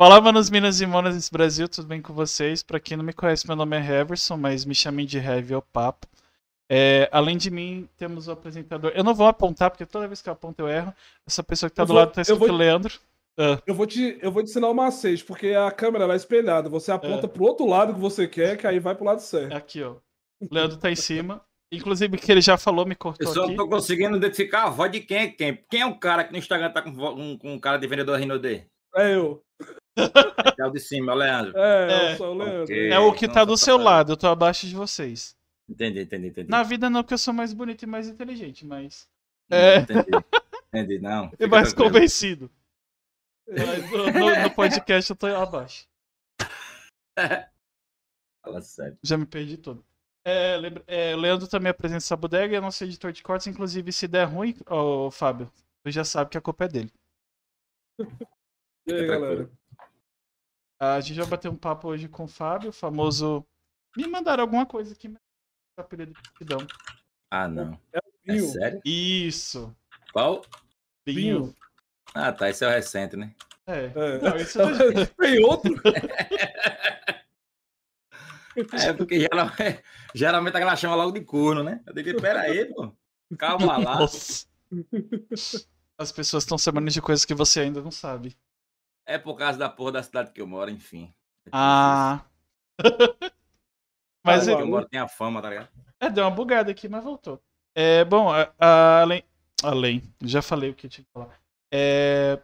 Fala, manos, minas e monas desse Brasil, tudo bem com vocês? Pra quem não me conhece, meu nome é Heverson, mas me chamem de Heavy ou Papo. É, além de mim, temos o apresentador. Eu não vou apontar, porque toda vez que eu aponto eu erro. Essa pessoa que tá Eu do vou- lado tá eu escrito vou- Leandro. Ah, Eu vou, te, eu vou te ensinar o macete, porque a câmera ela é espelhada. Você aponta É. pro outro lado que você quer, que aí vai pro lado certo. aqui, ó. Leandro tá em cima. Inclusive, que ele já falou, me Eu cortou só aqui. não tô conseguindo identificar a voz de quem é quem. Quem é o cara que no Instagram tá com, um, com um cara de vendedor Rinode? É eu. É o de cima, é Leandro. É, É. eu sou o Leandro. Ok. É o que tá Nossa, do tá seu falando. lado, eu tô abaixo de vocês. Entendi, entendi, entendi. Na vida não, porque eu sou mais bonito e mais inteligente, mas. Não, É. Entendi. Entendi, não. E mais tranquilo. convencido. Mas no, no- no podcast eu tô abaixo. Fala sério. Já me perdi todo. É, lembra- é, o Leandro também apresenta essa bodega, é nosso editor de cortes. Inclusive, se der ruim, ô Fábio, tu já sabe que a culpa é dele. E aí, galera? A gente vai bater um papo hoje com o Fábio, o famoso. Me mandaram alguma coisa aqui, mas apelido de Pidão. Ah, não. É Vinho. sério? Isso. Qual? Binho. Ah, tá. Esse é o recente, né? É. É. Não, isso é... Tem outro? É, porque geralmente, geralmente a galera chama logo de corno, né? Eu digo, pera aí, pô. Calma lá. Nossa. As pessoas estão sabendo de coisas que você ainda não sabe. É por causa da porra da cidade que eu moro, enfim. Ah. Mas Ah, Mas eu moro tem a fama, tá ligado? É, deu uma bugada aqui, mas voltou. É, bom, a- a- além. Além, já falei o que eu tinha que falar. É.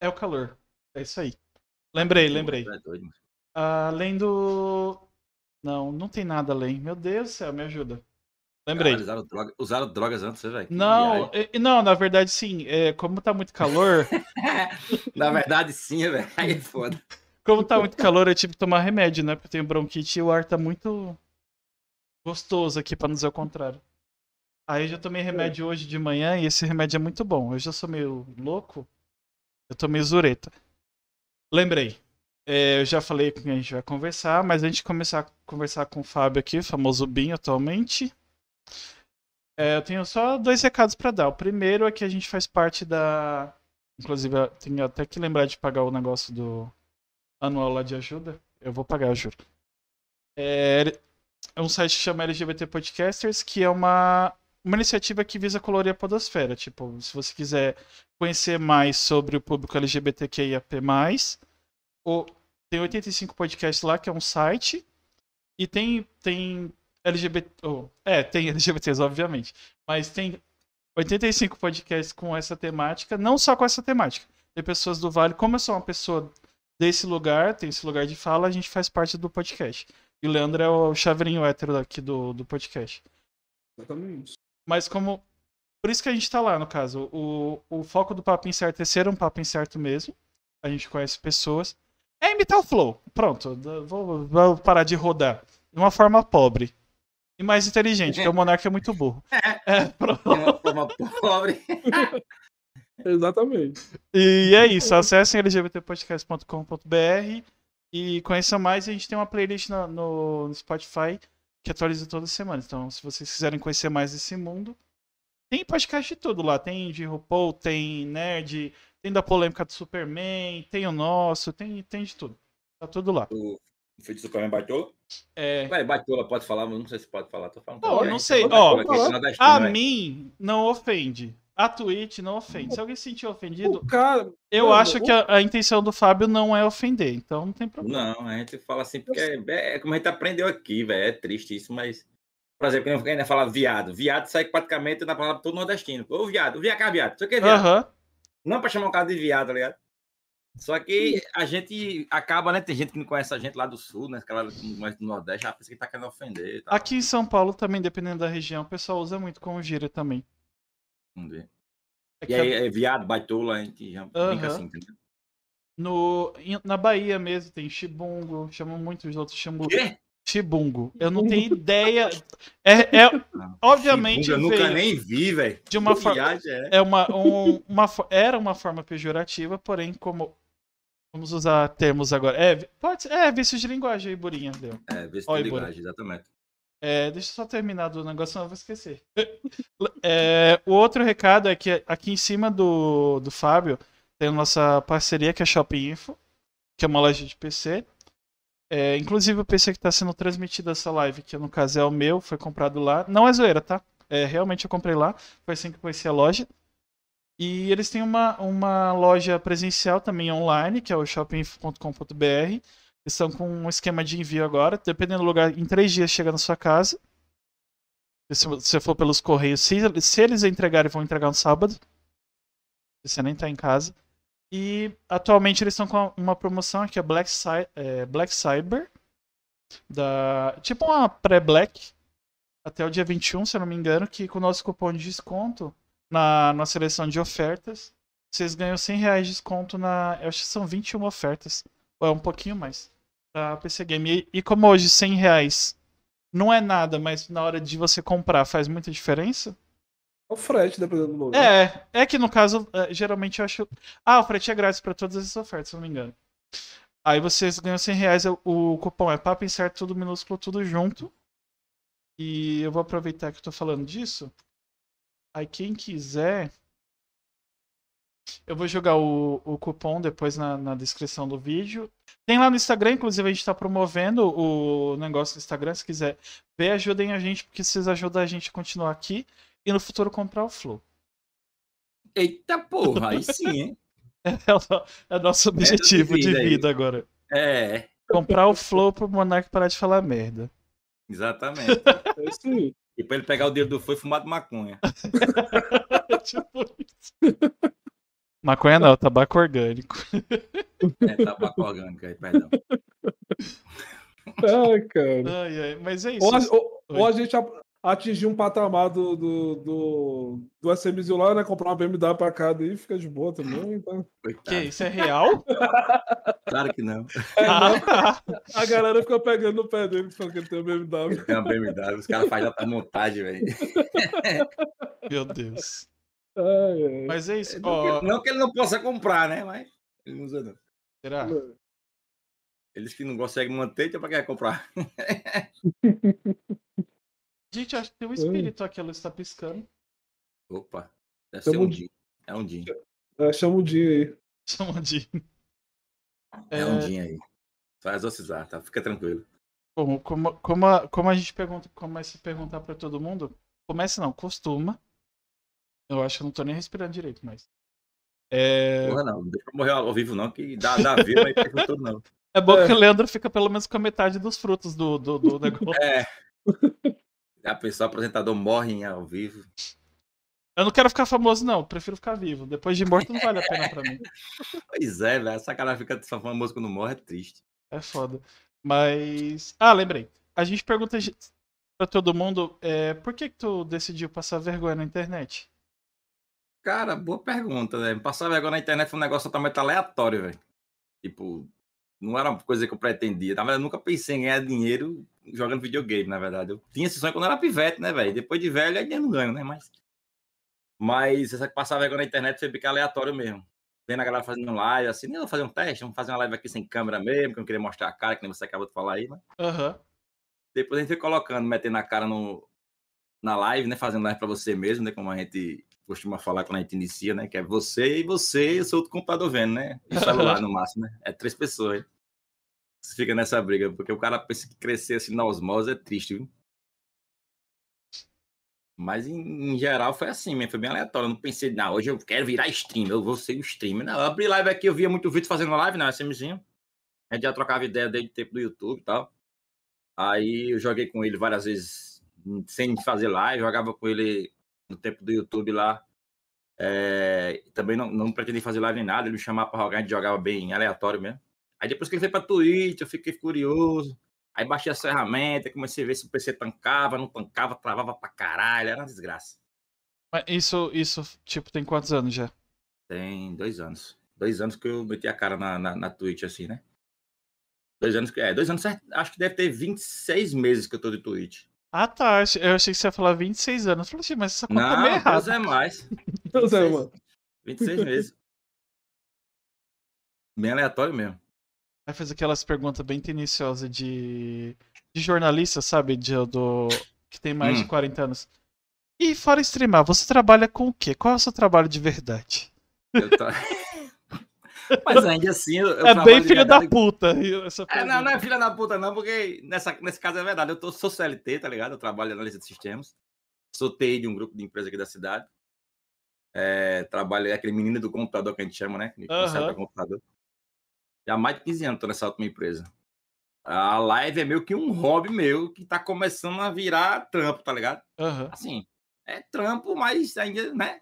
É o calor. É isso aí. Lembrei, lembrei. É. Além do. Não, não tem nada além. Meu Deus do céu, me ajuda. Lembrei. Caralho, usaram, droga- usaram drogas antes, velho. que Não, é- não, na verdade sim. É, como tá muito calor, Na verdade, sim, velho. Aí é foda. como tá muito calor, eu tive que tomar remédio, né? Porque eu tenho bronquite e o ar tá muito gostoso aqui, pra não dizer o contrário. Aí eu já tomei remédio hoje de manhã e esse remédio é muito bom. Eu já sou meio louco, eu tomei zureta. Lembrei. É, eu já falei com quem a gente vai conversar, mas a gente começar a conversar com o Fábio aqui, famoso Binho atualmente. É, eu tenho só dois recados pra dar. O primeiro é que a gente faz parte da. Inclusive, tenho até que lembrar de pagar o negócio do anual lá de ajuda. Eu vou pagar, eu juro. É, é um site que chama LGBT Podcasters, que é uma, uma iniciativa que visa colorir a podosfera. Tipo, se você quiser conhecer mais sobre o público LGBTQIAP+, o, tem 85 podcasts lá, que é um site, e tem, tem LGBT... oh, é, tem LGBTs, obviamente, mas tem 85 podcasts com essa temática, não só com essa temática. Tem pessoas do Vale, como eu sou uma pessoa desse lugar, tem esse lugar de fala, a gente faz parte do podcast. E o Leandro é o chaveirinho hétero aqui do, do podcast. Exatamente. Mas como. Por isso que a gente tá lá, no caso. O, o foco do Papo Incerto é ser um papo incerto mesmo. A gente conhece pessoas. É imitar o flow. Pronto. Vou, vou parar de rodar. De uma forma pobre. E mais inteligente, porque o Monark é muito burro. É, pronto. De uma forma pobre. Exatamente. E é isso. Acessem lgbtpodcast.com.br e conheçam mais. A gente tem uma playlist no, no- no Spotify que atualiza toda semana. Então, se vocês quiserem conhecer mais desse mundo, tem podcast de tudo lá. Tem de RuPaul, tem Nerd, tem da polêmica do Superman, tem o nosso, tem, tem de tudo. Tá tudo lá. O filho de Superman Baitola? É, Ué, Baitola pode falar, mas não sei se pode falar. Tô falando. Não, Ué, não você sei. Ó, aqui, a mim não ofende. A Twitch não ofende. Se alguém se sentir ofendido, cara. eu Mano, acho que a, a intenção do Fábio não é ofender. Então não tem problema. Não, a gente fala assim porque é, é como a gente aprendeu aqui, velho. É triste isso, mas. Por exemplo, quando ainda fala viado. Viado sai praticamente na palavra todo nordestino. Ô, viado, viado, cá, viado. Isso aqui é viado. Aham. Não pra chamar o cara de viado, tá ligado? Só que a gente acaba, né? Tem gente que não conhece a gente lá do sul, né? Aquela que não conhece do Nordeste, já pensa que tá querendo ofender. tal. Aqui em São Paulo também, dependendo da região, o pessoal usa muito como gíria também. Vamos ver. É E aí, é viado, baitola, a gente já brinca Aham. assim, entendeu? no, na Bahia mesmo tem chibungo, chamam muito os outros chamam Quê? chibungo. Eu não tenho ideia. É, é- obviamente Eu nunca nem vi, velho. de uma forma. é. É uma, um- uma, era uma forma pejorativa, porém, como. Vamos usar termos agora. É, pode ser, é vício de linguagem aí, Burinha. Deu. É, tem Ibura. linguagem, exatamente. É, deixa eu só terminar do negócio, senão eu vou esquecer. É, o outro recado é que aqui em cima do, do Fábio tem a nossa parceria que é a Shopping Info, que é uma loja de PC. É, inclusive o PC que está sendo transmitido essa live, que no caso é o meu, foi comprado lá. Não é zoeira, tá? É, realmente eu comprei lá, foi assim que eu conheci a loja. E eles têm uma, uma loja presencial também online, que é o shoppinginfo.com.br. Eles estão com um esquema de envio agora, dependendo do lugar, em três dias chega na sua casa. Se você for pelos correios, se, se eles entregarem, vão entregar no sábado. Se você nem tá em casa. E atualmente eles estão com uma promoção aqui, a Black, é, Black Cyber. Da, tipo uma pré-Black. Até o dia 21, se eu não me engano, que com o nosso cupom de desconto na, na seleção de ofertas, vocês ganham 100 reais de desconto na. Eu acho que são 21 ofertas. Ou é um pouquinho mais. Da PC Game. E, e como hoje 100 reais não é nada, mas na hora de você comprar faz muita diferença. É o frete, dependendo do lugar. É, é que no caso, é, geralmente eu acho. Ah, o frete é grátis para todas as ofertas, se não me engano. Aí vocês ganham 100 reais, o cupom é papo incerto, tudo minúsculo, tudo junto. E eu vou aproveitar que eu tô falando disso. Aí quem quiser. Eu vou jogar o, o cupom depois na, na descrição do vídeo. Tem lá no Instagram, inclusive a gente está promovendo o negócio do Instagram. Se quiser ver, ajudem a gente, porque vocês ajudam a gente a continuar aqui e no futuro comprar o Flow. Eita porra, aí sim, hein? É o, é nosso objetivo de vida, de vida agora. É. Comprar o Flow pro Monark parar de falar merda. Exatamente. É isso aí. E pra ele pegar o dedo do e fumar de maconha. tipo isso. Maconha não, tabaco orgânico. É, tabaco orgânico aí, perdão. Ai, cara. Ai, ai, mas é isso. Ou, ou, ou a gente atingir um patamar do, do, do, do SMZ lá, né? Comprar uma BMW pra cada aí, fica de boa também. Então... Que isso é real? claro que não. É, ah, A galera fica pegando no pé dele falando que ele tem uma BMW. Ele tem uma BMW, os caras fazem a montagem, velho. Meu Deus. Ai, ai. Mas é isso. Não, ó... que, não que ele não possa comprar, né? Mas ele não usa, não. Será? Eles que não conseguem manter, então pra que comprar? Gente, acho que tem um espírito aqui, ela está piscando. Opa, deve Chama ser um dia. É um dia. É, chama um dia aí. Chama um dia. É, é um dia aí. Vai exorcizar, tá? Fica tranquilo. Como, como, como, a, como a gente pergunta, começa a perguntar pra todo mundo, comece não, costuma. Eu acho que eu não tô nem respirando direito, mas. É... Porra, não, não deixa eu morrer ao vivo, não, que dá, dá vivo aí futuro, não. É bom é. que o Leandro fica pelo menos com a metade dos frutos do, do, do negócio. É. A pessoa, o apresentador morre ao vivo. Eu não quero ficar famoso, não. Prefiro ficar vivo. Depois de morto não vale a pena pra mim. Pois é, velho. Essa cara fica só famoso quando morre é triste. É foda. Mas. Ah, lembrei. A gente pergunta pra todo mundo é, por que, que tu decidiu passar vergonha na internet? Cara, boa pergunta, né? Passar vergonha na internet foi um negócio totalmente aleatório, velho. Tipo, não era uma coisa que eu pretendia. Na verdade, eu nunca pensei em ganhar dinheiro jogando videogame, na verdade. Eu tinha esse sonho quando eu era pivete, né, velho? Depois de velho, ainda não ganho, né? Mas. Mas essa que passava agora na internet foi ficar aleatório mesmo. Vendo a galera fazendo live, assim, não, vou fazer um teste, vamos fazer uma live aqui sem câmera mesmo, que eu não queria mostrar a cara, que nem você acabou de falar aí, mas. Uhum. Depois a gente foi colocando, metendo a cara no, na live, né? Fazendo live pra você mesmo, né? Como a gente costuma falar quando a gente inicia, né? Que é você e você e o seu outro computador vendo, né? E o celular no máximo, né? É três pessoas fica nessa briga, porque o cara pensa que crescer assim na osmose é triste, viu? Mas em, em, geral foi assim, mesmo, foi bem aleatório. Eu não pensei, não, hoje eu quero virar streamer, eu vou ser o streamer. Não, eu abri live aqui, eu via muito vídeo fazendo live na SMzinho. A gente já trocava ideia desde o tempo do YouTube e tal. Aí eu joguei com ele várias vezes sem fazer live, jogava com ele no tempo do YouTube lá. É, também não, não pretendi fazer live nem nada, ele me chamava para jogar, a gente jogava bem aleatório mesmo. Aí depois que ele veio para Twitch, eu fiquei curioso. Aí baixei as ferramentas, comecei a ver se o PC tancava, não tancava, travava pra caralho, era uma desgraça. Mas isso, isso, tipo, tem quantos anos já? Tem dois anos. Dois anos que eu meti a cara na, na, na Twitch, assim, né? Dois anos que. É, dois anos, acho que deve ter 26 meses que eu tô de Twitch. Ah, tá. Eu achei que você ia falar 26 anos. Eu falei assim, mas essa conta não, é meio errada. Deus é mais. Deus é, mano. 26 meses. Bem aleatório mesmo. Aí faz aquelas perguntas bem tendenciosas de, de jornalista, sabe? De, do, que tem mais hum. de 40 anos. E fora streamar, você trabalha com o quê? Qual é o seu trabalho de verdade? Eu, tra... Mas ainda assim. É trabalho bem filho da puta. Essa É, não, não é filha da puta, não, porque nessa, nesse caso é verdade. Eu tô, sou CLT, tá ligado? Eu trabalho em análise de sistemas. Sou TI de um grupo de empresa aqui da cidade. É, trabalho, é aquele menino do computador que a gente chama, né? Que conserta Aham. computador. Já há mais de 15 anos tô nessa última empresa. A live é meio que um hobby meu que tá começando a virar trampo, tá ligado? Aham. Assim, é trampo, mas ainda, né?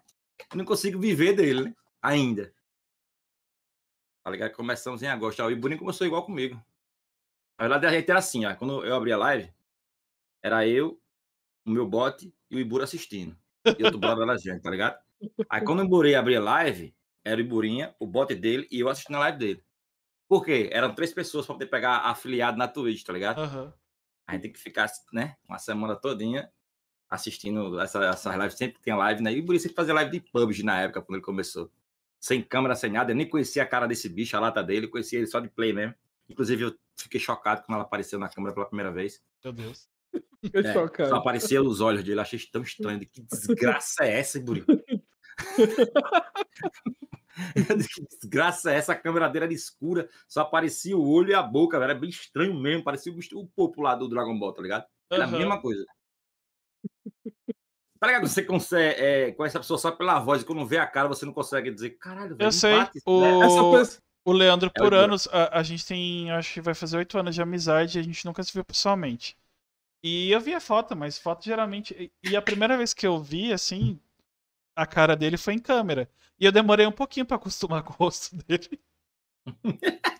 Não consigo viver dele, né? Ainda. Tá ligado? Começamos em agosto. ó, E o Boninho começou igual comigo. Na verdade, a gente era assim, ó. Quando eu abri a live, era eu, o meu bot e o Ibura assistindo. E outro brother da gente, tá ligado? Aí quando o Iburi abria a live, era o Iburinha, o bot dele e eu assistindo a live dele. Por quê? Eram três pessoas pra poder pegar afiliado na Twitch, tá ligado? Aham. A gente tem que ficar, né, uma semana todinha assistindo essa, essas lives. Sempre tem live, né? E por isso que fazia live de PUBG na época, quando ele começou. Sem câmera, sem nada. Eu nem conhecia a cara desse bicho, a lata dele. Conhecia ele só de play mesmo. Inclusive, eu fiquei chocado quando ela apareceu na câmera pela primeira vez. Meu Deus. Fiquei É, chocado. só aparecia os olhos dele. Eu achei tão estranho. Que desgraça é essa, Buri? que desgraça é essa? A câmera dele era escura. Só aparecia o olho e a boca, velho. Era bem estranho mesmo. Parecia o, o popo lá do Dragon Ball, tá ligado? Era a Aham. mesma coisa. Tá? Você consegue, é, conhece a pessoa só pela voz, e quando vê a cara, você não consegue dizer, caralho, velho, Eu sei. bate, O, né? Essa pessoa- o Leandro, É por Ibura. anos, a, a gente tem, acho que vai fazer oito anos de amizade e a gente nunca se viu pessoalmente. E eu via foto, mas foto geralmente. E a primeira vez que eu vi, assim, a cara dele foi em câmera. E eu demorei um pouquinho pra acostumar com o rosto dele.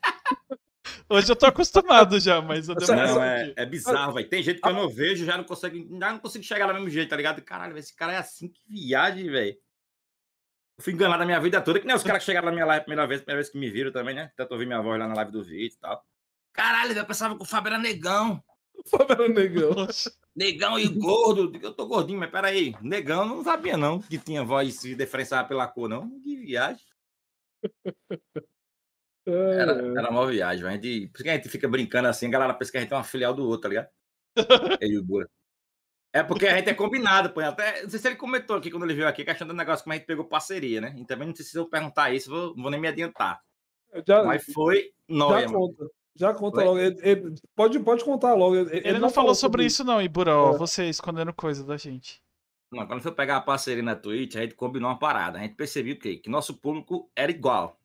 Hoje eu tô acostumado já, mas eu um Não, é, é bizarro, velho. Tem gente que eu não vejo, já não consigo, já não consigo chegar do mesmo jeito, tá ligado? Caralho, esse cara é assim, que viagem, velho. Eu fui enganado a minha vida toda, que nem os caras que chegaram na minha live a primeira vez, primeira vez que me viram também, né? Tanto ouvi minha voz lá na live do vídeo e tal. Caralho, velho, eu pensava que o Fábio era negão. Fábio Negão. Poxa, Negão e gordo. Eu tô gordinho, mas peraí. Negão não sabia, não, que tinha voz se diferenciava pela cor, não. Que viagem. Era, era uma viagem. A gente- Por isso que a gente fica brincando assim, a galera pensa que a gente é uma filial do outro, tá ligado? Eu e o Bura. É porque a gente é combinado, pô. Até, não sei se ele comentou aqui quando ele veio aqui, questão do negócio como a gente pegou parceria, né? E também não sei se eu perguntar isso, vou, não vou nem me adiantar. já, Mas foi já nóia, mano. conta. Já conta logo. Ele- ele- pode, pode contar logo. Ele, Ele, não falou sobre isso, não, Ibura. Ó, É. você escondendo coisa da gente. Não, quando foi pegar a parceria na Twitch, a gente combinou uma parada. A gente percebeu o quê? Que nosso público era igual.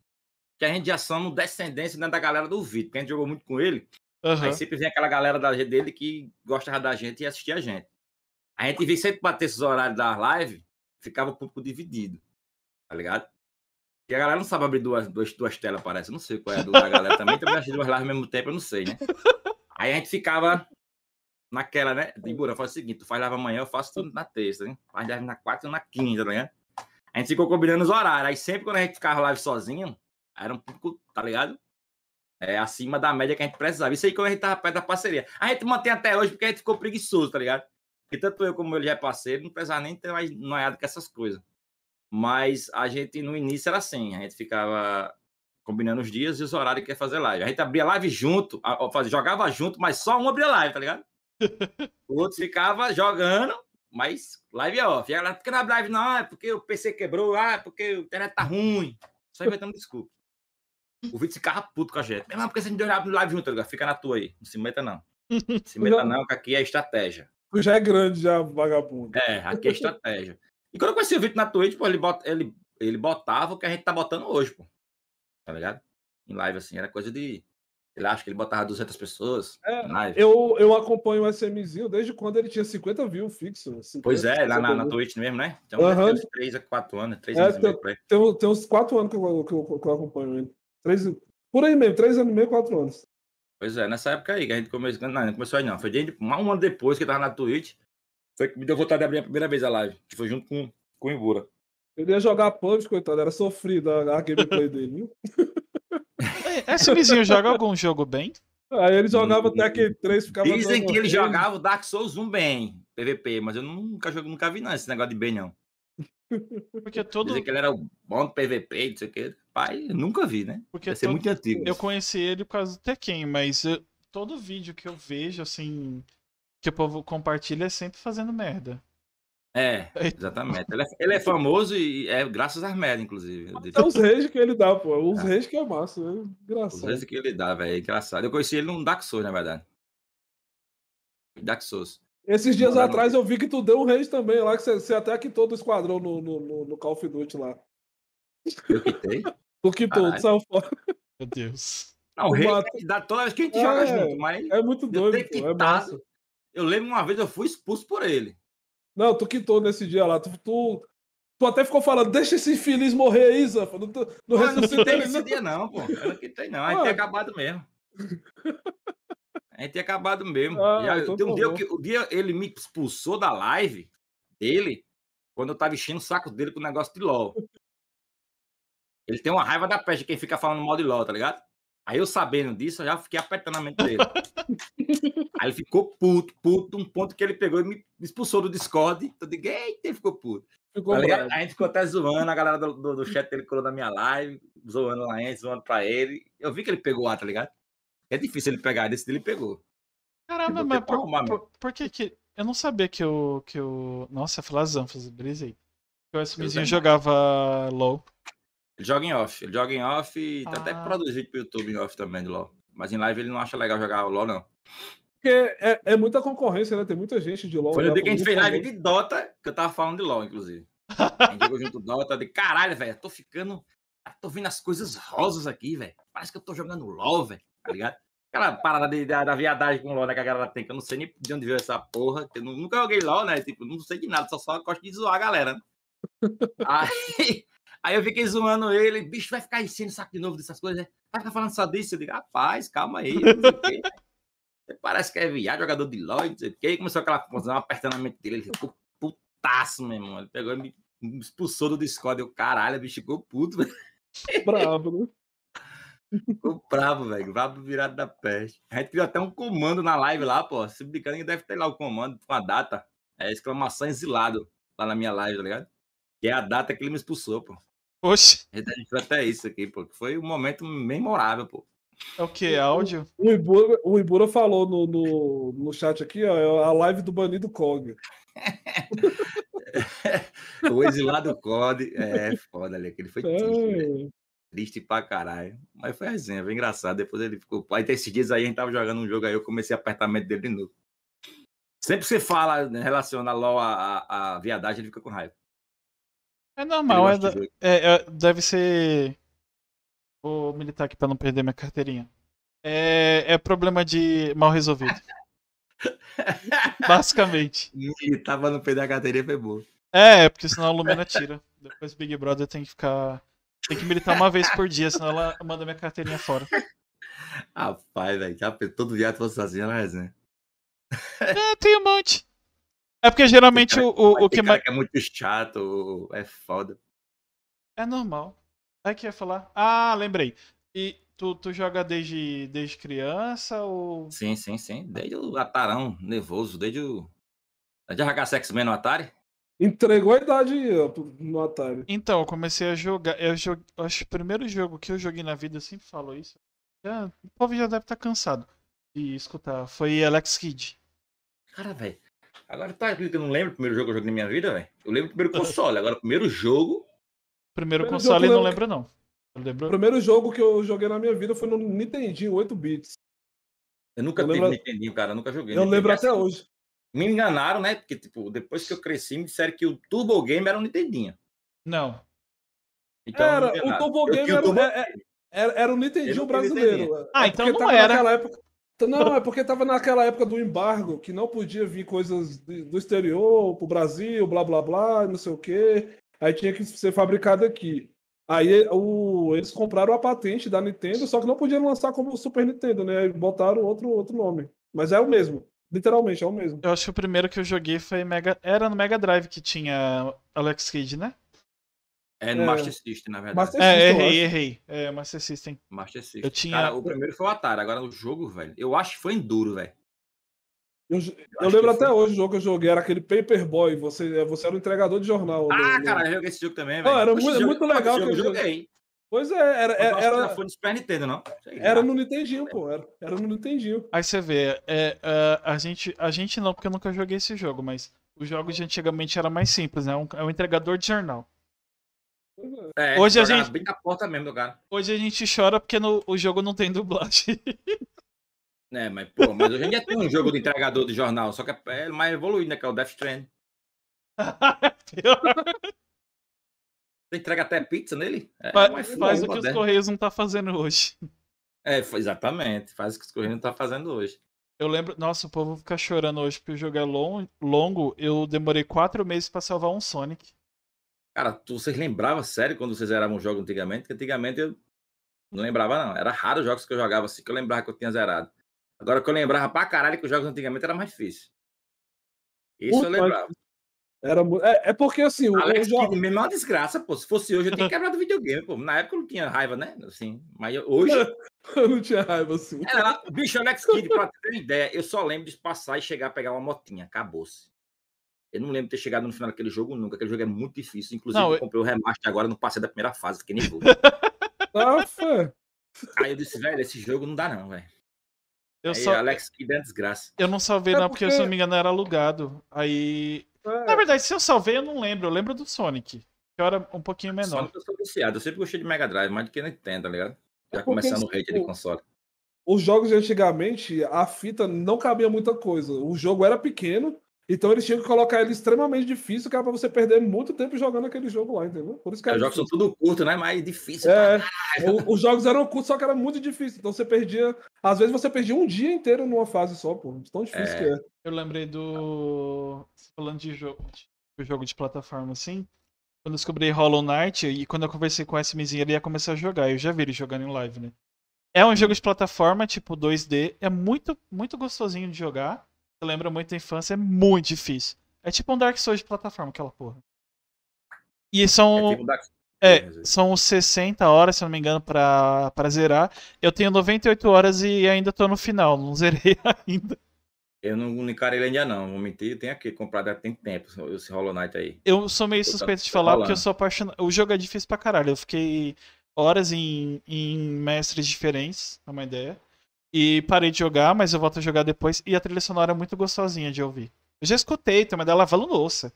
Que a gente já somos descendência né, da galera do Vitor, que a gente jogou muito com ele. Aham. Aí sempre vem aquela galera da, dele que gostava da gente e assistia a gente. A gente via sempre bater esses horários da live, ficava o público dividido. Tá ligado? E a galera não sabe abrir duas, duas, duas telas, parece. Eu não sei qual é a do da galera também. Também assistir duas lives ao mesmo tempo, eu não sei, né? Aí a gente ficava naquela, né? Ibura, faz o seguinte: tu faz live amanhã, eu faço tudo na terça, né? Faz live na quarta e na quinta, ligado? A gente ficou combinando os horários. Aí sempre quando a gente ficava live sozinho, era um pouco, tá ligado? É acima da média que a gente precisava. Isso aí quando a gente tava perto da parceria. A gente mantém até hoje porque a gente ficou preguiçoso, tá ligado? Porque tanto eu como ele já é parceiro, não precisava nem ter mais noiado com essas coisas. Mas a gente no início era assim, a gente ficava combinando os dias e os horários que ia fazer live. A gente abria live junto, jogava junto, mas só um abria live, tá ligado? o outro ficava jogando, mas live é off. E a galera, por que não abre live? Não, é porque o PC quebrou, ah, é porque o internet tá ruim. Só inventando desculpa. O vídeo ficava puto com a gente. Não, porque você não abre live junto, Edgar. fica na tua aí. Não se meta, não. Se meta, não, que aqui é estratégia. Tu já é grande, já, vagabundo. É, aqui é estratégia. E quando eu conheci o Vitor na Twitch, pô, ele, bota, ele, ele botava o que a gente tá botando hoje, pô. Tá ligado? Em live, assim, era coisa de. Ele acha que ele botava 200 pessoas É, live. Eu, eu acompanho o SMzinho desde quando ele tinha 50 views fixo. 50, Pois é, lá na, 60 na. Twitch mesmo, né? Então, deve ter uns 3 a 4 anos, 3 É, anos e meio. Tem, tem uns 4 anos que eu, que, eu, que eu acompanho ele. Três, por aí mesmo, 3 anos e meio, 4 anos. Pois é, nessa época aí que a gente começou. Não, não começou aí não. Foi desde, um ano depois que eu tava na Twitch. Foi que me deu vontade de abrir a primeira vez a live. Que foi junto com, com o Ibura. Ele ia jogar PUBG, coitado, era sofrido a, a gameplay dele, viu? Esse vizinho joga algum jogo bem? Aí ele jogava Hum, até aquele 3, ficava. Dizem que ele jogava o Dark Souls 1 bem, PVP, mas eu nunca, joguei, nunca vi não esse negócio de bem, não. Porque todo. Dizem que ele era o bom do PVP, não sei o quê. Pai, eu nunca vi, né? Porque Deve ser todo- muito antigo. Eu conheci ele por causa do Tekken, mas eu- todo vídeo que eu vejo, assim, que o povo compartilha é sempre fazendo merda. É, exatamente. Ele é, ele é famoso e é graças às merdas, inclusive. É os reis que ele dá, pô. Os Ah. reis que é massa. É Os engraçado. vezes que ele dá, velho. É engraçado. Eu conheci ele num Dark Souls, na verdade. Dark Souls. Esses dias Mandaram- atrás eu vi que tu deu um reis também lá, que você, você até quitou do esquadrão no, no, no, no Call of Duty lá. Eu quitei. Tu quitou, Caralho. tu saiu fora. Meu Deus. Não, o rei que dar toda vez que a gente É, joga junto, mas É muito eu doido, ter pô. É quitado. Eu lembro uma vez eu fui expulso por ele. Não, tu quitou nesse dia lá. Tu, tu, tu até ficou falando, deixa esse infeliz morrer aí, Zanfa. Não, não eu não ele, nesse não. dia, não, pô. Eu não quitei, não. A gente Ué. tinha acabado mesmo. A gente tinha acabado mesmo. Ah, Já- então tem um tá dia que o dia ele me expulsou da live dele quando eu tava enchendo o saco dele com o negócio de LOL. Ele tem uma raiva da peste quem fica falando mal de LOL, tá ligado? Aí eu sabendo disso, eu já fiquei apertando a mente dele. Aí ele ficou puto, puto, um ponto que ele pegou e me expulsou do Discord. Eu digo, eita, ele ficou puto. Ficou Tá. A gente ficou até zoando, a galera do, do, do chat dele colou na minha live, zoando lá gente, zoando pra ele. Eu vi que ele pegou lá, tá ligado? É difícil ele pegar, desse dele ele pegou. Caramba, Eu mas que arrumar, por, por, por que que... Eu não sabia que o... Que o... Nossa, ia falar Zanfas, brisei. Que o SMzinho jogava LOL. Ele joga em off, ele joga em off e tá até Ah. produzido pro YouTube em off também de LoL. Mas em live ele não acha legal jogar LoL, não. Porque é, é muita concorrência, né? Tem muita gente de LoL. Foi lá, dia que a gente fez live de Dota, que eu tava falando de LoL, inclusive. A gente jogou junto Dota, de caralho, velho, tô ficando. Tô vendo as coisas rosas aqui, velho. Parece que eu tô jogando LoL, velho, tá ligado? Aquela parada de- da, da viadagem com LoL né, que a galera tem, que eu não sei nem de onde veio essa porra. que Eu nu- nunca joguei LoL, né? Tipo, não sei de nada, só, só gosto de zoar a galera, né? Aí, aí eu fiquei zoando ele, bicho, vai ficar enchendo o saco de novo dessas coisas, né? Vai ficar falando só disso? Eu digo, rapaz, calma aí. Você Parece que é viado, jogador de LoL, não sei o quê. Aí começou aquela confusão, apertando a mente dele, ele ficou putaço, meu irmão. Ele pegou e me expulsou do Discord. Eu, caralho, bicho ficou puto, velho. Bravo, né? Ficou bravo, velho. Bravo virado da peste. A gente criou até um comando na live lá, pô. Se brincando, que deve ter lá o comando com a data. É exclamação exilado lá na minha live, tá ligado? Que é a data que ele me expulsou, pô. Oxe, A gente criou até isso aqui, pô. que Foi um momento memorável, pô. é o que? Áudio? O Ibura, o Ibura falou no, no, no chat aqui, ó, é a live do banido Kog. O exilado COD. É foda ali. Aquele foi triste. É, Triste pra caralho. Mas foi resenha, foi engraçado. Depois ele ficou. Aí esses dias aí a gente tava jogando um jogo aí, eu comecei a apertar a dele de novo. Sempre que você fala, né, relaciona LOL a, a, a viadagem, ele fica com raiva. É normal, é, de é- é- deve ser. Vou militar aqui pra não perder minha carteirinha. É, é problema de mal resolvido. Basicamente. Ele tava no pé da carteirinha, foi boa. É, porque senão a Lumena tira. Depois Big Brother tem que ficar. Tem que militar uma vez por dia, senão ela manda minha carteirinha fora. Rapaz, velho, todo viado fosse na resenha. É, tem um monte. É porque geralmente o, o, o Mas que mais. cara é muito chato, é foda. É normal. É que ia falar. Ah, lembrei. E tu, tu joga desde, desde criança ou. Sim, sim, sim. Desde o Atarão, nervoso, desde o. Já jogar X-Men no Atari? entregou a idade no Atari. Então, eu comecei a jogar. Eu joguei, acho que o primeiro jogo que eu joguei na vida, eu sempre falo isso. Já, o povo já deve estar cansado de escutar. Foi Alex Kidd. Cara, velho. Agora tá que eu não lembro o primeiro jogo que eu joguei na minha vida, velho. Eu lembro o primeiro console. Agora, o primeiro jogo. Primeiro Primeiro console, jogo não lembro, não. Eu O lembro. primeiro jogo que eu joguei na minha vida foi no Nintendinho 8 bits. Eu nunca Eu tive lembro- Nintendinho, cara. Eu nunca joguei. Eu Nintendo. lembro até Assim, hoje. Me enganaram, né? Porque, tipo, depois que eu cresci, me disseram que o Turbo Game era um Nintendinho. Não. Então, Era, me o. Turbo Game tinha o era, Turbo é- é- era, era o Eu Nintendinho não brasileiro. Ah, É então não era. naquela época. Não, é porque tava naquela época do embargo, que não podia vir coisas do exterior pro Brasil, blá blá blá, não sei o quê. Aí tinha que ser fabricado aqui. Aí o, eles compraram a patente da Nintendo, só que não podiam lançar como Super Nintendo, né? Botaram outro, outro nome. Mas é o mesmo. Literalmente, é o mesmo. Eu acho que o primeiro que eu joguei foi Mega. Era no Mega Drive que tinha Alex Kidd, né? É no É. Master System, na verdade. Master É, System, eu errei, errei. É, Master System. Master System. Eu tinha- Cara, o primeiro foi o Atari. Agora o jogo, velho. Eu acho que foi Enduro, velho. Eu, eu lembro que até foi. hoje o jogo que eu joguei, era aquele Paperboy. Você, você era o entregador de jornal. Ah, no- cara, eu joguei esse jogo também, velho. era muito- jogo- muito legal jogo eu aquele jogo. joguei. Pois é, era, Eu que era, já foi no Super Nintendo, não? Era no Nintendinho, pô. Era, era no Nintendinho. Aí você vê, é, é, a, gente, a gente não, porque eu nunca joguei esse jogo, mas os jogos de antigamente era mais simples, né? É um, é um entregador de jornal. É, Hoje a gente- bem na porta mesmo do cara. Hoje a gente chora porque no- o jogo não tem dublagem. É, mas, pô, mas hoje em dia tem um jogo de entregador de jornal, só que é é mais evoluído, né? Que é o Death Strand. Você entrega até pizza nele? É, Fa- mais faz o que os. Correios não tá fazendo hoje. É, exatamente. Faz o que os Correios não tá fazendo hoje. Eu lembro, nossa, o povo fica chorando hoje porque o jogo é lon- longo. Eu demorei quatro meses pra salvar um Sonic. Cara, tu, vocês lembravam sério quando vocês zeravam um jogo antigamente? Porque antigamente eu não lembrava, não. Era raro os jogos que eu jogava assim que eu lembrava que eu tinha zerado. Agora que eu lembrava pra caralho que os jogos antigamente era mais difícil. Isso eu Muito mais lembrava. Era, é, é porque assim, o, Alex o jo- Kidd mesmo é uma desgraça, pô. Se fosse hoje, eu tinha quebrado o videogame, pô. Na época eu não tinha raiva, né? Assim, mas eu- hoje. eu não tinha raiva assim. Era bicho, Alex Kidd, pra ter uma ideia, eu só lembro de passar e chegar a pegar uma motinha. Acabou-se. Eu não lembro de ter chegado no final daquele jogo nunca. Aquele jogo é muito difícil. Inclusive, Não, eu eu- comprei o remaster agora, não passei da primeira fase, fiquei nervoso. Fé. Aí eu disse, velho, esse jogo não dá, não, velho. Eu, Aí só, Alex é uma desgraça. eu não salvei É não, porque, se porque- não me engano, era alugado. Aí. É. Na verdade, se eu salvei, eu não lembro. Eu lembro do Sonic. Que era um pouquinho menor. Sonic eu sou viciado. Eu sempre gostei de Mega Drive, mais do que Nintendo, tá ligado? Já É porque, começando o hate de tipo, console. Os jogos de antigamente, a fita não cabia muita coisa. O jogo era pequeno, então eles tinham que colocar ele extremamente difícil, que era pra você perder muito tempo jogando aquele jogo lá, entendeu? Por isso que Os era jogos são difícil. tudo curto, né? Mas difícil. É, pra o- os jogos eram curtos, só que era muito difícil. Então você perdia. Às vezes você perdia um dia inteiro numa fase só, pô. Tão difícil É. que é. Eu lembrei do. Falando de jogo, de jogo de plataforma assim. Quando eu descobri Hollow Knight e quando eu conversei com o SMzinho, ele ia começar a jogar. Eu já vi ele jogando em live, né? É um jogo de plataforma, tipo 2D. É muito, muito gostosinho de jogar. Lembra muito da infância, é muito difícil. É tipo um Dark Souls de plataforma, aquela porra. E são. É tipo Dark É, Souls. são 60 horas, se eu não me engano, pra, pra zerar. Eu tenho 98 horas e ainda tô no final, não zerei ainda. Eu não, encarei ele ainda não, vou mentir. Eu tenho aqui comprado há tem tempo esse Hollow Knight aí. Eu sou meio suspeito de tô falar porque eu sou apaixonado. O jogo é difícil pra caralho. Eu fiquei horas em, em mestres diferentes, pra uma ideia. E parei de jogar, mas eu volto a jogar depois. E a trilha sonora é muito gostosinha de ouvir. Eu já escutei, uma dela lavando louça.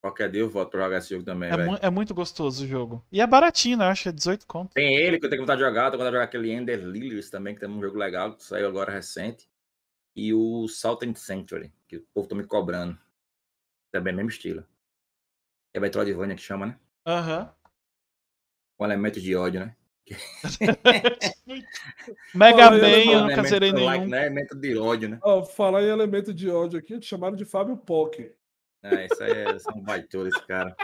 Qualquer dia eu volto pra jogar esse jogo também, É, mu- é muito gostoso o jogo. E é baratinho, né? Acho que é 18 conto. Tem ele que eu tenho vontade de jogar, tô com vontade de jogar aquele Ender Lilies também, que tem um jogo legal, que saiu agora recente. E o Salted Sanctuary, que o povo tá me cobrando. Também mesmo estilo. É Metroidvania que chama, né? Aham. Com elementos de ódio, né? Mega Man, eu nunca Elemento like, nenhum. né? Elemento de ódio, né? Ó, falar em elemento de ódio aqui, te chamaram de Fábio Pock. É, isso aí é só um baitola esse cara.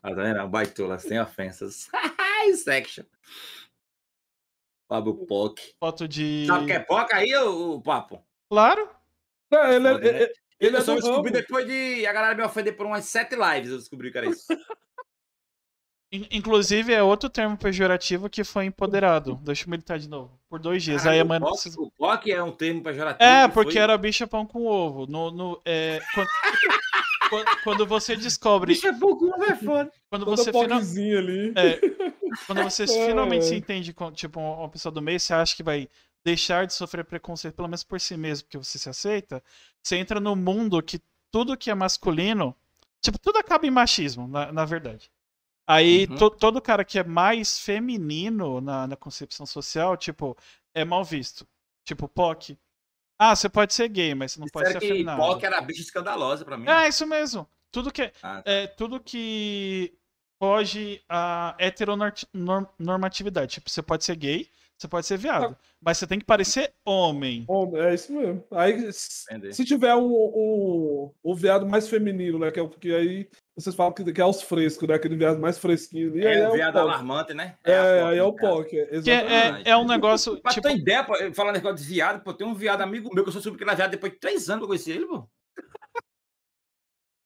Tá vendo? É um baitola, sem ofensas. Section. Fábio Poc. Foto de. Sabe o que é Poc aí, o, papo? Claro. É, ele, é- Foda, né? ele- ele Eu é só do descobri depois de a galera me ofender por umas sete lives. Eu descobri que era isso. In- Inclusive, é outro termo pejorativo que foi empoderado. Deixa eu militar de novo. Por dois dias. Aí mãe o, POC, é um termo pejorativo. É, que porque foi... era bicha pão com ovo. No, no, é, quando, quando- você descobre. Bicho é pouco, é foda. Quando Todo você, fina- POCzinho ali. é, quando você É, finalmente é. se entende com tipo, uma pessoa do meio, você acha que vai deixar de sofrer preconceito, pelo menos por si mesmo, porque você se aceita. Você entra no mundo que tudo que é masculino. Tipo, tudo acaba em machismo, na, na verdade. Aí Uhum. to- todo cara que é mais feminino na, na concepção social, tipo, é mal visto. Tipo, POC. Ah, você pode ser gay, mas você não pode ser Disseram afeminado. POC era bicho escandalosa pra mim. É, isso mesmo. Tudo que, Ah, é, tudo que foge a heteronormatividade. Tipo, você pode ser gay, você pode ser viado. Mas você tem que parecer homem. Bom, é isso mesmo. Aí, Entendi. se tiver um, um, o viado mais feminino, né? Que é o que aí vocês falam que, que é os frescos, né? Aquele viado mais fresquinho. E aí é é o o viado alarmante, né? É, a aí é o POC, é, é, é um negócio. Pra tipo, ter ideia, pô, eu falando negócio de viado, pô, tem um viado amigo meu que eu só soube que ele era viado depois de três anos que eu conheci ele, pô.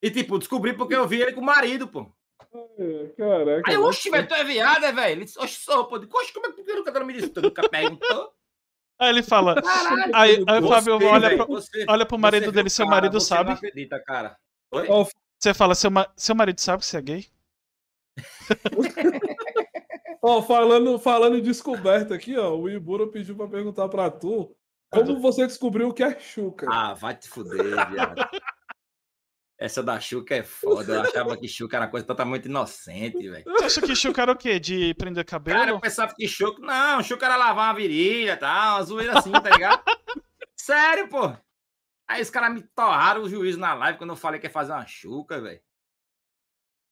E tipo, descobri porque eu vi ele com o marido, pô. É, Caraca. Aí, eu, né? oxe, velho, tu é viado, é, velho? Ele disse, oxe, sou, pô. Oxe, como é que tu nunca me disse? Tu nunca perguntou? aí ele fala. Caralho. Aí, aí o Fábio olha, pro- você- olha pro marido você dele, seu cara, marido você sabe. Não acredita, cara. Oi? Ó, Você fala, seu, ma- seu marido sabe que você é gay? Ó, falando, falando em descoberta aqui, ó, o Ibura pediu pra perguntar pra tu como você descobriu o que é chuca. Ah, vai te fuder, viado. Essa da Xuca é foda. Eu achava que Xuca era coisa totalmente inocente, velho. Você acha que Xuca era o quê? De prender cabelo? Cara, eu pensava que Xuca. Não, Xuca era lavar uma virilha e tal, uma zoeira assim, tá ligado? Sério, pô. Aí os caras me torraram o juízo na live quando eu falei que ia fazer uma Xuca, velho.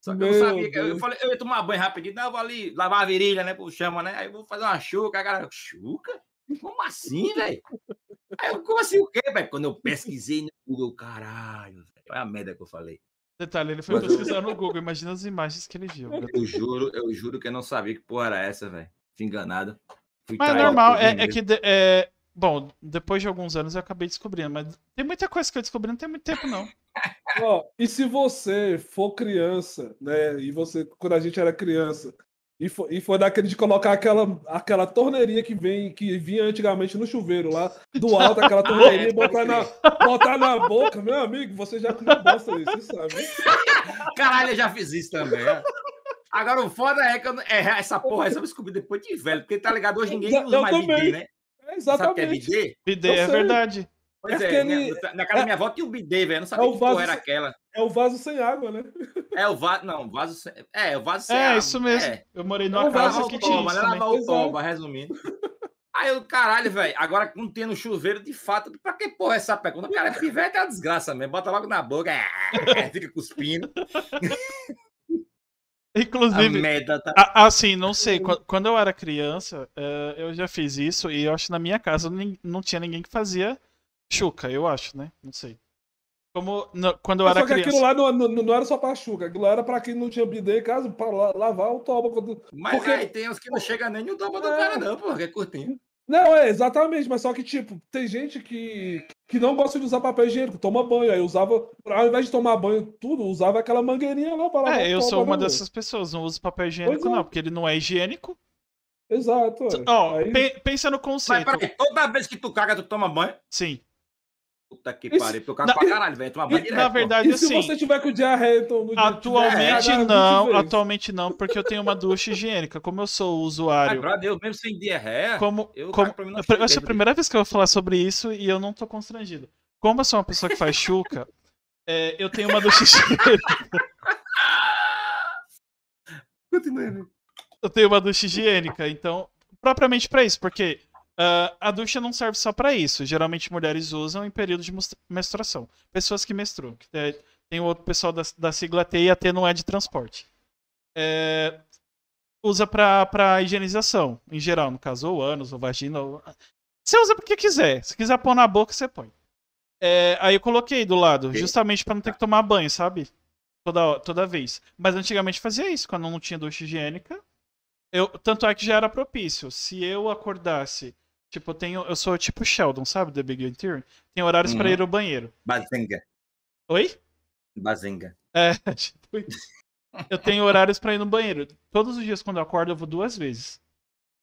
Só que eu não Meu sabia. que- Eu Deus. falei, eu ia tomar banho rapidinho. Não, eu vou ali lavar a virilha, né? Por chama, né? Aí eu vou fazer uma Xuca. Aí a galera, Xuca? Como assim, velho? Aí eu, como assim o quê, velho? Quando eu pesquisei no Google, caralho, velho. Olha a merda que eu falei. Detalhe, ele foi Mas- pesquisar no Google. Imagina as imagens que ele viu. Eu juro, eu juro que eu não sabia que porra era essa, velho. Fui enganado. Fui Mas é normal, é, é que. de- é, bom, depois de alguns anos eu acabei descobrindo, mas tem muita coisa que eu descobri, não tem muito tempo, não. Ó, e se você for criança, né? E você, quando a gente era criança, e for, e for daquele de colocar aquela, aquela torneirinha que vem, que vinha antigamente no chuveiro lá, do alto, aquela torneirinha, e botar na, botar na boca, meu amigo, você já comeu bosta isso, você sabe? Caralho, eu já fiz isso também. ó. Agora o foda é que eu, é, essa porra essa eu descobri depois de velho, porque tá ligado? Hoje ninguém Eu usa mais também. bidê, né? É Sabe o que é exatamente. bidê? Bidê é sei. verdade. Pois É é, aquele- né? na casa da minha avó tinha um bidê, velho. Eu não sabia É o que porra era sem- aquela. É o vaso sem água, né? É o vaso. Não, o vaso. sem- É, o vaso sem É, água. isso mesmo. É. Eu morei É numa um casa que o tinha isso. Lavar o toba, resumindo. Aí eu, caralho, velho, agora não tem no chuveiro, de fato, pra que porra essa o cara é pivete é uma desgraça mesmo, bota logo na boca, é, fica cuspindo, a Inclusive, merda tá... a- assim, não sei, qua- quando eu era criança, eh, eu já fiz isso e eu acho que na minha casa não tinha ninguém que fazia chuca, eu acho, né? Não sei. Como no- quando eu Só era que aquilo criança. lá não, não, não era só pra chuca, aquilo lá era pra quem não tinha bidê em casa, pra la- lavar o toba. Quando... Mas porque- aí tem uns que não chegam nem no do É. cara não, porra, que é curtinho. Não, é, exatamente, mas só que, tipo, tem gente que, que não gosta de usar papel higiênico, toma banho, aí usava, ao invés de tomar banho tudo, usava aquela mangueirinha lá para lavar É, eu sou uma dessas pessoas, não uso papel higiênico, Pois é. não, porque ele não é higiênico. Exato, é. Ó, Aí- pe- pensa no Mas conceito. peraí, toda vez que tu caga, tu toma banho? Sim. Puta que pariu, porque eu cago Na- pra caralho, velho, toma banho E, direto, na verdade, E se assim. você tiver com diarreia, então, no dia que tiver Atualmente cagado, não, 20 vezes. atualmente não, porque eu tenho uma ducha higiênica. Como eu sou usuário, brother, eu mesmo sem diarreia, como, eu como cago pra mim na eu acho que é a primeira vez que eu vou falar sobre isso e eu não tô constrangido. Como eu sou uma pessoa que faz chuca, é, eu tenho uma ducha higiênica. Continue. Eu tenho uma ducha higiênica, então, propriamente pra isso, porque ah, a ducha não serve só pra isso. Geralmente mulheres usam em período de menstruação. Pessoas que menstruam. que tem- Tem outro pessoal da, da sigla T e a T não é de transporte. É, usa pra higienização, em geral, no caso, ou ânus, ou vagina. Ou... Você usa porque quiser. Se quiser pôr na boca, você põe. É, aí eu coloquei do lado, justamente pra não ter que tomar banho, sabe? Toda, toda vez. Mas antigamente fazia isso, quando não tinha ducha higiênica. Eu, tanto é que já era propício. Se eu acordasse, tipo, eu tenho, eu sou tipo Sheldon, sabe, The Big Bang Theory? Tem horários pra Uhum. ir ao banheiro. Bazenga, Oi? bazenga. É, tipo isso. Eu tenho horários pra ir no banheiro. Todos os dias quando eu acordo, eu vou duas vezes.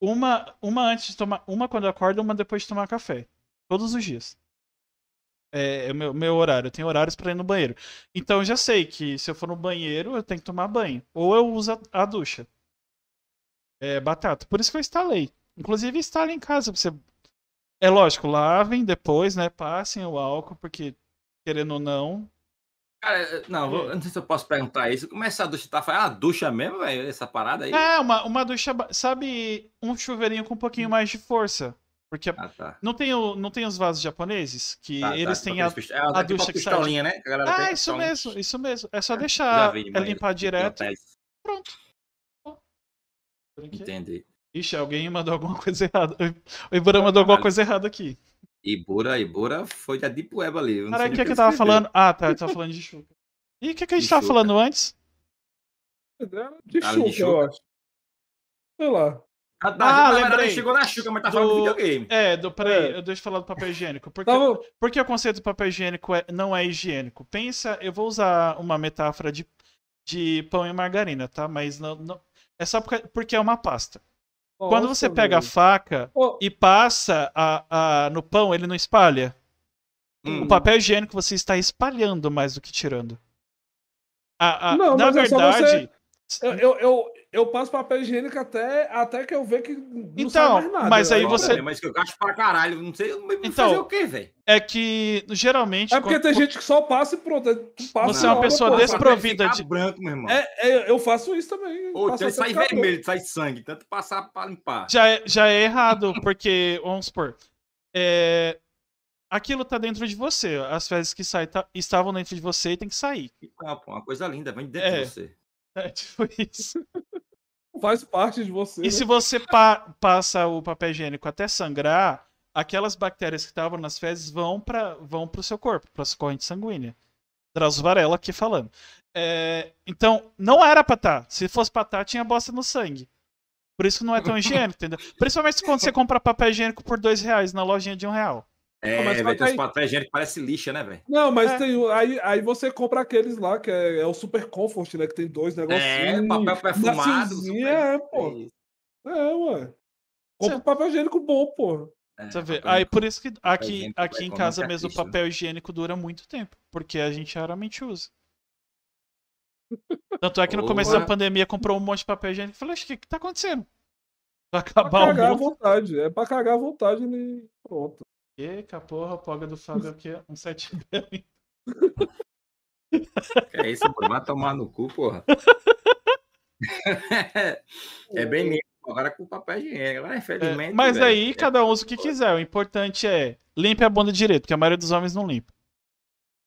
Uma, uma antes de tomar, uma quando eu acordo, uma depois de tomar café. Todos os dias. É, é o meu, meu horário. Eu tenho horários pra ir no banheiro. Então eu já sei que se eu for no banheiro, eu tenho que tomar banho. Ou eu uso a, a ducha. É batata. Por isso que eu instalei. Inclusive instalem em casa você. É lógico, lavem depois, né? Passem o álcool, porque querendo ou não, Cara, não, vou- não sei se eu posso perguntar isso. Como é essa ducha? Tá fazendo uma ducha mesmo, velho? Essa parada aí? É, uma, uma ducha. Sabe, um chuveirinho com um pouquinho mais de força. Porque Ah, tá. não tem, o, não tem os vasos japoneses? Que Tá, tá, eles tipo têm a. é, é tipo ducha uma que sai pistolinha, né? A Ah, isso pistolinha. mesmo, isso mesmo. É só Já deixar vi, é limpar direto. Pronto. Entendi. Ixi, alguém mandou alguma coisa errada. O Ibura mandou alguma coisa errada aqui. Ibura, Ibura foi da Deep Web ali. eu não Cara, o que, o que eu tava falando? Ah, tá, eu tava falando de chuca. E o que, que a gente De tava falando antes? De Ah, chuca, de eu acho. Sei lá. Ah, Ah, na verdade, lembrei. chegou na Xuca, mas tá Do- falando de videogame. É, do, peraí, É. eu deixa eu falar do papel higiênico. Porque, Tava... porque o conceito do papel higiênico é- não é higiênico. Pensa, eu vou usar uma metáfora de, de pão e margarina, tá? Mas não, não- é só porque, porque é uma pasta. Quando você pega a faca Ô, e passa a, a- no pão, ele não espalha. Hum. O papel higiênico você está espalhando mais do que tirando. A- a- Não, na mas é só verdade, Eu, eu, eu, passo papel higiênico até, até que eu ver que não Então, sai mais nada. mas aí você- Mas que eu gasto pra caralho. Não sei Então, fazer o quê, velho? É que geralmente. É porque quando- tem gente que só passa e pronto. Tu passa Você é uma pessoa pô. desse- desprovida de- branco, meu irmão. É, é, eu faço isso também. Ou sai vermelho, sai sangue. Tanto passar pra limpar. já, é, já é errado, porque, vamos supor, é, aquilo tá dentro de você. As fezes que saem tá- estavam dentro de você e tem que sair. Ah, pô, Uma coisa linda, vem dentro É. de você. É tipo isso. Faz parte de você. E né? se você pa- passa o papel higiênico até sangrar, aquelas bactérias que estavam nas fezes vão para vão pro seu corpo, pra sua corrente sanguínea. Drauzio Varela aqui falando. É, então, não era pra estar. Se fosse pra estar, tinha bosta no sangue. Por isso não é tão higiênico, entendeu? Principalmente quando você compra papel higiênico por dois reais na lojinha de um real. É, mas velho, tem uns aí- papéis higiênicos que parece lixa, né, velho? Não, mas É. tem. o- Aí, aí você compra aqueles lá, que é, é o Super Comfort, né? Que tem dois negocinhos. É, papel perfumado. maciozinho, É, pô. É, ué. Compra um papel higiênico bom, pô. É, Você vê? Aí por isso que aqui, aqui em econômico casa é mesmo o né? papel higiênico dura muito tempo, porque a gente raramente usa. Tanto é que no começo da pandemia comprou um monte de papel higiênico e falei, acho que o que tá acontecendo? Pra acabar o cagar à mundo. vontade. É pra cagar à vontade e pronto. Eita porra, a poga do Fábio aqui é um 7 bem. Que é isso, pô? Vai tomar no cu, porra. é bem limpo. Agora com papel higiênico. Agora, infelizmente. Mas velho, aí é- cada um usa o que quiser. O importante é limpe a bunda direito, porque a maioria dos homens não limpa.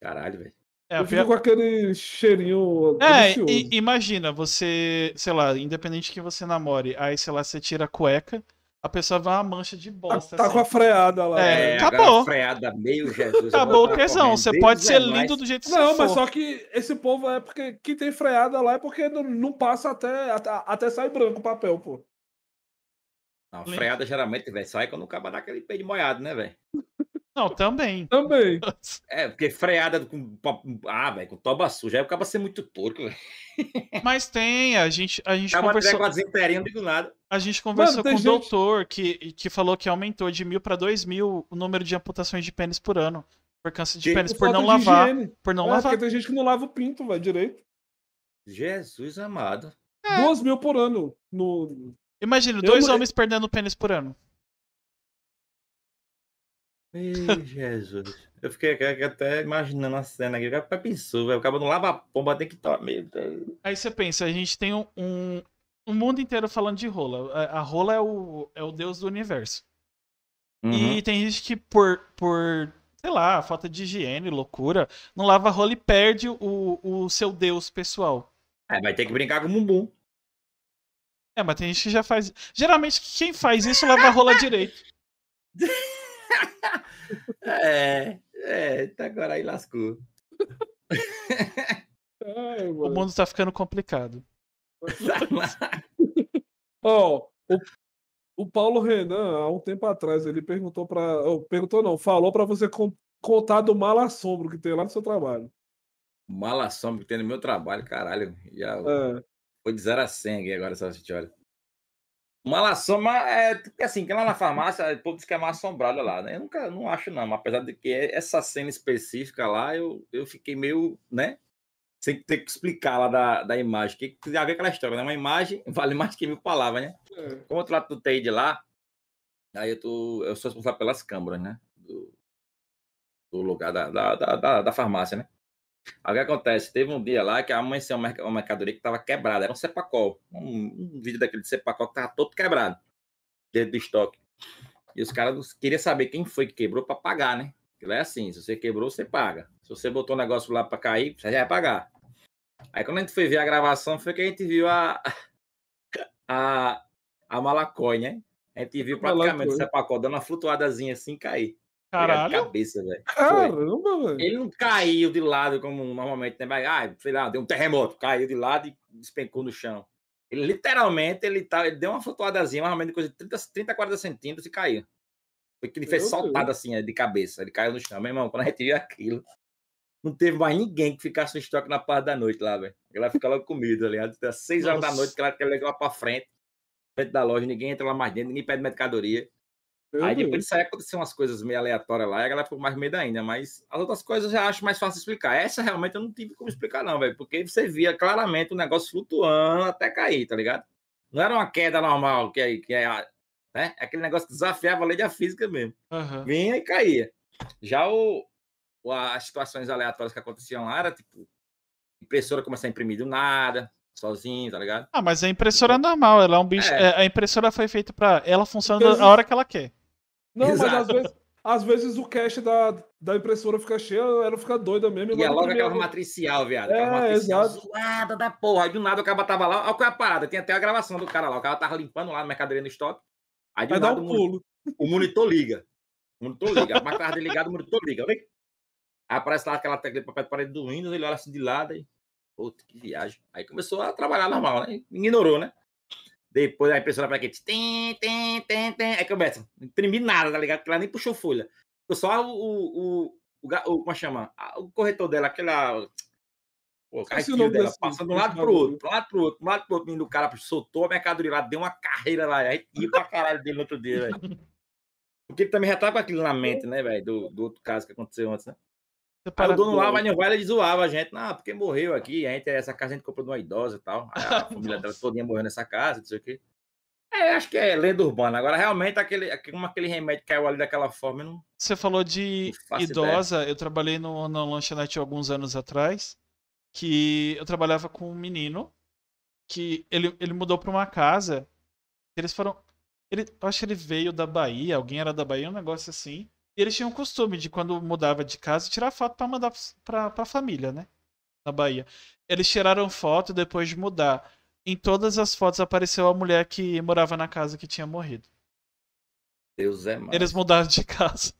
Caralho, velho. É, Eu fico com aquele cheirinho É, e- imagina, você, sei lá, independente que você namore, aí, sei lá, você tira a cueca, a pessoa vai uma mancha de Tá, bosta. tá assim. com a freada lá. É, né? acabou. freada, meio Jesus. Acabou o tá tesão. Você pode ser lindo do jeito que Não, você mas for. só que esse povo é porque quem tem freada lá é porque não, não passa até, até, até sair branco o papel, pô. Não, freada geralmente, velho, sai quando acaba daquele peito molhado, né, velho? Não, também. Também. É, porque freada com. Ah, velho, com toba suja. Aí acaba ser muito porco, velho. Mas tem, a gente, a gente Acaba conversou, com a desinteirinha, não digo nada. A gente conversou tem com o gente- doutor que, que falou que aumentou de mil para dois mil o número de amputações de pênis por ano. Por câncer de pênis, Por não lavar. higiene. Por não É, lavar. porque tem gente que não lava o pinto, velho, direito. Jesus amado. É. Duas mil por ano. No... Imagina, Eu dois não- homens perdendo pênis por ano. Ei, Jesus. Eu fiquei até imaginando a cena aqui. O cara pensou, velho. O cara não lava a pomba, tem que tomar. Meu Deus. Aí você pensa, a gente tem um, um, um mundo inteiro falando de rola. A, a rola é o, é o deus do universo. Uhum. E tem gente que por, por, sei lá, falta de higiene, loucura, não lava a rola e perde o, o seu deus pessoal. É, vai ter que brincar com o bumbum. É, mas tem gente que já faz. Geralmente quem faz isso lava a rola direito. É, é, até agora aí lascou. Ai, O mundo tá ficando complicado. Ó, o, o Paulo Renan, há um tempo atrás, ele perguntou pra. oh, perguntou não, falou pra você con- contar do mal assombro que tem lá no seu trabalho. Mala sombra que tem no meu trabalho, caralho. Já É. foi de 0 a 100 aqui agora, essa gente olha. Mala sombra é assim, que lá na farmácia, o povo diz que é mal assombrado lá, né? Eu nunca não acho, não, mas apesar de que essa cena específica lá, eu, eu fiquei meio, né? Sem ter que explicar lá da, da imagem. Que tem a ver aquela história, né? Uma imagem vale mais que mil palavras, né? é. Como eu trato do TI de lá, aí eu, tô, eu sou responsável pelas câmaras, né? Do, do lugar da, da, da, da, farmácia, né? Aí o que acontece? Teve um dia lá que amanheceu uma merca- uma mercadoria que estava quebrada, era um cepacol. Um, um vídeo daquele de cepacol que estava todo quebrado, dentro do estoque. E os caras queriam saber quem foi que quebrou para pagar, né? Porque lá é assim: se você quebrou, você paga. Se você botou o negócio lá para cair, você já vai pagar. Aí quando a gente foi ver a gravação, foi que a gente viu a, a, a Malacói, né? A gente viu praticamente o Malacói. cepacol dando uma flutuadazinha assim cair. Pegar De Caralho. cabeça, velho. Caramba, velho. Ele não caiu de lado como normalmente, né? Mas, ah, sei lá, deu um terremoto, caiu de lado e despencou no chão. Ele literalmente, ele, tá, ele deu uma flutuadazinha, mais ou menos de coisa de 30, 30 40 centímetros e caiu. Foi que ele fez Meu soltado assim, de cabeça. Ele caiu no chão. Meu irmão, quando a gente viu aquilo, não teve mais ninguém que ficasse no estoque na parte da noite lá, velho. Ela fica logo com medo, tá ligado? Das 6 horas da noite que ela quer levar pra frente, frente da loja, ninguém entra lá mais dentro, ninguém pede mercadoria. Meu Aí Deus. depois disso aí aconteceu umas coisas meio aleatórias lá e a galera ficou mais medo ainda. Mas as outras coisas eu já acho mais fácil explicar. Essa realmente eu não tive como explicar, não, velho. Porque você via claramente o negócio flutuando até cair, tá ligado? Não era uma queda normal, que é, que é né? aquele negócio que desafiava a lei da física mesmo. Aham. Vinha e caía. Já o- as situações aleatórias que aconteciam lá era tipo, impressora começar a imprimir do nada, sozinho, tá ligado? Ah, mas a impressora é normal, ela é um bicho. É. é, a impressora foi feita pra. Ela funciona Porque a hora que ela quer. Não, mas Exato. às vezes, às vezes o cache da, da impressora fica cheio, ela fica doida mesmo. E é logo aquela a- matricial, viado. É, Aquela matricial exato. zoada da porra. Aí do nada o cara tava lá, olha qual é a parada. Tem até a gravação do cara lá. O cara tava limpando lá a mercadoria no estoque. Aí do Aí dá nada um o, moni- pulo. o monitor liga. O monitor liga. A máquina tava desligada, o monitor liga. Vem. Aí aparece lá aquela tecla de papel de parede do Windows, ele olha assim de lado e. Puta, que viagem. Aí começou a trabalhar normal, né? Ignorou, né? Depois a impressora para aqui. Tem, tem, tem, tem. Aí começa. Não imprimi nada, tá ligado? Porque ela nem puxou folha. Ficou só o. o, o, o, o- como é que chama? O corretor dela, aquela. Pô, o o dela, desse- passando de um lado pro outro, pro lado pro outro, pro lado pro outro. do cara soltou a mercadoria lá, deu uma carreira lá. Aí ia pra caralho dele no outro dia, velho. Porque ele também já tava com aquilo na mente, né, velho? Do, do outro caso que aconteceu antes, né? Aí para- o dono lá, vai no vale, ele zoava a gente. Não, porque morreu aqui. A gente, essa casa a gente comprou de uma idosa e tal. A família dela todinha morreu nessa casa, não sei o quê. É, acho que é lenda urbana. Agora, realmente, aquele, como aquele remédio caiu ali daquela forma, não. Você falou de idosa. Eu trabalhei no, na lanchonete alguns anos atrás. Que eu trabalhava com um menino. Que ele, ele mudou pra uma casa. Eles foram. Ele, eu acho que ele veio da Bahia. Alguém era da Bahia, um negócio assim. E eles tinham o costume de, quando mudava de casa, tirar foto pra mandar pra, pra família, né? Na Bahia. Eles tiraram foto depois de mudar. Em todas as fotos apareceu a mulher que morava na casa que tinha morrido. Deus é mais. Eles mudaram de casa.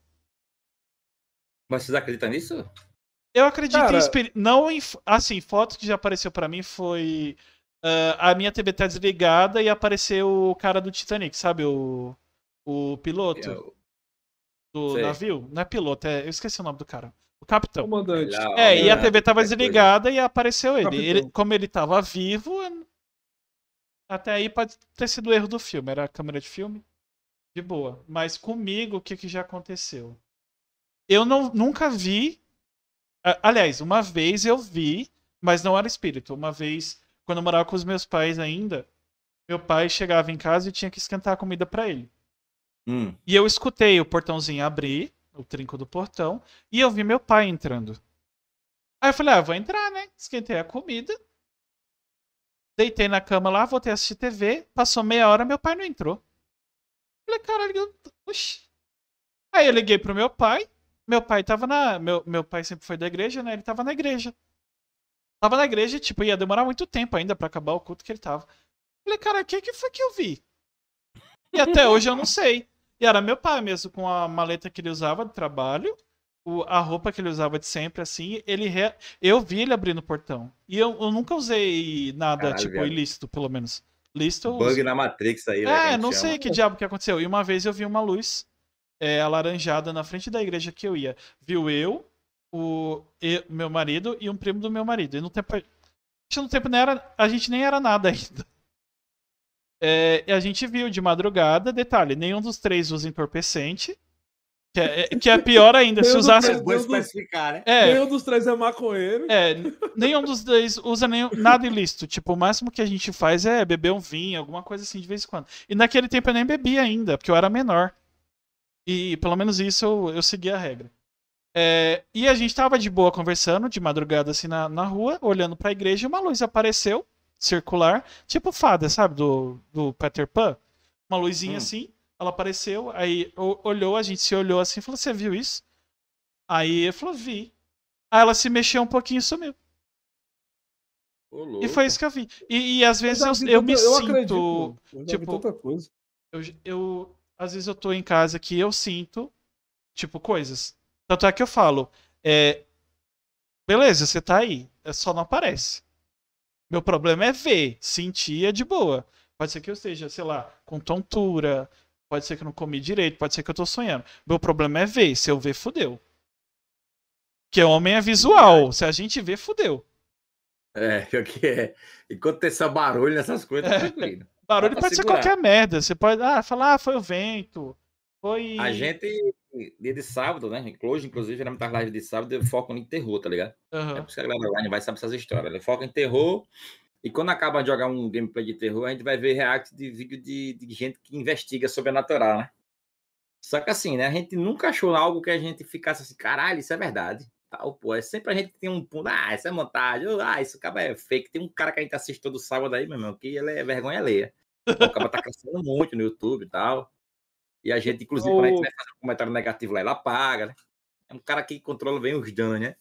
Mas vocês acreditam nisso? Eu acredito Cara- em espírito. Não em. Assim, foto que já apareceu pra mim foi. ah, a minha TV tá desligada e apareceu o cara do Titanic, sabe? O. O piloto Eu- do sei. navio. Não é piloto, é. Eu esqueci o nome do cara. O capitão. Comandante. Lá, É, e a né, TV tava desligada e apareceu ele. Ele. Como ele tava vivo. Até aí pode ter sido erro do filme. Era a câmera de filme. De boa. Mas comigo, o que, que já aconteceu? Eu não, nunca vi. a- Aliás, uma vez eu vi, mas não era espírito. Uma vez, quando eu morava com os meus pais ainda, meu pai chegava em casa e tinha que esquentar a comida pra ele. Hum, E eu escutei o portãozinho abrir, o trinco do portão, e eu vi meu pai entrando. Aí eu falei, ah, vou entrar, né? Esquentei a comida. Deitei na cama lá, voltei a assistir TV. Passou meia hora, meu pai não entrou. Falei, caralho, eu... oxi. Aí eu liguei pro meu pai. Meu pai tava na. Meu, meu pai sempre foi da igreja, né? Ele tava na igreja. Tava na igreja, tipo, ia demorar muito tempo ainda pra acabar o culto que ele tava. Falei, cara, o que, que foi que eu vi? E até hoje eu não sei. E era meu pai mesmo, com a maleta que ele usava de trabalho, o- a roupa que ele usava de sempre, assim. Ele re- Eu vi ele abrindo o portão. E eu, eu nunca usei nada, Caralho, tipo, ilícito, pelo menos. Lícito eu bug uso. na Matrix aí, velho. a É, gente não chama. sei que diabo que aconteceu. E uma vez eu vi uma luz é, alaranjada na frente da igreja que eu ia. Viu eu, o e- meu marido e um primo do meu marido. E no tempo. Acho que no tempo nem era, a gente nem era nada ainda. É, e a gente viu de madrugada, detalhe, nenhum dos três usa entorpecente. Que é, é- que é pior ainda, se Nenhum dos usasse. três- É bom especificar, né? É, Nenhum dos três é maconheiro. é, nenhum dos dois usa nenhum, nada ilícito. Tipo, o máximo que a gente faz é beber um vinho, alguma coisa assim de vez em quando. E naquele tempo eu nem bebia ainda, porque eu era menor. E pelo menos isso eu, eu segui a regra. É, e a gente tava de boa conversando, de madrugada assim na, na rua, olhando pra igreja, e uma luz apareceu, circular, tipo fada, sabe? Do, do Peter Pan. Uma luzinha Hum. assim, ela apareceu, aí olhou, a gente se olhou assim e falou: Você viu isso? Aí ele falou: Vi. Aí ela se mexeu um pouquinho e sumiu. Ô. E foi isso que eu vi. E, e às vezes eu, vi eu me sinto. eu vi tipo, tanta coisa. Eu, eu- às vezes eu tô em casa que eu sinto, tipo, coisas. Tanto é que eu falo, é, beleza, você tá aí, é só não aparece. Meu problema é ver, sentir é de boa. Pode ser que eu esteja, sei lá, com tontura, pode ser que eu não comi direito, pode ser que eu tô sonhando. Meu problema é ver, se eu ver, fudeu. Porque homem é visual, se a gente vê, fudeu. É, pior que é. Enquanto tem esse barulho nessas coisas, tá É. tranquilo. Barulho pode ser segurar. qualquer merda. Você pode ah, falar, ah, foi o vento. Foi. A gente, dia de sábado, né? Hoje, inclusive, geralmente as lives de sábado focam em terror, tá ligado? É Aham. por isso que a galera online vai saber essas histórias. Ele foca em terror E quando acaba de jogar um gameplay de terror, a gente vai ver react de vídeo de, de gente que investiga sobrenatural, né? Só que assim, né? A gente nunca achou algo que a gente ficasse assim, caralho, isso é verdade. Tal, pô. É sempre a gente tem um ponto, ah, isso é montagem, ah, isso acaba é fake. Tem um cara que a gente assiste todo sábado aí, meu irmão, que ele é vergonha alheia. O cara tá crescendo muito no YouTube e tal. E a gente, inclusive, quando a gente vai fazer um comentário negativo lá, ela paga, né? É um cara que controla bem os danos, né?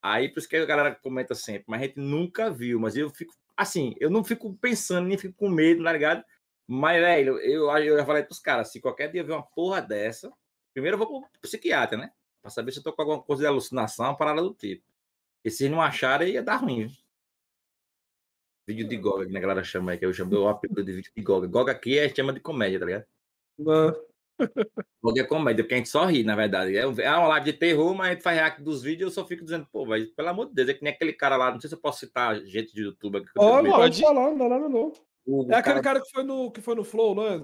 Aí por isso que a galera comenta sempre, mas a gente nunca viu. Mas eu fico, assim, eu não fico pensando, nem fico com medo, tá ligado? Mas, velho, eu, eu já falei pros caras, se qualquer dia ver uma porra dessa, primeiro eu vou pro psiquiatra, né? Pra saber se eu tô com alguma coisa de alucinação, parada do tipo. E se não acharem, ia dar ruim. Viu? Vídeo de Goga, que a galera chama aí, que eu chamo o apelido de vídeo de Goga. Goga aqui é chama de comédia, tá ligado? Não. Goga é comédia, porque a gente só ri, na verdade. É é uma live de terror, mas a gente faz react dos vídeos eu só fico dizendo, pô, velho, pelo amor de Deus, é que nem aquele cara lá, não sei se eu posso citar gente de YouTube aqui. Ó, pode falar, não dá nada não. O É aquele cara- cara que foi no, que foi no Flow, né?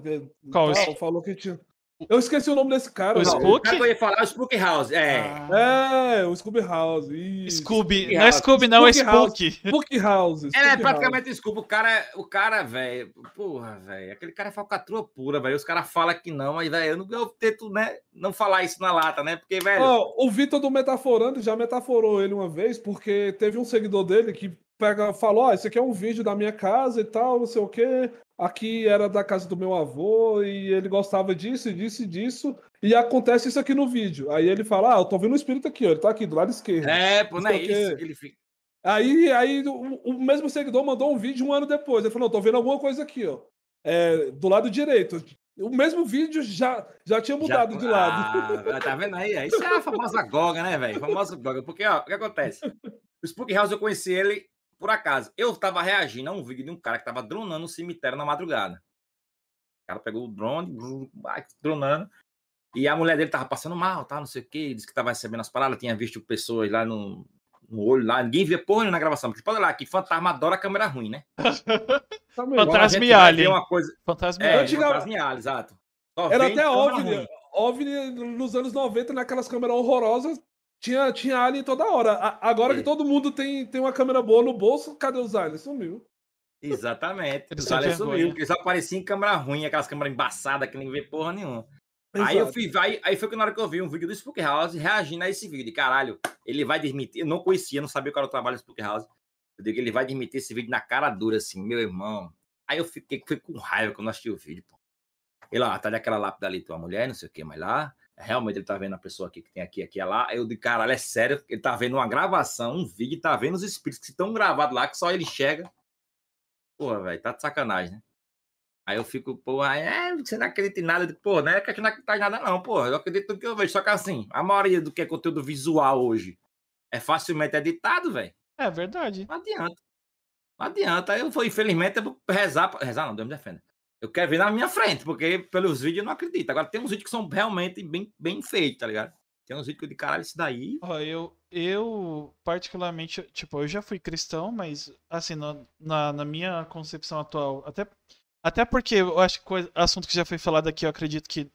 Falou que tinha. Eu esqueci o nome desse cara. O não. Spook? o cara que eu ia falar é o Spook House. É. Ah, É, o Scooby House. Isso. Scooby. Não é House. Scooby, não, é Spooky House. Spook. Spook House. É, Spook praticamente desculpa. O cara, o cara, velho. Porra, velho. Aquele cara é falcatrua pura, velho. Os caras falam que não, mas, velho, eu, não- eu tento, né? Não falar isso na lata, né? Porque, velho. Ó, o Vitor do Metaforando já metaforou ele uma vez, porque teve um seguidor dele que pega, falou: Ó, esse aqui é um vídeo da minha casa e tal, não sei o quê. Aqui era da casa do meu avô e ele gostava disso, e disso e disso. E acontece isso aqui no vídeo. Aí ele fala: Ah, eu tô vendo o espírito aqui, ó. Ele tá aqui do lado esquerdo. É, pô, não é Isso que ele fica. Aí, aí o, o mesmo seguidor mandou um vídeo um ano depois. Ele falou: tô vendo alguma coisa aqui, ó. É, do lado direito. O mesmo vídeo já, já tinha mudado Já- de lado. Ah, tá vendo aí? Isso é a famosa Goga, né, velho? Famosa Goga. Porque, ó, o que acontece? O Spook House eu conheci ele por acaso. Eu tava reagindo a um vídeo de um cara que tava dronando no cemitério na madrugada. O cara pegou o drone, dronando. E a mulher dele tava passando mal, tá? Não sei o quê. Disse que tava recebendo as paradas, tinha visto pessoas lá no, no olho lá. Ninguém via porra na gravação. Porque pode olhar que fantasma adora câmera ruim, né? Tá e Alien. Uma coisa... Fantasma É, Antiga- fantasma e alien, exato. Só Era até ruim. OVNI nos anos 90, naquelas câmeras horrorosas, tinha, tinha alien toda hora. A- agora É. que todo mundo tem, tem uma câmera boa no bolso, cadê os aliens? Sumiu. Exatamente. Os aliens sumiu, porque eles só apareciam em câmera ruim, aquelas câmeras embaçadas que nem vê porra nenhuma. Aí eu Exato. fui, aí, aí foi que na hora que eu vi um vídeo do Spook House reagindo a esse vídeo, de caralho, ele vai desmentir, eu não conhecia, não sabia qual era o trabalho do Spook House. Eu digo, ele vai desmentir esse vídeo na cara dura, assim, meu irmão. Aí eu fiquei, fui com raiva quando eu assisti o vídeo, pô. Ele, ó, tá daquela lápida ali, tua mulher, não sei o que, mas lá, realmente ele tá vendo a pessoa aqui que tem aqui, aqui, lá. Eu digo, caralho, é sério, ele tá vendo uma gravação, um vídeo, tá vendo os espíritos que estão gravados lá, que só ele chega. Porra, velho, tá de sacanagem, né? Aí eu fico, pô, aí, é, você não acredita em nada. Digo, Pô, não é que eu não acredito em nada, não, pô. Eu acredito no que eu vejo. Só que assim, a maioria do que é conteúdo visual hoje é facilmente editado, velho. É verdade. Não adianta. Não adianta. Aí eu vou, infelizmente, eu vou rezar. Rezar não, Deus me defenda. Eu quero ver na minha frente, porque pelos vídeos eu não acredito. Agora tem uns vídeos que são realmente bem, bem feitos, tá ligado? Tem uns vídeos de caralho, isso daí. Ó, eu, eu, particularmente, tipo, eu já fui cristão, mas, assim, na, na, na minha concepção atual, até, até porque eu acho que coisa, assunto que já foi falado aqui, eu acredito que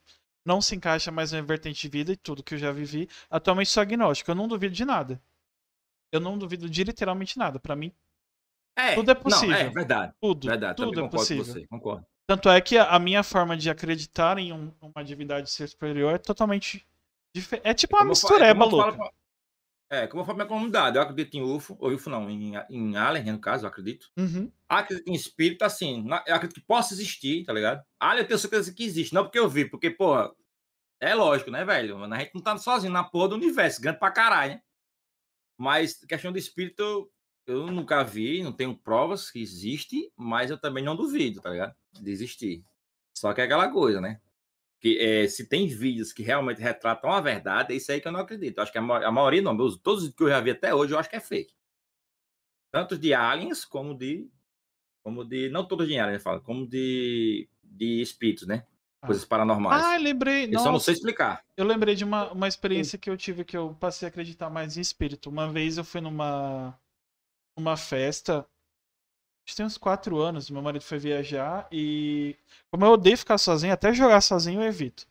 não se encaixa mais na vertente de vida e tudo que eu já vivi. Atualmente sou agnóstico, eu não duvido de nada. Eu não duvido de literalmente nada. Pra mim, É, Tudo é Não, possível. é verdade. tudo, Verdade. tudo é possível. com você. Concordo. Tanto é que a, minha forma de acreditar em um- uma divindade ser superior é totalmente diferente. É tipo uma Como eu fa- mistureba falo louca. É, como eu falo minha comunidade, eu acredito em UFO, ou UFO não, em, em Alien, no caso, eu acredito. Uhum. Acredito em espírito, assim, eu acredito que possa existir, tá ligado? Alien eu tenho certeza que existe, não porque eu vi, porque, porra, é lógico, né, velho? A gente não tá sozinho na porra do universo, grande pra caralho, né? Mas questão de espírito, eu, nunca vi, não tenho provas que existe, mas eu também não duvido, tá ligado? De existir. Só que é aquela coisa, né? Que é, se tem vídeos que realmente retratam a verdade, é isso aí que eu não acredito. Eu acho que a, a maioria não, meus- todos os que eu já vi até hoje, eu acho que é fake. Tanto de aliens como de. Como de. Não todos de aliens, fala, como de. De espíritos, né? Ah. Coisas paranormais. Ah, lembrei. eu só não sei explicar. eu lembrei de uma, uma experiência que eu tive que eu passei a acreditar mais em espírito. Uma vez eu fui numa, numa festa. Acho que tem uns quatro anos. Meu marido foi viajar e. Como eu odeio ficar sozinho, até jogar sozinho eu evito.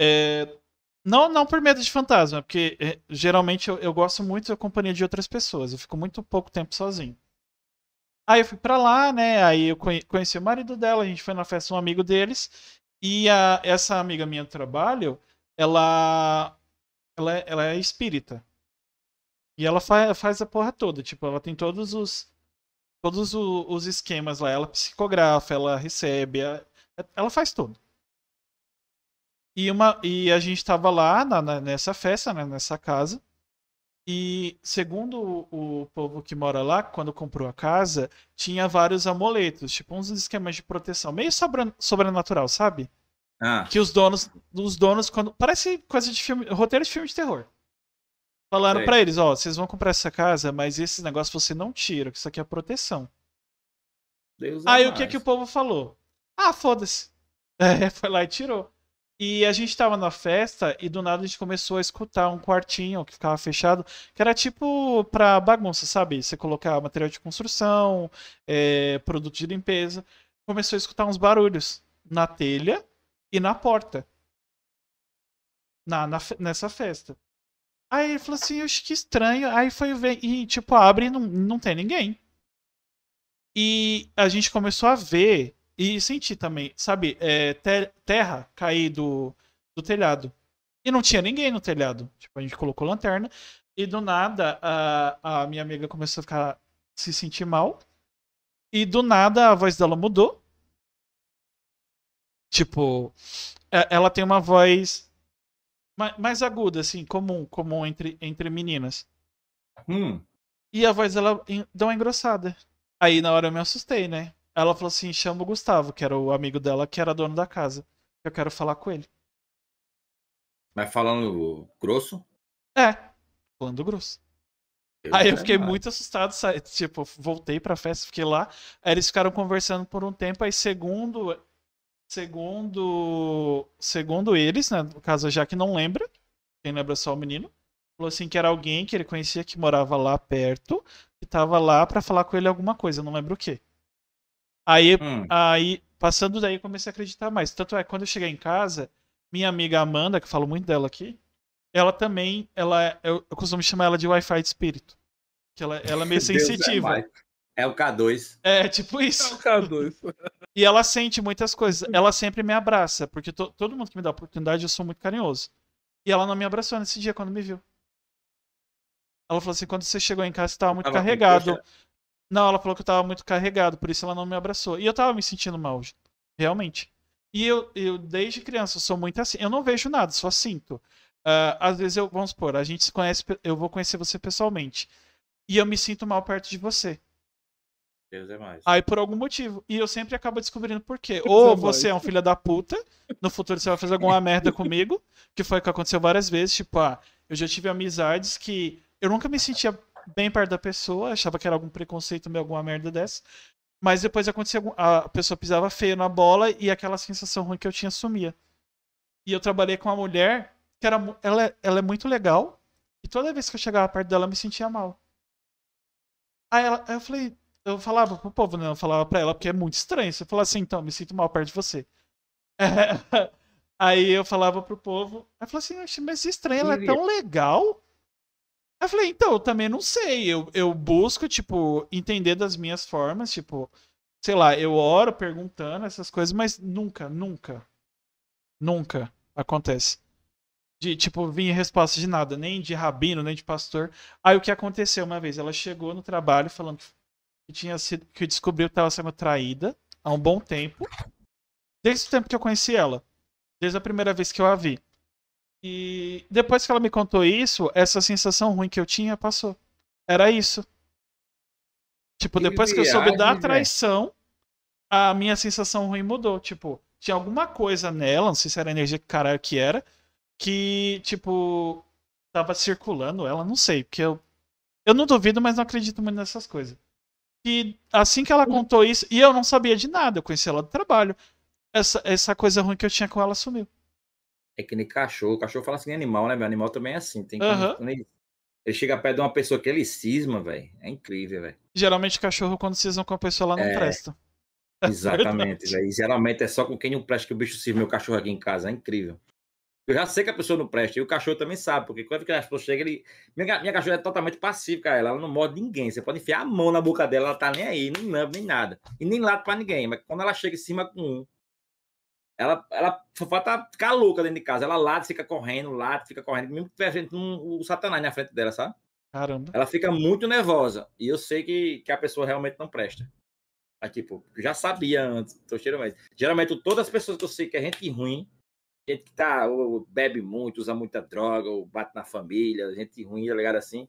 É, não, não por medo de fantasma, porque é, geralmente eu, eu gosto muito da companhia de outras pessoas. Eu fico muito pouco tempo sozinho. Aí eu fui pra lá, né? Aí eu conhe- conheci o marido dela, a gente foi na festa de um amigo deles. E a, essa amiga minha do trabalho, ela, ela, é- ela é espírita. E ela fa faz a porra toda. Tipo, ela tem todos os todos o- os esquemas lá. Ela psicografa, ela recebe, a- ela faz tudo. E, uma, e a gente tava lá na- na- nessa festa, né, nessa casa. E segundo o, o povo que mora lá, quando comprou a casa, tinha vários amuletos, tipo uns esquemas de proteção, meio sobrenatural, sabe? Ah, Que os donos, os donos quando parece coisa de filme, roteiro de filme de terror. Falaram pra eles, ó, vocês vão comprar essa casa, mas esses negócios você não tira, que isso aqui é proteção. Deus é Aí o mais. que que o povo falou? Ah, foda-se. É, foi lá e tirou. E a gente tava na festa e do nada a gente começou a escutar um quartinho que ficava fechado, que era tipo pra bagunça, sabe? Você colocar material de construção, é, produto de limpeza. Começou a escutar uns barulhos na telha e na porta. Na, na nessa festa. Aí ele falou assim, oxe, que estranho. Aí foi ver e tipo, abre e não, não tem ninguém. E a gente começou a ver e sentir também, sabe, é, te- terra cair do, do telhado. E não tinha ninguém no telhado. Tipo, a gente colocou lanterna. E do nada, a, a minha amiga começou a ficar, se sentir mal. E do nada a voz dela mudou. Tipo, é- ela tem uma voz ma- mais aguda, assim, comum, comum entre, entre meninas. Hum, E a voz dela deu uma engrossada. Aí na hora eu me assustei, né? Ela falou assim: chama o Gustavo, que era o amigo dela, que era dono da casa. Eu quero falar com ele. vai falando grosso. É, falando grosso. Deus Aí eu fiquei mais. muito assustado, sa- tipo, voltei pra festa, fiquei lá. Aí eles ficaram conversando por um tempo, aí segundo. Segundo. Segundo eles, né? No caso, já que não lembra, quem lembra é só o menino. Falou assim que era alguém que ele conhecia que morava lá perto, que tava lá pra falar com ele alguma coisa, não lembro o quê. Aí Hum, Aí, passando daí, eu comecei a acreditar mais. Tanto é, quando eu cheguei em casa, minha amiga Amanda, que eu falo muito dela aqui, ela também, ela, é- eu, eu costumo chamar ela de Wi-Fi de espírito. Que ela, ela é meio é sensitiva. mais. É o K2. É, tipo É isso. o K2. E ela sente muitas coisas. Ela sempre me abraça, porque to- todo mundo que me dá oportunidade, eu sou muito carinhoso. E ela não me abraçou nesse dia quando me viu. Ela falou assim: quando você chegou em casa, você tava muito carregado. Não, ela falou que eu tava muito carregado, por isso ela não me abraçou. E eu tava me sentindo mal, realmente. E eu, eu desde criança, sou muito assim. Eu não vejo nada, só sinto. Ah, às vezes eu, vamos supor, a gente se conhece, eu vou conhecer você pessoalmente. E eu me sinto mal perto de você. Deus é mais. Aí por algum motivo. E eu sempre acabo descobrindo por quê. Deus Ou é você é um filho da puta, no futuro você vai fazer alguma merda comigo, que foi o que aconteceu várias vezes. Tipo, ah, eu já tive amizades que eu nunca me sentia bem perto da pessoa, achava que era algum preconceito meu, alguma merda dessa. Mas depois acontecia a pessoa pisava feio na bola e aquela sensação ruim que eu tinha sumia. E eu trabalhei com uma mulher que era ela, é- ela é muito legal e toda vez que eu chegava perto dela eu me sentia mal. Aí, ela, aí eu falei, eu falava pro povo, né? Eu falava pra ela, porque é muito estranho. Você fala assim, então, me sinto mal perto de você. É, Aí eu falava pro povo, aí falou assim, "Oxe, mas estranho, ela é tão legal. Aí eu falei, então, eu também não sei. Eu, eu busco, tipo, entender das minhas formas, tipo, sei lá, eu oro perguntando essas coisas, mas nunca, nunca, nunca acontece. De, tipo, vir resposta de nada, nem de rabino, nem de pastor. Aí o que aconteceu uma vez? Ela chegou no trabalho falando que tinha sido, que descobriu que estava sendo traída há um bom tempo. Desde o tempo que eu conheci ela. Desde a primeira vez que eu a vi. E depois que ela me contou isso, essa sensação ruim que eu tinha passou. Era isso. Tipo, Que depois que eu soube da viagem, velho. traição, a minha sensação ruim mudou. Tipo, tinha alguma coisa nela, não sei se era a energia que caralho que era, que, tipo, tava circulando ela, não sei, porque eu. Eu não duvido, mas não acredito muito nessas coisas. E assim que ela contou isso, e eu não sabia de nada, eu conheci ela do trabalho. Essa, essa coisa ruim que eu tinha com ela sumiu. É que nem cachorro. O cachorro fala assim, animal, né? Meu animal também é assim. Tem que- quando ele, ele chega perto de uma pessoa que ele cisma, velho. É incrível, velho. Geralmente cachorro, quando cisam com a pessoa, ela não É. presta. Exatamente, verdade. velho. E Geralmente é só com quem não presta que o bicho cisma meu cachorro aqui em casa. É incrível. Eu já sei que a pessoa não presta, e o cachorro também sabe, porque quando a pessoa chega, ele. Minha, minha cachorra é totalmente pacífica, ela, ela não morde ninguém. Você pode enfiar a mão na boca dela, ela tá nem aí, nem lambe, nem nada. E nem late pra ninguém. Mas quando ela chega em cima com um, ela, ela só falta ficar louca dentro de casa. Ela late, fica correndo, late, fica correndo, mesmo que tiver um, o Satanás na frente dela, sabe? Caramba. Ela fica muito nervosa. E eu sei que, que a pessoa realmente não presta. Mas, tipo, já sabia antes, tô cheiro mais. Geralmente, todas as pessoas que eu sei que é gente ruim, gente que tá, ou bebe muito, usa muita droga, ou bate na família, gente ruim, tá ligado assim,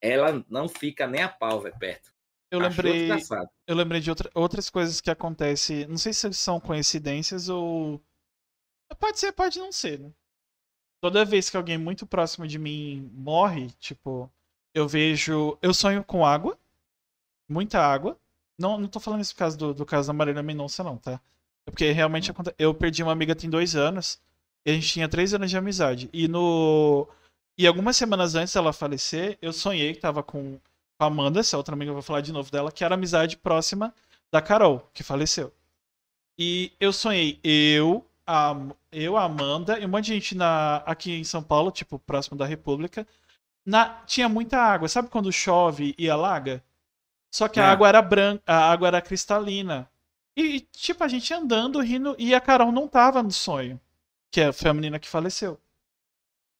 ela não fica nem a pau, velho, perto. Eu lembrei, eu lembrei de outra, outras coisas que acontecem. Não sei se são coincidências ou. Pode ser, pode não ser, né? Toda vez que alguém muito próximo de mim morre, tipo, eu vejo. Eu sonho com água. Muita água. Não, não tô falando isso por causa do, do caso da Marília Mendonça, não, tá? Porque realmente hum. acontece. Eu perdi uma amiga tem dois anos. E a gente tinha três anos de amizade. E no. E algumas semanas antes dela falecer, eu sonhei que tava com a Amanda, essa outra amiga, eu vou falar de novo dela, que era amizade próxima da Carol, que faleceu. E eu sonhei eu, a, eu, a Amanda e um monte de gente na, aqui em São Paulo, tipo, próximo da República. Na, tinha muita água. Sabe quando chove e alaga? Só que é. a água era branca, a água era cristalina. E, tipo, a gente andando, rindo, e a Carol não tava no sonho. Que foi a menina que faleceu.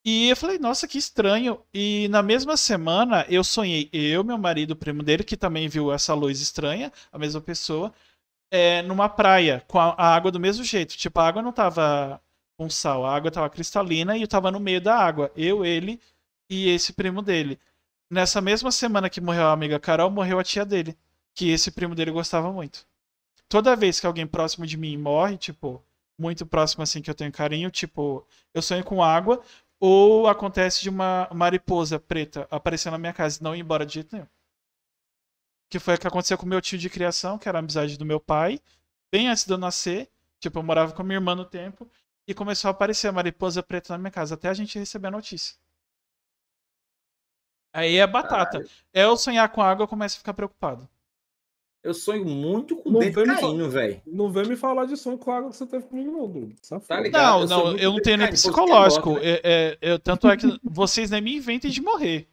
E eu falei, nossa, que estranho. E na mesma semana eu sonhei, eu, meu marido, primo dele, que também viu essa luz estranha, a mesma pessoa, é, numa praia, com a, a, água do mesmo jeito. Tipo, a água não tava com sal, a água tava cristalina e eu tava no meio da água. Eu, ele e esse primo dele. Nessa mesma semana que morreu a amiga Carol, morreu a tia dele, que esse primo dele gostava muito. Toda vez que alguém próximo de mim morre, tipo, muito próximo assim que eu tenho carinho, tipo, eu sonho com água, ou acontece de uma mariposa preta aparecer na minha casa e não ir embora de jeito nenhum. Que foi o que aconteceu com meu tio de criação, que era a amizade do meu pai, bem antes de eu nascer. Tipo, eu morava com a minha irmã no tempo. E começou a aparecer a mariposa preta na minha casa, até a gente receber a notícia. Aí é batata. Caralho. É eu sonhar com água, eu começo a ficar preocupado. Eu sonho muito com decaíno, velho. Não vem me falar de sonho com a água que você teve comigo, não, Dudu. Tá ligado? Não, eu não, eu não tenho nem psicológico. É, é, é, tanto é que vocês nem me inventem de morrer.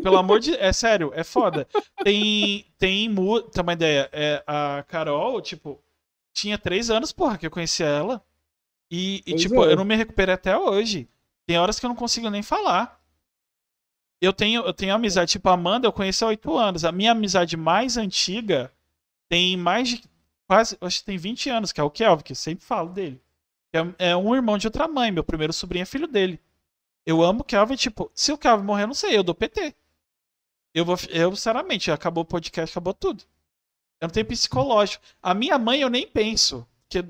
Pelo amor de. É sério, é foda. Tem. Tem. Tem uma ideia. É, a Carol, tipo, tinha três anos, porra, que eu conheci ela. E, e tipo, é. eu não me recuperei até hoje. Tem horas que eu não consigo nem falar. Eu tenho, eu tenho amizade, tipo, a Amanda eu conheci há oito anos. A minha amizade mais antiga tem mais de quase, acho que tem 20 anos, que é o Kelvin, que eu sempre falo dele. É, é um irmão de outra mãe, meu primeiro sobrinho é filho dele. Eu amo o Kelvin, tipo, se o Kelvin morrer, eu não sei, eu dou PT. Eu vou, eu, sinceramente, acabou o podcast, acabou tudo. Eu não tenho psicológico. A minha mãe eu nem penso, que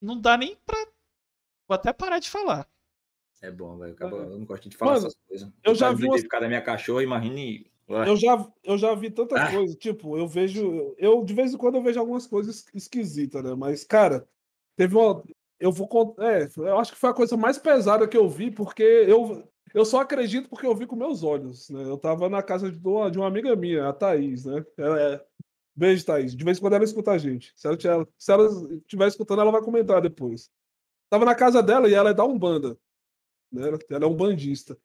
não dá nem pra. Vou até parar de falar. É bom, velho. Eu não gosto de falar Mano, essas coisas. Eu já vi. Uma... Ficar da minha cachorra, imagine eu já, eu já vi tanta ah. coisa, tipo, eu vejo. Eu, de vez em quando, eu vejo algumas coisas esquisitas, né? Mas, cara, teve uma. Eu vou contar. É, eu acho que foi a coisa mais pesada que eu vi, porque eu, eu só acredito porque eu vi com meus olhos, né? Eu tava na casa de uma, de uma amiga minha, a Thaís, né? Ela é. Beijo, Thaís. De vez em quando ela escuta a gente. Se ela, se ela estiver escutando, ela vai comentar depois. Tava na casa dela e ela é da Umbanda. Né? Ela é um bandista.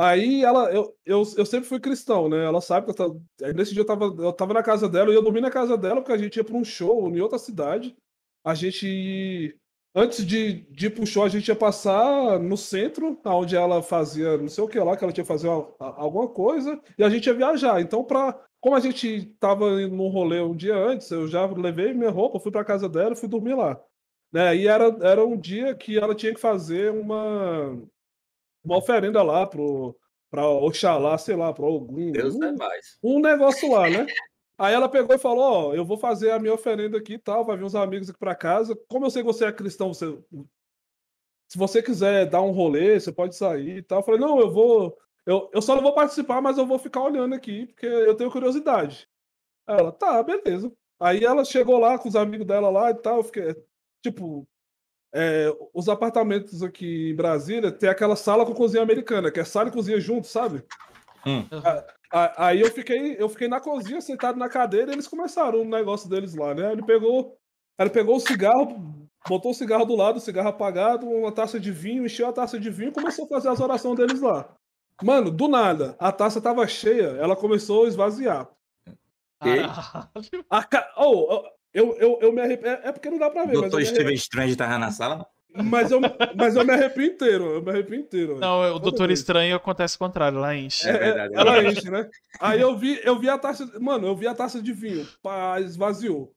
Aí ela, eu, eu, eu sempre fui cristão, né? Ela sabe que eu tava, nesse dia eu tava, eu tava na casa dela e eu dormi na casa dela porque a gente ia para um show em outra cidade. A gente, antes de, de ir pro show, a gente ia passar no centro, onde ela fazia não sei o que lá, que ela tinha que fazer uma, alguma coisa, e a gente ia viajar. Então, pra, como a gente tava num rolê um dia antes, eu já levei minha roupa, fui pra casa dela e fui dormir lá. Né? E era, era um dia que ela tinha que fazer uma uma oferenda lá pro para Oxalá, sei lá, para algum Deus um, é mais. um negócio lá, né? Aí ela pegou e falou: Ó, eu vou fazer a minha oferenda aqui e tal, vai vir uns amigos aqui para casa. Como eu sei que você é cristão, você, se você quiser dar um rolê, você pode sair e tal. Eu falei: Não, eu vou. Eu, eu só não vou participar, mas eu vou ficar olhando aqui, porque eu tenho curiosidade. Aí ela, tá, beleza. Aí ela chegou lá com os amigos dela lá e tal. Eu fiquei, tipo, é, os apartamentos aqui em Brasília tem aquela sala com cozinha americana, que é sala e cozinha junto, sabe? Hum. Aí eu fiquei, eu fiquei na cozinha, sentado na cadeira, e eles começaram o um negócio deles lá, né? Ele pegou, ele pegou o cigarro, botou o cigarro do lado, o cigarro apagado, uma taça de vinho, encheu a taça de vinho e começou a fazer as orações deles lá. Mano, do nada, a taça tava cheia, ela começou a esvaziar. Caralho. A ca... oh, oh, eu, eu, eu me arrepio. É é porque não dá pra ver, mas eu, Doutor me Steven arrepio... Strange tava na sala? mas, eu, mas eu me arrepio inteiro. Eu me arrepio inteiro. Não, o Doutor. Estranho acontece o contrário, lá enche. É, é, verdade, é ela enche, né? Aí eu vi, eu vi a taça. Mano, eu vi a taça de vinho. Pá, esvaziou.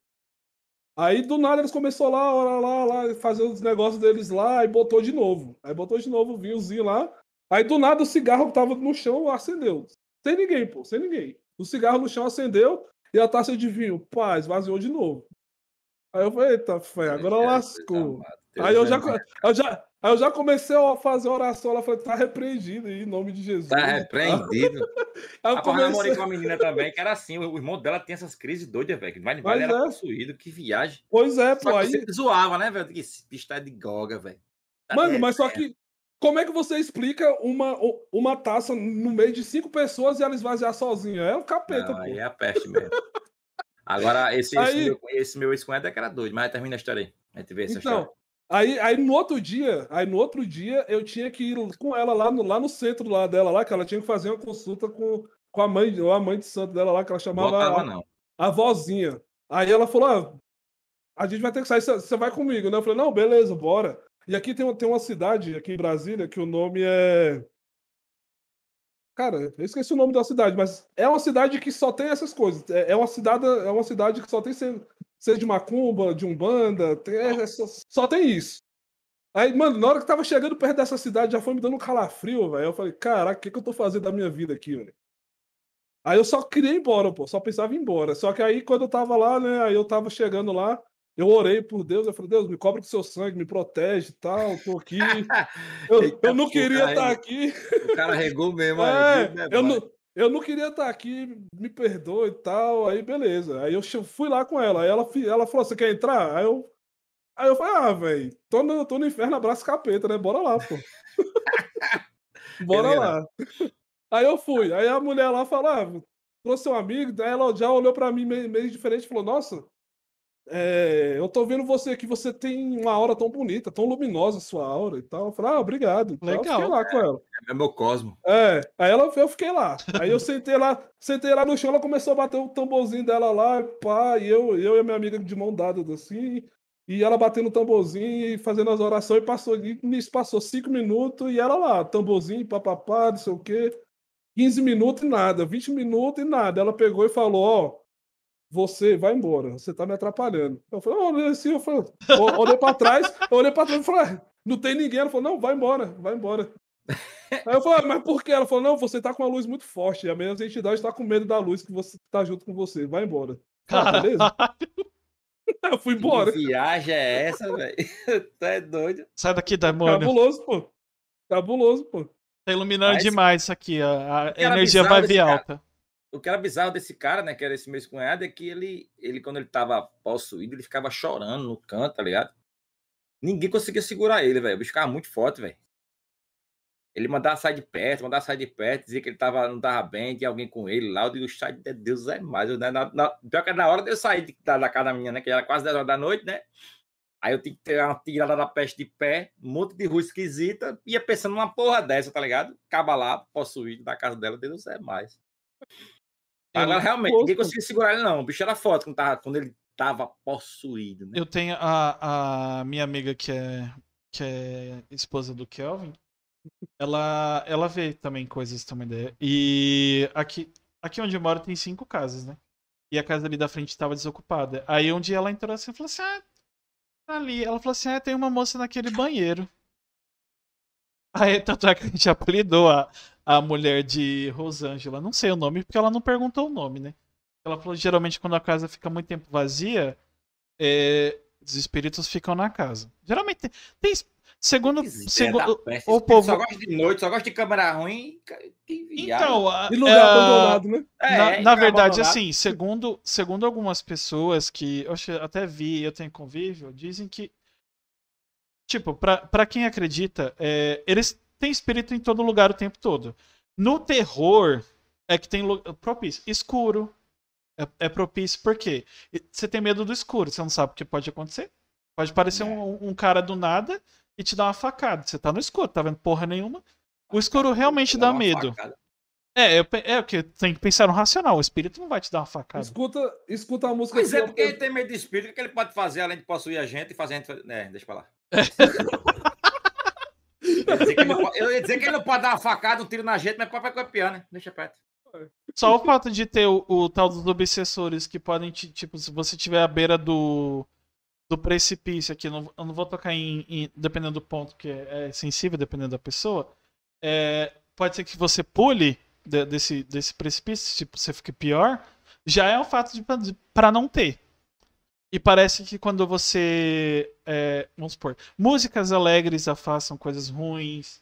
Aí do nada eles começaram lá, lá, lá, lá, fazer os negócios deles lá e botou de novo. Aí botou de novo o vinhozinho lá. Aí do nada o cigarro que tava no chão acendeu. Sem ninguém, pô, sem ninguém. O cigarro no chão acendeu e a taça de vinho, pá, esvaziou de novo. Aí eu falei, eita, fé, agora lascou. Aí eu já, eu já, aí eu já comecei a fazer oração, ela falou, tá repreendido aí, em nome de Jesus. Tá repreendido. Aí eu A namorei comecei... com uma menina também, que era assim, o irmão dela tem essas crises doidas, velho. Que vai Mas vai, era é. possuído, que viagem. Pois é, Só pô, aí... você zoava, né, velho? Que Esse bicho tá de goga, velho. Tá Mano, mas só que. Como é que você explica uma, uma taça no meio de cinco pessoas e ela esvaziar sozinha? É um capeta, Não, pô. aí é a peste mesmo. Agora, esse, esse Aí- meu, esse meu ex-cunhado é que era doido, mas termina a história aí. A gente vê essa Então, história. aí, aí no outro dia, aí no outro dia eu tinha que ir com ela lá no, lá no centro lá dela, lá, que ela tinha que fazer uma consulta com, com a mãe, a mãe de santo dela lá, que ela chamava Botava a, não. a vozinha. Aí ela falou: ah, a gente vai ter que sair, você você vai comigo, né? Eu falei, não, beleza, bora. E aqui tem, uma- tem uma cidade, aqui em Brasília, que o nome é. Cara, eu esqueci o nome da cidade, mas é uma cidade que só tem essas coisas. É, é uma cidade, é uma cidade que só tem ser, ser de macumba, de umbanda, tem, é só, só tem isso. Aí, mano, na hora que tava chegando perto dessa cidade, já foi me dando um calafrio, velho. Eu falei, caraca, o que, que eu tô fazendo da minha vida aqui, velho? Aí eu só queria ir embora, pô, só pensava em ir embora. Só que aí, quando eu tava lá, né, aí eu tava chegando lá, eu orei por Deus, eu falei, Deus, me cobre com seu sangue, me protege e tal, tô aqui. Eu, Eita, eu não queria estar aí- aqui. O cara regou mesmo. É, aí, né, eu, não, eu não queria estar aqui, me perdoa e tal. Aí, beleza. Aí eu fui lá com ela. Aí ela, ela falou: Você quer entrar? Aí eu, aí eu falei: Ah, velho, tô no, tô no inferno, abraço capeta, né? Bora lá, pô. Bora Beleza. lá. Aí eu fui. Aí a mulher lá falou: ah, trouxe um amigo. Daí ela já olhou pra mim meio, meio diferente e falou: Nossa. É, eu tô vendo você aqui, você tem uma aura tão bonita, tão luminosa a sua aura e tal. Eu falei, ah, obrigado. e tal. Eu Legal. fiquei lá com ela. É meu cosmo. É, aí ela, eu fiquei lá. Aí eu sentei lá, sentei lá no chão, ela começou a bater o tamborzinho dela lá, pá, e eu, eu e a minha amiga de mão dadas assim, e ela batendo o tamborzinho e fazendo as orações, e passou, e nisso passou cinco minutos, e ela lá, tamborzinho, papapá, não sei o quê, 15 minutos e nada, 20 minutos e nada. Ela pegou e falou, ó, você vai embora, você tá me atrapalhando. Eu falei, olhei assim, eu falei, eu olhei pra trás, eu olhei pra trás e falei, "Ah, não tem ninguém. Ela falou, não, vai embora, vai embora. Aí eu falei, "Ah, mas por quê? Ela falou, não, você tá com uma luz muito forte. E a minha entidade tá com medo da luz que você tá junto com você. Vai embora. Ah, Cara, beleza? Eu fui embora. Que viagem é essa, velho? tu é doido. sai daqui, demônio. Cabuloso, pô. Cabuloso, pô. Tá iluminando Mas- demais isso aqui. A, que energia vai vir cara? O que era bizarro desse cara, né, que era esse meu cunhado, é que ele, ele, quando ele tava possuído, ele ficava chorando no canto, tá ligado? Ninguém conseguia segurar ele, velho. O bicho ficava muito forte, velho. Ele mandava sair de perto, mandava sair de perto, dizia que ele tava, não tava bem, tinha alguém com ele lá. Eu digo, sai de Deus é mais. Eu, né, na, na, pior que na hora de eu sair da, da casa da minha, né, que era quase 10 horas da noite, né? Aí eu tinha que ter uma tirada da peste de pé, um monte de rua esquisita, ia pensando numa porra dessa, tá ligado? Acaba lá, possuído da casa dela, Deus é mais. Agora, realmente, ninguém conseguia segurar ele, não. O bicho era forte quando, tava, quando ele tava possuído, né? Eu tenho a, a minha amiga que é, que é esposa do Kelvin. Ela, ela vê também coisas, tem uma ideia. E aqui, aqui onde eu moro tem cinco casas, né? E a casa ali da frente estava desocupada. Aí um dia ela entrou assim e falou assim: Ah, tá ali. Ela falou assim: Ah, tem uma moça naquele banheiro. Aí, tanto é que a gente apelidou a, a mulher de Rosângela. Não sei o nome, porque ela não perguntou o nome, né? Ela falou: geralmente quando a casa fica muito tempo vazia, é, os espíritos ficam na casa. Geralmente tem. segundo. Segundo o povo- Só gosta de noite, só gosta de câmera ruim. Então, a- E lugar é, abandonado, né? É, na, é, na verdade, abandonado. assim, segundo, segundo algumas pessoas que eu até vi, eu tenho convívio, dizem que, tipo, pra, pra quem acredita, é, eles têm espírito em todo lugar o tempo todo. No terror, é que tem propício. Escuro é, é propício, por quê? Você tem medo do escuro, você não sabe o que pode acontecer. Pode parecer um, um cara do nada e te dar uma facada. Você tá no escuro, tá vendo porra nenhuma. O escuro realmente dá medo. facada. É, é porque tem que pensar no racional. O espírito não vai te dar uma facada. Escuta, escuta a música. Mas é porque ele tem medo de espírito, o que ele pode fazer além de possuir a gente e fazer a gente. É, deixa pra lá. Eu ia dizer que ele não pode- eu ia dizer que ele não pode dar uma facada, um tiro na gente, mas pode vai copiar, né? Deixa perto. Só o fato de ter o, o tal dos obsessores que podem, te, tipo, se você estiver à beira do, do precipício aqui, não, eu não vou tocar em, em- dependendo do ponto, que é, é sensível, dependendo da pessoa, é, pode ser que você pule de- desse, desse precipício, tipo, você fique pior, já é um fato de para não ter. E parece que quando você, é, vamos supor, músicas alegres afastam coisas ruins,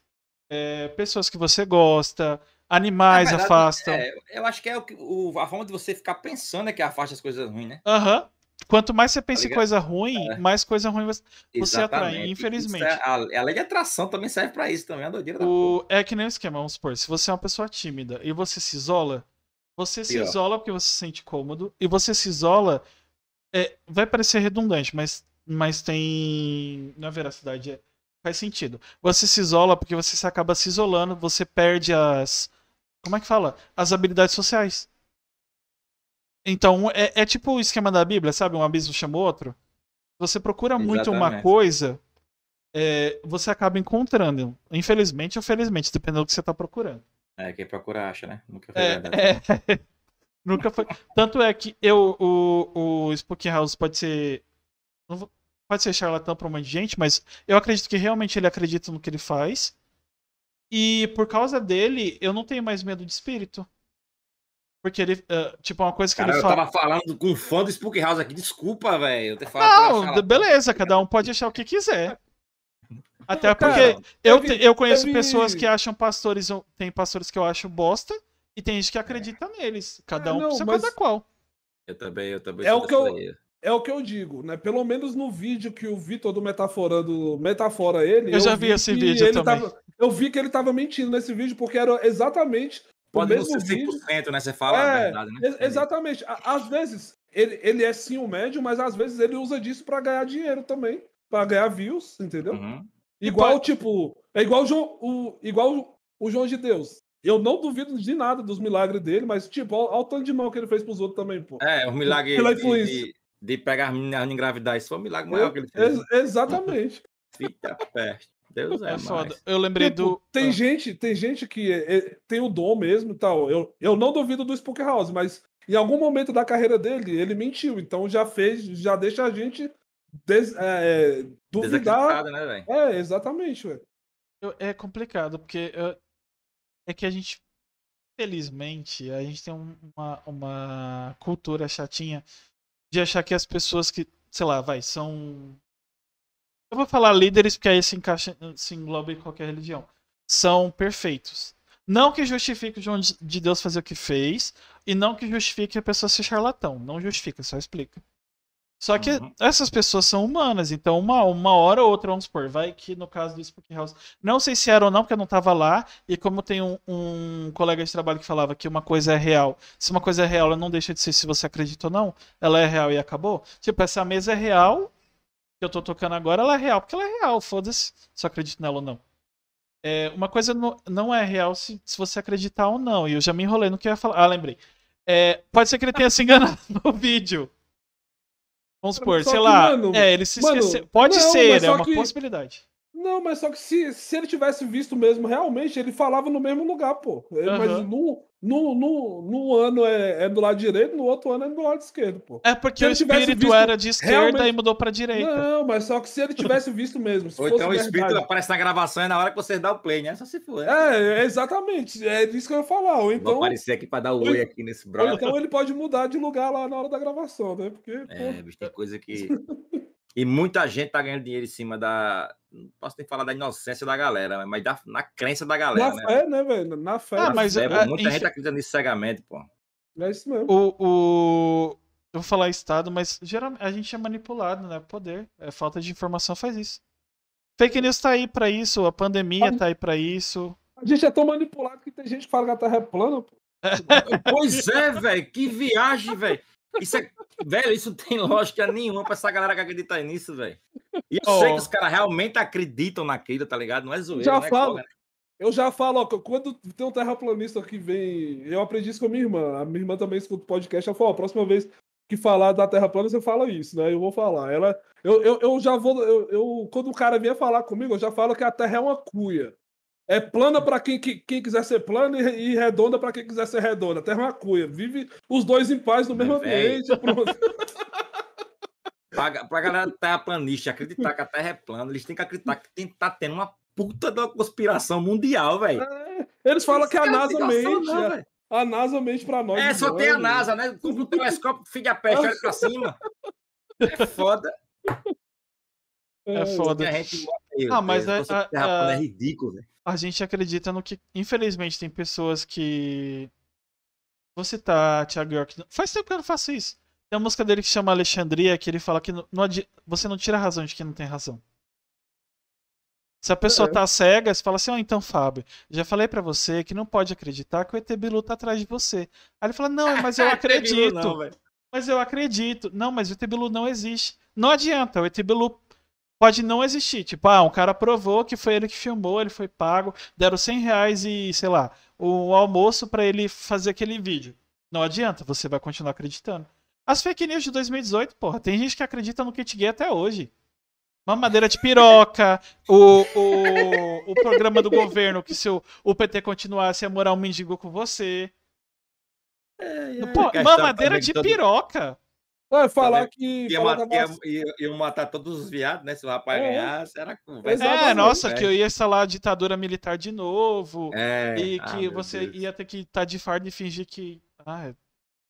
é, pessoas que você gosta, animais verdade, afastam. É, eu acho que é o, o- a forma de você ficar pensando é que afasta as coisas ruins, né? Aham. Quanto mais você pensa em ligado? coisa ruim, mais coisa ruim você. Você atrai, Exatamente. infelizmente. É- a, a lei de atração também serve pra isso, também é a doideira da O... É que nem o esquema, vamos supor. Se você é uma pessoa tímida e você se isola, você se Pior. isola porque você se sente cômodo, e você se isola. É, vai parecer redundante, mas, mas tem. Na veracidade, é, faz sentido. Você se isola porque você se acaba se isolando, você perde as. Como é que fala? As habilidades sociais. Então, é, é tipo o esquema da Bíblia, sabe? Um abismo chama o outro. Você procura muito uma Exatamente. coisa, é, você acaba encontrando. Infelizmente ou felizmente, dependendo do que você tá procurando. É, quem procura acha, né? Nunca foi É, verdade. é. Nunca foi. Tanto é que eu, o, o Spook House pode ser. vou- Pode ser charlatão pra um monte de gente, mas eu acredito que realmente ele acredita no que ele faz. E por causa dele, eu não tenho mais medo de espírito. Porque ele. ah, tipo, uma coisa que Cara, ele eu fala. tava falando com um fã do Spook House aqui, desculpa, velho. Eu ter falado Não, beleza, cada um pode achar o que quiser. Até porque Cara, eu, teve- te- eu conheço teve- pessoas que acham pastores. Tem pastores que eu acho bosta. E tem gente que acredita neles. Cada É, um não, seu mas- cada qual. Eu também, eu também É o que eu- aí. É o que eu digo, né? Pelo menos no vídeo que o Vitor do Metaforando metafora ele. Eu já vi esse que vídeo ele também. tava- eu vi que ele tava mentindo nesse vídeo, porque era exatamente o Pode não mesmo ser vídeo. 100%, né? Você fala a É, verdade, né? ex- exatamente. A- Às vezes, ele, ele é sim um médium, mas às vezes ele usa disso pra ganhar dinheiro também. Pra ganhar views, entendeu? Uhum. Igual, tipo, é igual, o João, o, igual o- o João de Deus. Eu não duvido de nada dos milagres dele, mas, tipo, olha o tanto de mão que ele fez pros outros também, pô. É, o milagre Pela de, influência. de, de pegar as meninas e engravidar. Isso foi um milagre maior que ele fez. Ex- exatamente. Fica perto. Deus é, É foda. mais. Eu lembrei Tipo, do. tem Ah, gente, tem gente que é- é- tem o dom mesmo e tal. Eu, eu não duvido do Spook House, mas em algum momento da carreira dele, ele mentiu. Então já fez, já deixa a gente des- é, duvidar. Desacreditado, né, velho? É, exatamente, velho. eu- é complicado, porque eu- é que a gente. Felizmente, a gente tem um- uma, uma cultura chatinha de achar que as pessoas que, sei lá, vai, são. Eu vou falar líderes, porque aí se encaixa, se engloba em qualquer religião. São perfeitos. Não que justifique o de Deus fazer o que fez, e não que justifique a pessoa ser charlatão. Não justifica, só explica. Só que Uhum. essas pessoas são humanas, então uma, uma hora ou outra, vamos supor, vai que no caso do Spook House, não sei se era ou não, porque eu não tava lá, e como tem um, um colega de trabalho que falava que uma coisa é real, se uma coisa é real, ela não deixa de ser se você acredita ou não, ela é real e acabou. Tipo, essa mesa é real, que eu tô tocando agora, ela é real, porque ela é real, foda-se, se eu acredito nela ou não. É, uma coisa não, não é real se, se você acreditar ou não, e eu já me enrolei no que eu ia falar. Ah, lembrei. É, pode ser que ele tenha se enganado no vídeo. Vamos supor, sei que, lá. mano, é, ele se mano, esqueceu. Pode não, ser, mas é uma que- possibilidade. Não, mas só que se, se ele tivesse visto mesmo realmente, ele falava no mesmo lugar, pô. Ele- Mas Aham. no, no, no, no ano é, é do lado direito, no outro ano é do lado esquerdo, pô. É porque Se o espírito era de esquerda realmente- e mudou pra direita. Não, mas só que se ele tivesse visto mesmo, se Ou fosse então o espírito verdade. aparece na gravação e na hora que você dá o play, né? Só se for. né? É, exatamente. É disso que eu ia falar. Ou Vou então, aparecer aqui pra dar o oi aqui nesse ou brother. então ele pode mudar de lugar lá na hora da gravação, né? Porque, É, pô, bicho, tem coisa que. E muita gente tá ganhando dinheiro em cima da. Não posso nem falar da inocência da galera, mas da, na crença da galera, na né? fé, né, velho? Na fé. Ah, né? mas É, ah, muita enfim, gente acredita nisso cegamente, pô. É isso mesmo. o, o. Eu vou falar Estado, mas geralmente a gente é manipulado, né? Poder. É, falta de informação faz isso. Fake news tá aí pra isso, a pandemia tá aí pra isso. A gente é tão manipulado que tem gente que fala que a Terra é plana, pô. Pois é, velho, que viagem, velho. Isso é. Velho, isso não tem lógica nenhuma pra essa galera que acredita nisso, velho. E eu sei que os caras realmente acreditam naquilo, tá ligado? Não é zoeira. Já não é falo. né? Eu já falo, ó, quando tem um terraplanista que vem. Eu aprendi isso com a minha irmã. A minha irmã também escuta o podcast. Ela falou: ó, a próxima vez que falar da Terra plana, você fala isso, né? Eu vou falar. Ela, eu, eu, eu já vou. Eu, eu- quando o cara vier falar comigo, eu já falo que a Terra é uma cuia. É plana pra quem, que- quem quiser ser plana e, e redonda pra quem quiser ser redonda. Terra é uma cuia. Vive os dois em paz no mesmo véi. ambiente. Pra, pra galera terraplanista acreditar que a Terra é plana, eles têm que acreditar que tem, tá tendo uma puta de uma conspiração mundial, velho. Eles falam que a cara NASA mente. não, a- velho. a NASA mente pra nós. É, só não, tem a? NASA, né? Compra o telescópio, filho a peste, olha pra cima. É foda. É foda. Que a gente bota aí, Ah, mas velho. é- a- terra plana a- é ridículo, velho. A gente acredita no que. Infelizmente, tem pessoas que. Vou citar Thiago York. Faz tempo que eu não faço isso. Tem uma música dele que chama Alexandria, que ele fala que não, não adi- você não tira a razão de quem não tem razão. Se a pessoa É. tá cega, você fala assim, ó, então, Fábio, já falei pra você que não pode acreditar que o ET Bilu tá atrás de você. Aí ele fala, não, mas eu acredito. Não. Mas eu acredito. Não, mas o ET Bilu não existe. Não adianta, o ET Bilu pode não existir. Tipo, ah, um cara provou que foi ele que filmou, ele foi pago, deram 100 reais e, sei lá, o almoço pra ele fazer aquele vídeo. Não adianta, você vai continuar acreditando. As fake news de 2018, porra, tem gente que acredita no kit gay até hoje. Mamadeira de piroca, o, o, o programa do governo que se o, o PT continuasse ia morar um mendigo com você. Pô, questão mamadeira também de todo- É, falar que. Ia, falar a ia- vac- ia- iam matar todos os viados, né? Se o rapaz É. ganhasse, era conversa. É, nossa, velho. que eu ia instalar a ditadura militar de novo. É. e ah, que meu você Deus. ia ter que estar de fardo e fingir que. Ah,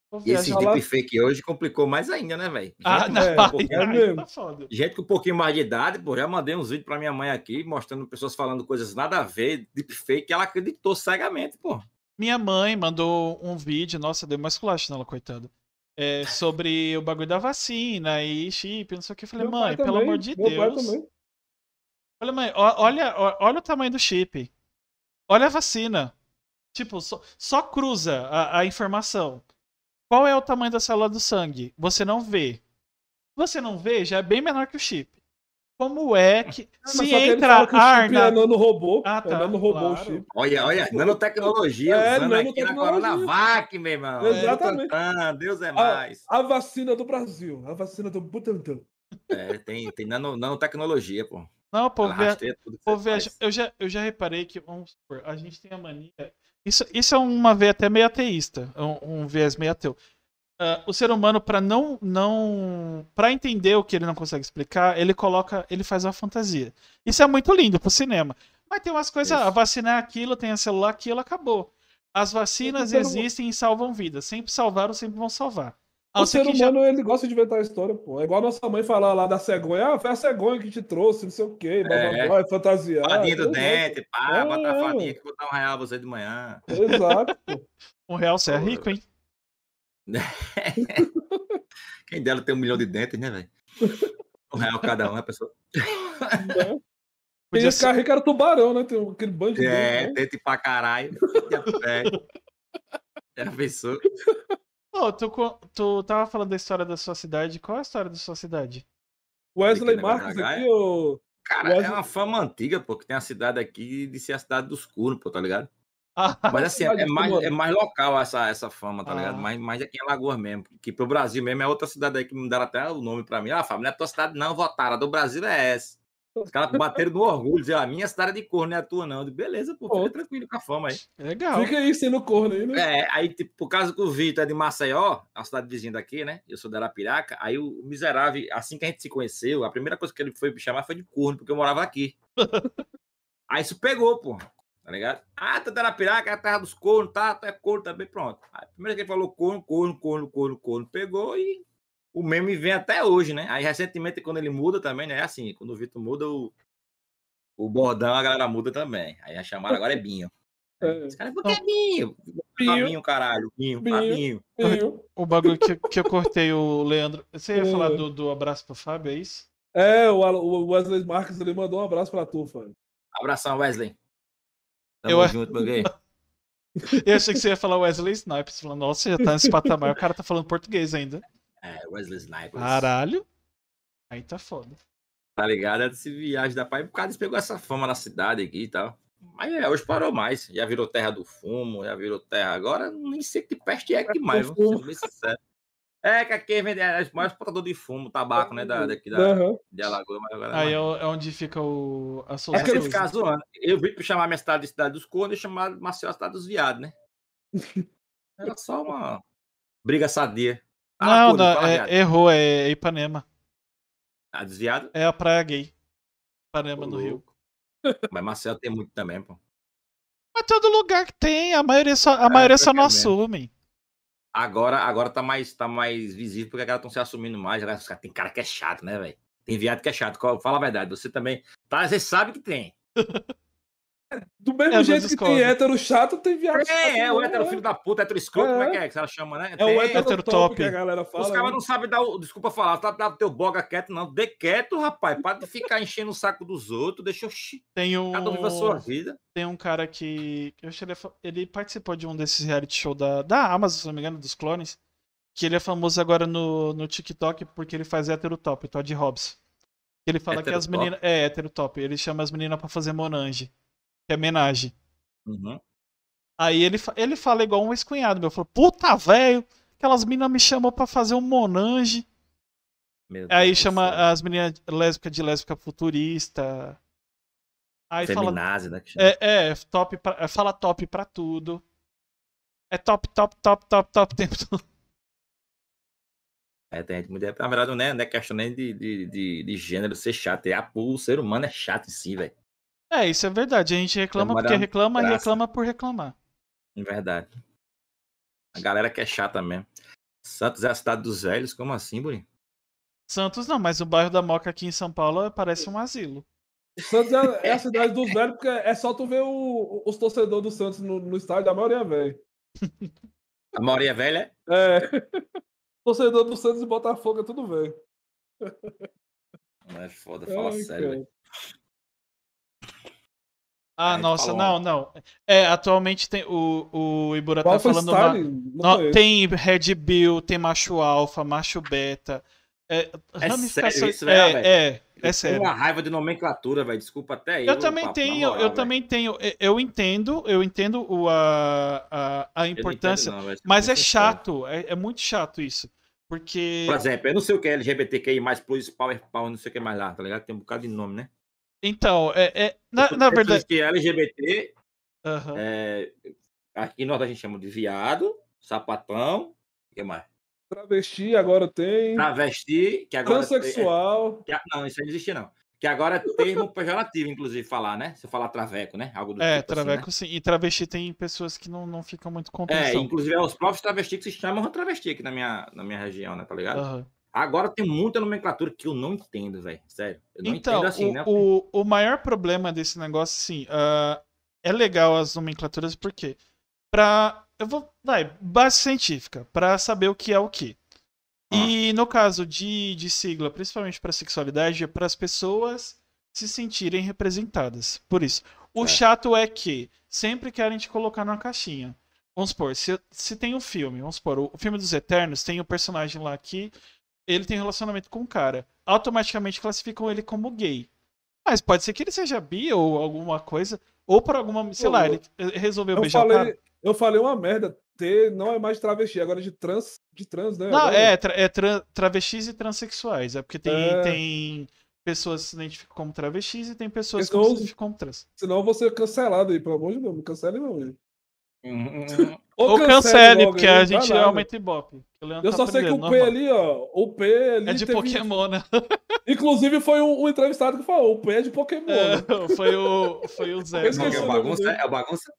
vou E esse deepfake hoje complicou mais ainda, né, velho? Ah, Gente, não, é, aí, porque- é mesmo. tá. Gente com um pouquinho mais de idade, pô, já mandei uns vídeos pra minha mãe aqui, mostrando pessoas falando coisas nada a ver, deepfake, ela acreditou cegamente, pô. Minha mãe mandou um vídeo, nossa, deu mais culacho nela, coitada. É, sobre o bagulho da vacina e chip, não sei o que. Eu falei, Meu mãe, pelo também, amor de Deus. Olha, mãe, olha, olha o tamanho do chip. Olha a vacina. Tipo, só, só cruza a, a informação. Qual é o tamanho da célula do sangue? Você não vê. Você não vê, já é bem menor que o chip. Como é que. Ah, mas se entra que o ar chip é na. nanorobô. Ah, tá, É nanorobô o claro. chip. Olha, olha, nanotecnologia É, usando aqui na nanotecnologia. Coronavac, meu irmão. Exatamente. Butantan, Deus é Ah, mais. A vacina do Brasil. A vacina do Butantan. É, tem, tem nano, nanotecnologia, pô. Não, pô, via- pô, eu, já, eu já reparei que, vamos supor, a gente tem a mania. Isso, isso é uma veia até meio ateísta, um, um viés meio ateu. Ah, o ser humano, pra não. não para entender o que ele não consegue explicar, ele coloca. ele faz uma fantasia. Isso é muito lindo pro cinema. Mas tem umas coisas. A vacina é aquilo, tem a celular aquilo, acabou. As vacinas existem e salvam vidas. Sempre salvaram, sempre vão salvar. O ser ser que já- humano, ele gosta de inventar história, pô. É igual a nossa mãe falar lá da cegonha. Ah, foi a cegonha que te trouxe, não sei o quê. Blá, blá, É. blá, é fantasiar. Do Exato. dente, pá, É, bota a é. fadinha que vou dar um real a você de manhã. Exato, pô. Um real você é rico, hein? Quem dela tem um milhão de dentes, né, velho? Um real cada um, a pessoa. Né? Podia ia ser- ficar rico era tubarão, né? Tem aquele bando de É, dente, né? dente pra caralho. É. Já pensou? Ô, tu, tu tava falando da história da sua cidade. Qual é a história da sua cidade? Wesley negócio Marques aqui, ô. Cara, Wesley- é uma fama antiga, pô, que tem a cidade aqui de ser a cidade dos curnos, pô, tá ligado? Ah, Mas assim, é, é mais, é mais local essa, essa fama, tá ligado? Ah. Mais, mais aqui em Alagoas mesmo. Que pro Brasil mesmo é outra cidade aí que me deram até o nome pra mim. Ah, Fábio, não é a tua cidade, não, votaram. A do Brasil é essa. Os caras bateram no orgulho, dizer, a minha cidade é de corno, não é a tua, não. Eu digo, beleza, pô, fica tranquilo com a fama aí. legal. Fica aí sendo corno aí, né? É, aí, tipo, por causa que o Vitor é de Maceió, a cidade vizinha daqui, né? Eu sou da Arapiraca, aí o miserável, assim que a gente se conheceu, a primeira coisa que ele foi me chamar foi de corno, porque eu morava aqui. aí isso pegou, pô. Tá ligado? Ah, tu é da Arapiraca, é a terra dos cornos, tá? Tu é corno também, pronto. Aí, a primeira que ele falou corno, corno, corno, corno, corno, pegou e o meme vem até hoje, né? Aí recentemente, quando ele muda também, né? É assim, quando o Vitor muda, o, o bordão a galera muda também. Aí a chamada agora é Binho. É. Os caras, por que é Binho? Binho. Binho, caralho. Binho, Binho. O bagulho que, que eu cortei o Leandro. Você ia É. falar do, do abraço pro Fábio, é isso? É, o Wesley Marques ele mandou um abraço pra tu, Fábio. Abração, Wesley. Tamo Eu- junto, meu gay. Eu achei que você ia falar Wesley Snipes. Falando, nossa, você já tá nesse patamar. O cara tá falando português ainda. É, Wesley Snipers. Caralho. Aí tá foda. Tá ligado? Esse viagem da pai, por causa disso pegou essa fama na cidade aqui e tal. Mas é, hoje parou mais. Já virou terra do fumo, já virou terra. Agora nem sei que peste é que mais, vou ser bem sincero. É que aqui vende é o maior exportador de fumo, tabaco, né? Da, daqui da, Aham. de Alagoas, mas agora. Aí é, é onde fica o, a É Souza que ele zoando. Eu vi pra chamar minha cidade de cidade dos cornos e chamar Maceió a cidade dos viados, né? Era só uma briga sadia. Ah, Não, não, é- errou, é Ipanema. Ah, dos viados? É a praia gay. Ipanema, no Rio. Mas Maceió tem muito também, pô. Mas todo lugar que tem, a maioria só, a É, maioria só não é mesmo. assume. Agora, agora tá, mais, tá mais visível porque a galera estão se assumindo mais. Tem cara que é chato, né, velho? Tem viado que é chato. Fala a verdade, você também. Tá, você sabe que tem. Do mesmo É, jeito que tem hétero chato, tem viado chato. É, é, o né? hétero filho da puta, hétero escroto, É. como é que é que ela chama, né? É o hétero, hétero top, top. que a galera fala. Os caras né? não sabem dar o. Desculpa falar, tá o teu boga quieto, não. Dê quieto, rapaz. Para de ficar enchendo o saco dos outros. Deixa eu. Tem um, Cada um vive a sua vida. tem um cara que. Eu acho que ele, é fa- ele participou de um desses reality show da, da Amazon, se não me engano, dos clones. Que ele é famoso agora no, no TikTok porque ele faz hétero top, Todd Hobbs. Ele fala que as meninas. É, hétero top. Ele chama as meninas pra fazer monange. Que é homenagem. Uhum. Aí ele, ele fala igual um ex-cunhado meu. Falou, puta velho, aquelas meninas me chamou pra fazer um monange. Meu Aí Deus chama céu. as meninas lésbicas de lésbica futurista. Aí fala. Né? É, é, top pra- é, fala top pra tudo. É top, top, top, top, top o tempo todo. É, tem gente muito. Na verdade, não é, não é questão nem de, de, de, de gênero ser chato. É a, o ser humano é chato em si, velho. É, isso é verdade. A gente reclama Vamos porque reclama e reclama por reclamar. Em verdade. A galera que é chata mesmo. Santos é a cidade dos velhos? Como assim, Buri? Santos não, mas o bairro da Moca aqui em São Paulo parece um asilo. Santos é, é a cidade dos velhos, porque é só tu ver o- os torcedores do Santos no, no estádio, a maioria é velho. A maioria velha é? É. Torcedor do Santos e Botafogo é tudo velho. Não é foda, fala Ai, sério, velho. Ah, Aí nossa, falou- não, não. É, atualmente tem o, o Ibura tá falando uma, não Não, conheço. tem Red Bill, tem macho alfa, macho beta. É, sério isso, velho? é, é, é Tem sério. uma raiva de nomenclatura, velho. Desculpa até Eu também tenho, eu também tenho. eu- Eu entendo, eu entendo o, a, a, a importância, mas é chato, é, é muito chato isso. Porque. Por exemplo, eu não sei o que é LGBTQI, mais plus, power, power, não sei o que mais lá, tá ligado? Tem um bocado de nome, né? Então, é, é- na, na verdade. que LGBT, Aham. é, aqui nós a gente chama de viado, sapatão, o que mais? Travesti agora tem. Travesti, que agora. Transsexual. é- que- não, isso aí não existe, não. Que agora é termo pejorativo, inclusive, falar, né? Você falar traveco, né? Algo do É, tipo assim, né? traveco sim. E travesti tem pessoas que não, não ficam muito com É, inclusive é os próprios travestis que se chamam travesti aqui na minha, na minha região, né? Tá ligado? Aham. Agora tem muita nomenclatura que eu não entendo, velho. Sério. Eu não Então, entendo assim, o, né? o, o maior problema desse negócio, assim, ah, é legal as nomenclaturas, porque pra. Eu vou. Vai, base científica, pra saber o que é o que. Ah. E no caso de, de sigla, principalmente pra sexualidade, é para as pessoas se sentirem representadas. Por isso. O É. chato é que sempre querem te colocar numa caixinha. Vamos supor, se, se tem um filme, vamos supor, o, o filme dos Eternos tem o personagem lá que ele tem relacionamento com um cara. Automaticamente classificam ele como gay. Mas pode ser que ele seja bi ou alguma coisa, ou por alguma, sei lá, ele resolveu Eu beijar o cara. falei, eu falei uma merda. T não é mais de travesti, agora é de trans, de trans, né? Não, Agora- é, tra é tra travestis e transexuais. É porque tem, É. tem pessoas que se identificam como travestis e tem pessoas que Então, se identificam como trans. Senão eu vou ser cancelado aí, pelo amor de Deus. Não cancele não, gente. Uhum. Ou cancele, porque aí, a gente lá, aumenta Ibope. Eu tá só sei que o P normal. ali, ó. O P ali. É de teve- Pokémon, né? Inclusive foi um, um entrevistado que falou: o P é de Pokémon. né? É, foi o, foi o Zé. Não, é bagunça? É bagunça?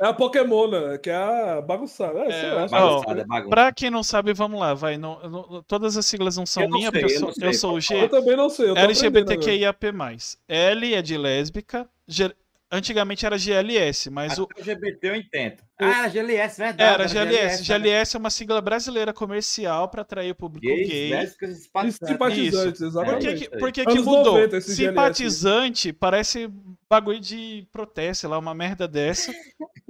É a Pokémon, né? Que é a bagunçada. É, É, lá. Bagunçada, é bagunça. Pra quem não sabe, vamos lá, vai. Não, não- todas as siglas não são Eu não minhas, sei, porque eu sou, sei. eu sou o G. Eu também não sei. LGBTQIAP+. L é de lésbica. G- Antigamente era GLS, mas o. Até o LGBT eu entendo. Ah, era GLS, verdade. Era GLS. né? GLS é uma sigla brasileira comercial pra atrair o público Gays, gay. lésbicas E simpatizantes. Por exatamente. que, que, por que, que mudou? 90 esse GLS. Simpatizante parece bagulho de protesto, sei lá, uma merda dessa.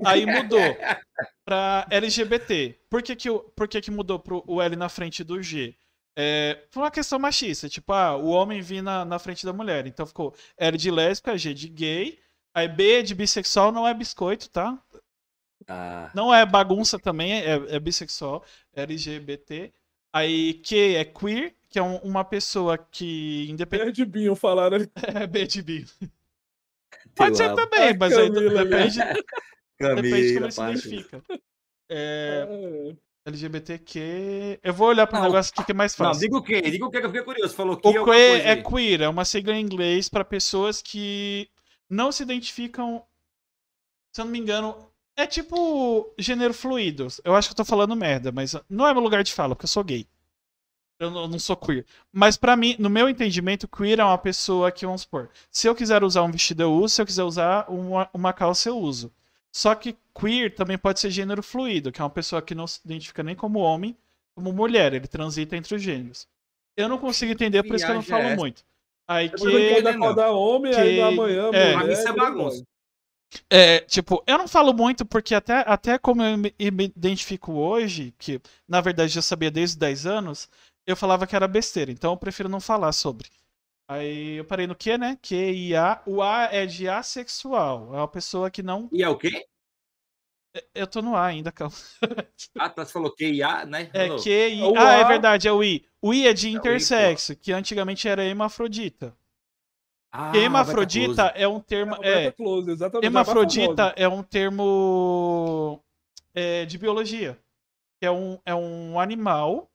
Aí mudou pra LGBT. Por que, que, o- por que, que mudou pro o L na frente do G? É, por uma questão machista, tipo, ah, o homem vir na, na frente da mulher. Então ficou L de lésbica, G de gay, aí B de bissexual não é biscoito, tá? Ah, Não é bagunça também, é, é bissexual, LGBT. Aí Q é queer, que é um- uma pessoa que independente. Perde binho falaram ali. É B de bi. Pode ser também, Ai, mas aí Camila, depende, depende de como Camila, se identifica. É, É. LGBTQ. Eu vou olhar para o Não, negócio aqui que é mais Não, fácil. diga o quê? Diga o quê que eu fiquei curioso. Falou que O coisa é aí. queer, é uma sigla em inglês para pessoas que não se identificam. Se eu não me engano, é tipo gênero fluido. Eu acho que eu tô falando merda, mas não é meu lugar de fala, porque eu sou gay. Eu não, sou queer. Mas pra mim, no meu entendimento, queer é uma pessoa que, vamos supor, se eu quiser usar um vestido, eu uso, se eu quiser usar uma, uma calça, eu uso. Só que queer também pode ser gênero fluido, que é uma pessoa que não se identifica nem como homem, como mulher. Ele transita entre os gêneros. Eu não consigo entender, por isso que eu não falo muito. Aí Depois ele que. pode entendendo. acordar homem, aí Que- da manhã, é. mulher. Pra mim isso é aí bagunça. É, tipo, eu não falo muito porque até, até como eu me, me identifico hoje, que na verdade eu sabia desde os 10 anos, eu falava que era besteira, então eu prefiro não falar sobre. Aí eu parei no Q, né? Q e A. O A é de assexual. É uma pessoa que não. E é o quê? Eu tô no A ainda, calma. Ah, tá, você falou que IA, né? É Falou. Q e É Ah, é verdade, é o I. O I é de É o I, intersexo, que antigamente era hemafrodita. Ah, Roberta hemafrodita é um termo. É, Close, exatamente. Hemafrodita é um termo é, de biologia. Que é um, é um animal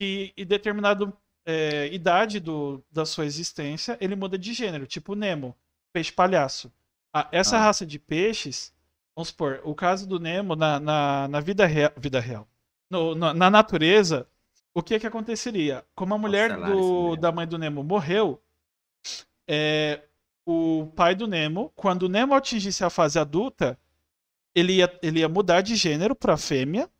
que, em determinada é, idade do, da sua existência, ele muda de gênero, tipo Nemo, peixe palhaço. Ah, essa Ah. raça de peixes, vamos supor, o caso do Nemo na, na, na vida, rea, vida real, no- na, na natureza, o que que aconteceria? Como a mulher do, da mãe do Nemo morreu, é, o pai do Nemo, quando o Nemo atingisse a fase adulta, ele ia, ele ia mudar de gênero para fêmea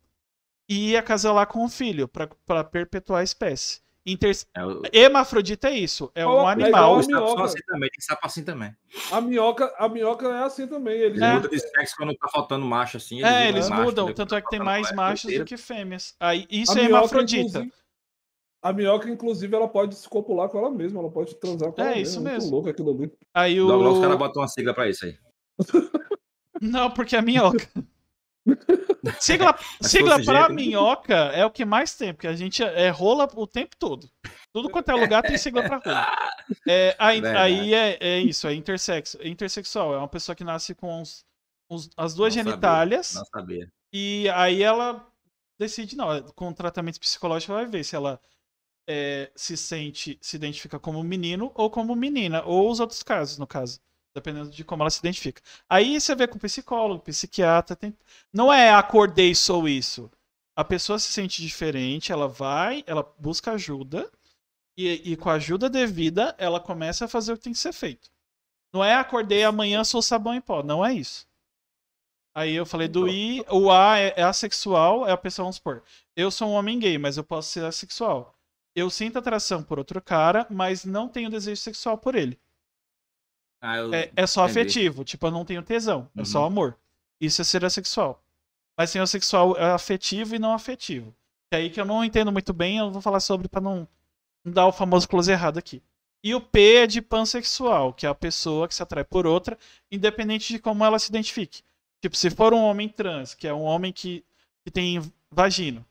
e ia casalar com um filho para perpetuar a espécie. Inter... É o... Hemafrodita é isso, é um Ó, é animal. igual a assim também, tem sapo assim também. A minhoca, a minhoca é assim também. Ele Ele É. muda de sexo quando tá faltando macho, assim. É, eles macho, mudam, né? tanto é que tem Faltando mais machos do que fêmeas. Aí, isso A é hemafrodita. A minhoca, inclusive, ela pode se copular com ela mesma, ela pode transar com É, ela isso mesma. Muito mesmo. louco aquilo ali. Aí o. Logo, logo os caras botam uma sigla pra isso aí. Não, porque é minhoca. sigla sigla pra minhoca é o que mais tem, porque a gente é rola o tempo todo. Tudo quanto é lugar tem sigla pra rola. É, aí, aí é, é isso, é intersexo, é intersexual. É uma pessoa que nasce com os- os- as duas Não sabia, genitálias Não sabia. e aí ela decide, não, com tratamento psicológico vai ver se ela é, se sente, se identifica como menino ou como menina, ou os outros casos, no caso, dependendo de como ela se identifica. Aí você vê com psicólogo, psiquiatra, tem... não é acordei sou isso. A pessoa se sente diferente, ela vai, ela busca ajuda e, e com a ajuda devida ela começa a fazer o que tem que ser feito. Não é acordei amanhã sou sabão em pó, não é isso. Aí eu falei do I, o A é, é assexual, é a pessoa, vamos supor, eu sou um homem gay, mas eu posso ser assexual. Eu sinto atração por outro cara, mas não tenho desejo sexual por ele. Ah, eu... É, é só entendi. afetivo, tipo, eu não tenho tesão, é só Uhum. amor. Isso é ser assexual. Mas tem o sexual é afetivo e não afetivo. Que é aí que eu não entendo muito bem, eu vou falar sobre pra não, não dar o famoso close errado aqui. E o P é de pansexual, que é a pessoa que se atrai por outra, independente de como ela se identifique. Tipo, se for um homem trans, que é um homem que, que tem vagina,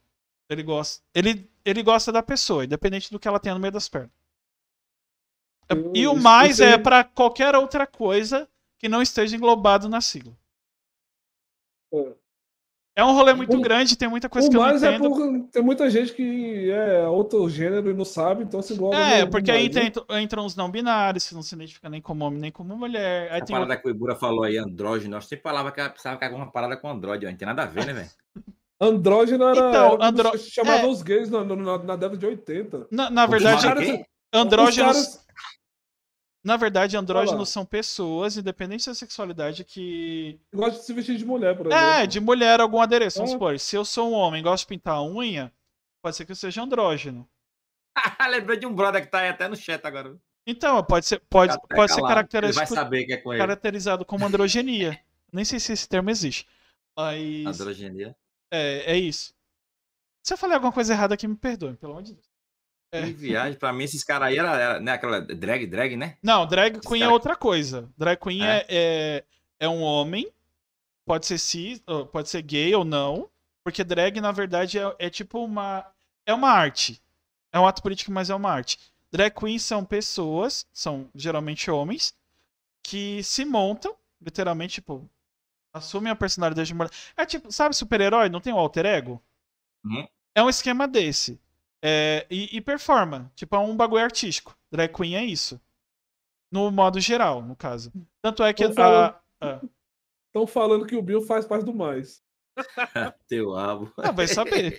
ele gosta, ele, ele gosta da pessoa, independente do que ela tenha no meio das pernas. E o isso- mais é pra qualquer outra coisa que não esteja englobado na sigla. É. É um rolê muito O- grande, tem muita coisa O que eu não mais é entendo. porque tem muita gente que é outro gênero e não sabe, então se engloba É, no- porque no aí né? entram, entram os não binários, que não se identificam nem como homem nem como mulher. Aí A tem parada que o Ibura falou aí, andrógeno. Eu sempre falava que ela precisava cagar uma parada com andrógeno. Não tem nada a ver, né, velho? Andrógeno era, Então, era andro- é. os gays na, na, na década de 80. Na, na verdade, andrógenos. Os caras- Na verdade, andrógenos são pessoas, independente da sexualidade, que. gostam de se vestir de mulher, por exemplo. É, de mulher, algum adereço. Vamos É. supor, se eu sou um homem e gosto de pintar a unha, pode ser que eu seja andrógeno. Lembrei de um brother que tá aí até no chat agora. Então, pode ser, pode, pode ser característico saber que é com ele. caracterizado como androgenia. Nem sei se esse termo existe. Mas Androgenia. é, é isso. Se eu falei alguma coisa errada aqui, me perdoe, pelo amor de Deus. É. Que viagem. Pra mim, esses caras aí era, era né, aquela drag, drag, né? Não, drag queen é outra coisa. Drag queen é, É. é, é um homem, pode ser cis, pode ser gay ou não, porque drag, na verdade, é, é tipo uma. É uma arte. É um ato político, mas é uma arte. Drag queens são pessoas, são geralmente homens, que se montam, literalmente, tipo, assumem a personalidade de mulher. É tipo, sabe super-herói? Não tem o alter ego? Uhum. É um esquema desse. É, e, e performa. Tipo, é um bagulho artístico. Drag queen é isso. No modo geral, no caso. Tanto é que Tô falando- a. a- Estão falando que o Bill faz parte do mais. Teu abo. Ah, vai saber.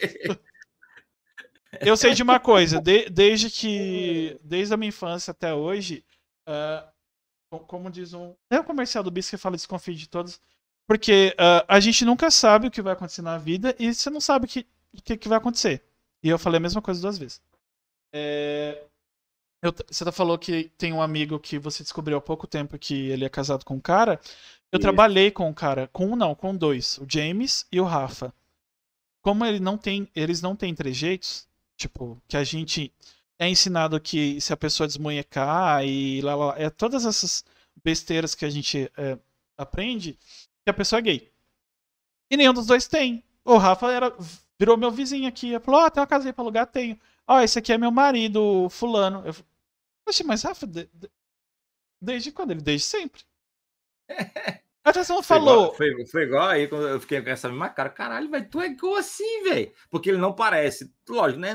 Eu sei de uma coisa, de- desde que. Desde a minha infância até hoje, ah, co- como diz um. É o comercial do Bis que fala desconfie de todos. Porque ah, a gente nunca sabe o que vai acontecer na vida e você não sabe o que, o que, que vai acontecer. E eu falei a mesma coisa duas vezes. É, eu você tá falou que tem um amigo que você descobriu há pouco tempo que ele é casado com um cara. Eu Isso. trabalhei com um cara, com um não, com dois, o James e o Rafa. Como ele não tem, eles não têm trejeitos, tipo, que a gente é ensinado que se a pessoa desmunhecar e lá, lá, lá, é todas essas besteiras que a gente é, aprende, que a pessoa é gay. E nenhum dos dois tem. O Rafa era, virou meu vizinho aqui, ele falou, ó, tem uma casa aí pra alugar? Tenho. Ó, esse aqui é meu marido, fulano. Eu falei, mas Rafa, de- de- desde quando? Ele desde sempre. Até você não Foi igual, falou. foi, foi igual aí quando eu fiquei com essa mesma cara. Caralho, velho, tu é igual assim, velho. Porque ele não parece. Lógico, né?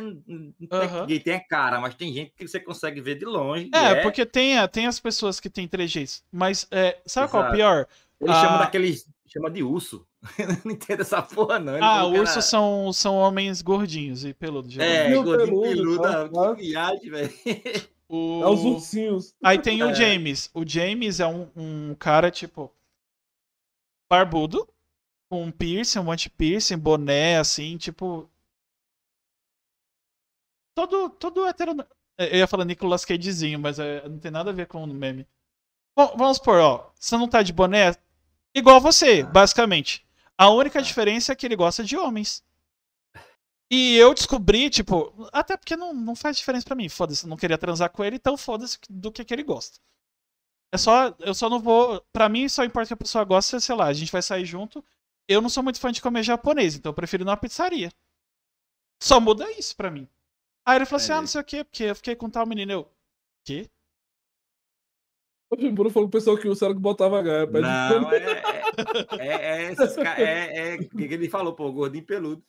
Aham. Ninguém tem a cara, mas tem gente que você consegue ver de longe. e É, porque tem, a- tem as pessoas que têm trejeitos. Mas é, sabe qual é o Exato. pior? Ele chama Ah. daqueles. Chama de urso. Eu não entendo essa porra, não. Ele Ah, ursos são, são homens gordinhos e peludos. É. Ursinho gordinho peludo, peludo. tá? Que viagem, velho. O- É os ursinhos. Aí tem o É. James. O James é um, um cara, tipo, barbudo, com um piercing, um monte de piercing, boné, assim, tipo. Todo, todo hetero. Eu ia falar Nicolas Cagezinho, mas é, não tem nada a ver com o meme. Bom, vamos supor, ó. Você não tá de boné? Igual você, basicamente. A única diferença é que ele gosta de homens. E eu descobri, tipo, até porque não, não faz diferença pra mim. Foda-se, eu não queria transar com ele, então foda-se do que, que ele gosta. É só, eu só não vou. Pra mim, só importa que a pessoa gosta, sei lá, a gente vai sair junto. Eu não sou muito fã de comer japonês, então eu prefiro ir numa pizzaria. Só muda isso pra mim. Aí ele falou assim: ah, não sei o quê, porque eu fiquei com tal menino. Eu. Quê? O Bruno falou que o pessoal que o Cérebro botava H. Não, é. É, é, é, esses é, é o que ele falou, pô, gordinho peludo.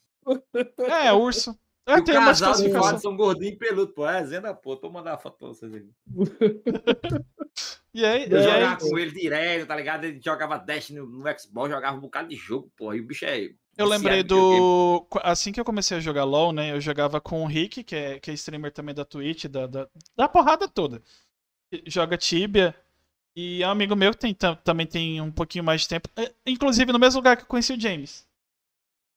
É, urso. É, o tem umas classificações. são gordinho peludo, pô. É, Zenda, pô. Tô mandando a foto pra vocês aí. E aí, Eu e aí jogava com ele direto, tá ligado? Ele jogava Dash no, no Xbox, jogava um bocado de jogo, pô. E o bicho é. Eu lembrei do. Assim que eu comecei a jogar LOL, né? Eu jogava com o Rick, que é, que é streamer também da Twitch, da, da, da porrada toda. Joga Tibia. E é um amigo meu que tem, tam- também tem um pouquinho mais de tempo. É, Inclusive no mesmo lugar que eu conheci o James.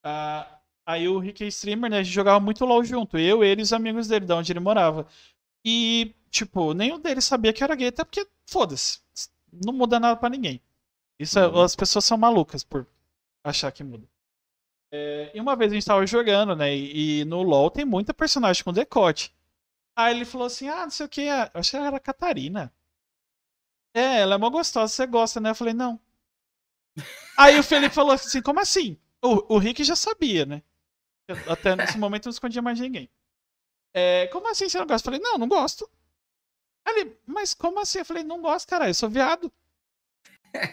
Ah, aí o Rick é streamer, né? A gente jogava muito LOL junto. Eu, ele e os amigos dele, da onde ele morava. E, tipo, nenhum deles sabia que eu era gay, até porque, foda-se. Não muda nada pra ninguém. Isso é- Uhum. as pessoas são malucas por achar que muda. É, e uma vez a gente tava jogando, né? E, e no LoL tem muita personagem com decote. Aí ele falou assim: ah, não sei o que, eu acho que era a Catarina. É, ela é mó gostosa, você gosta, né? Eu falei, não. Aí o Felipe falou assim: como assim? O, o Rick já sabia, né? Eu- Até nesse momento eu não escondia mais ninguém. É, como assim você não gosta? Eu falei, não, não gosto. Aí ele, mas como assim? Eu falei, não gosto, cara, eu sou viado.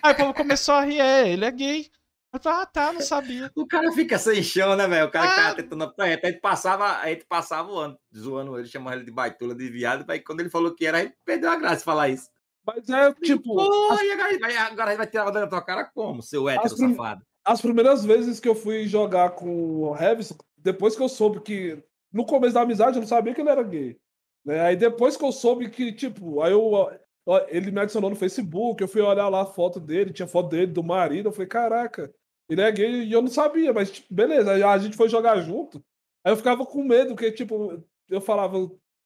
Aí o povo começou a rir, é, ele é gay. Eu falei, ah, tá, não sabia. O cara fica sem chão, né, velho? O cara que Ah. tava tentando apanhar. A gente passava, a gente passava o ano zoando ele, chamava ele de baitola, de viado. Aí quando ele falou que era, a gente perdeu a graça de falar isso. Mas é tipo, Pô, agora, gente vai tirar a da tua cara como, seu hétero As prim- safado? as primeiras vezes que eu fui jogar com o Revis, depois que eu soube que. No começo da amizade eu não sabia que ele era gay. Né? Aí depois que eu soube que, tipo, aí eu, ele me adicionou no Facebook, eu fui olhar lá a foto dele, tinha foto dele, do marido, eu falei, caraca, ele é gay e eu não sabia, mas tipo, beleza, a gente foi jogar junto. Aí eu ficava com medo, porque, tipo, eu falava,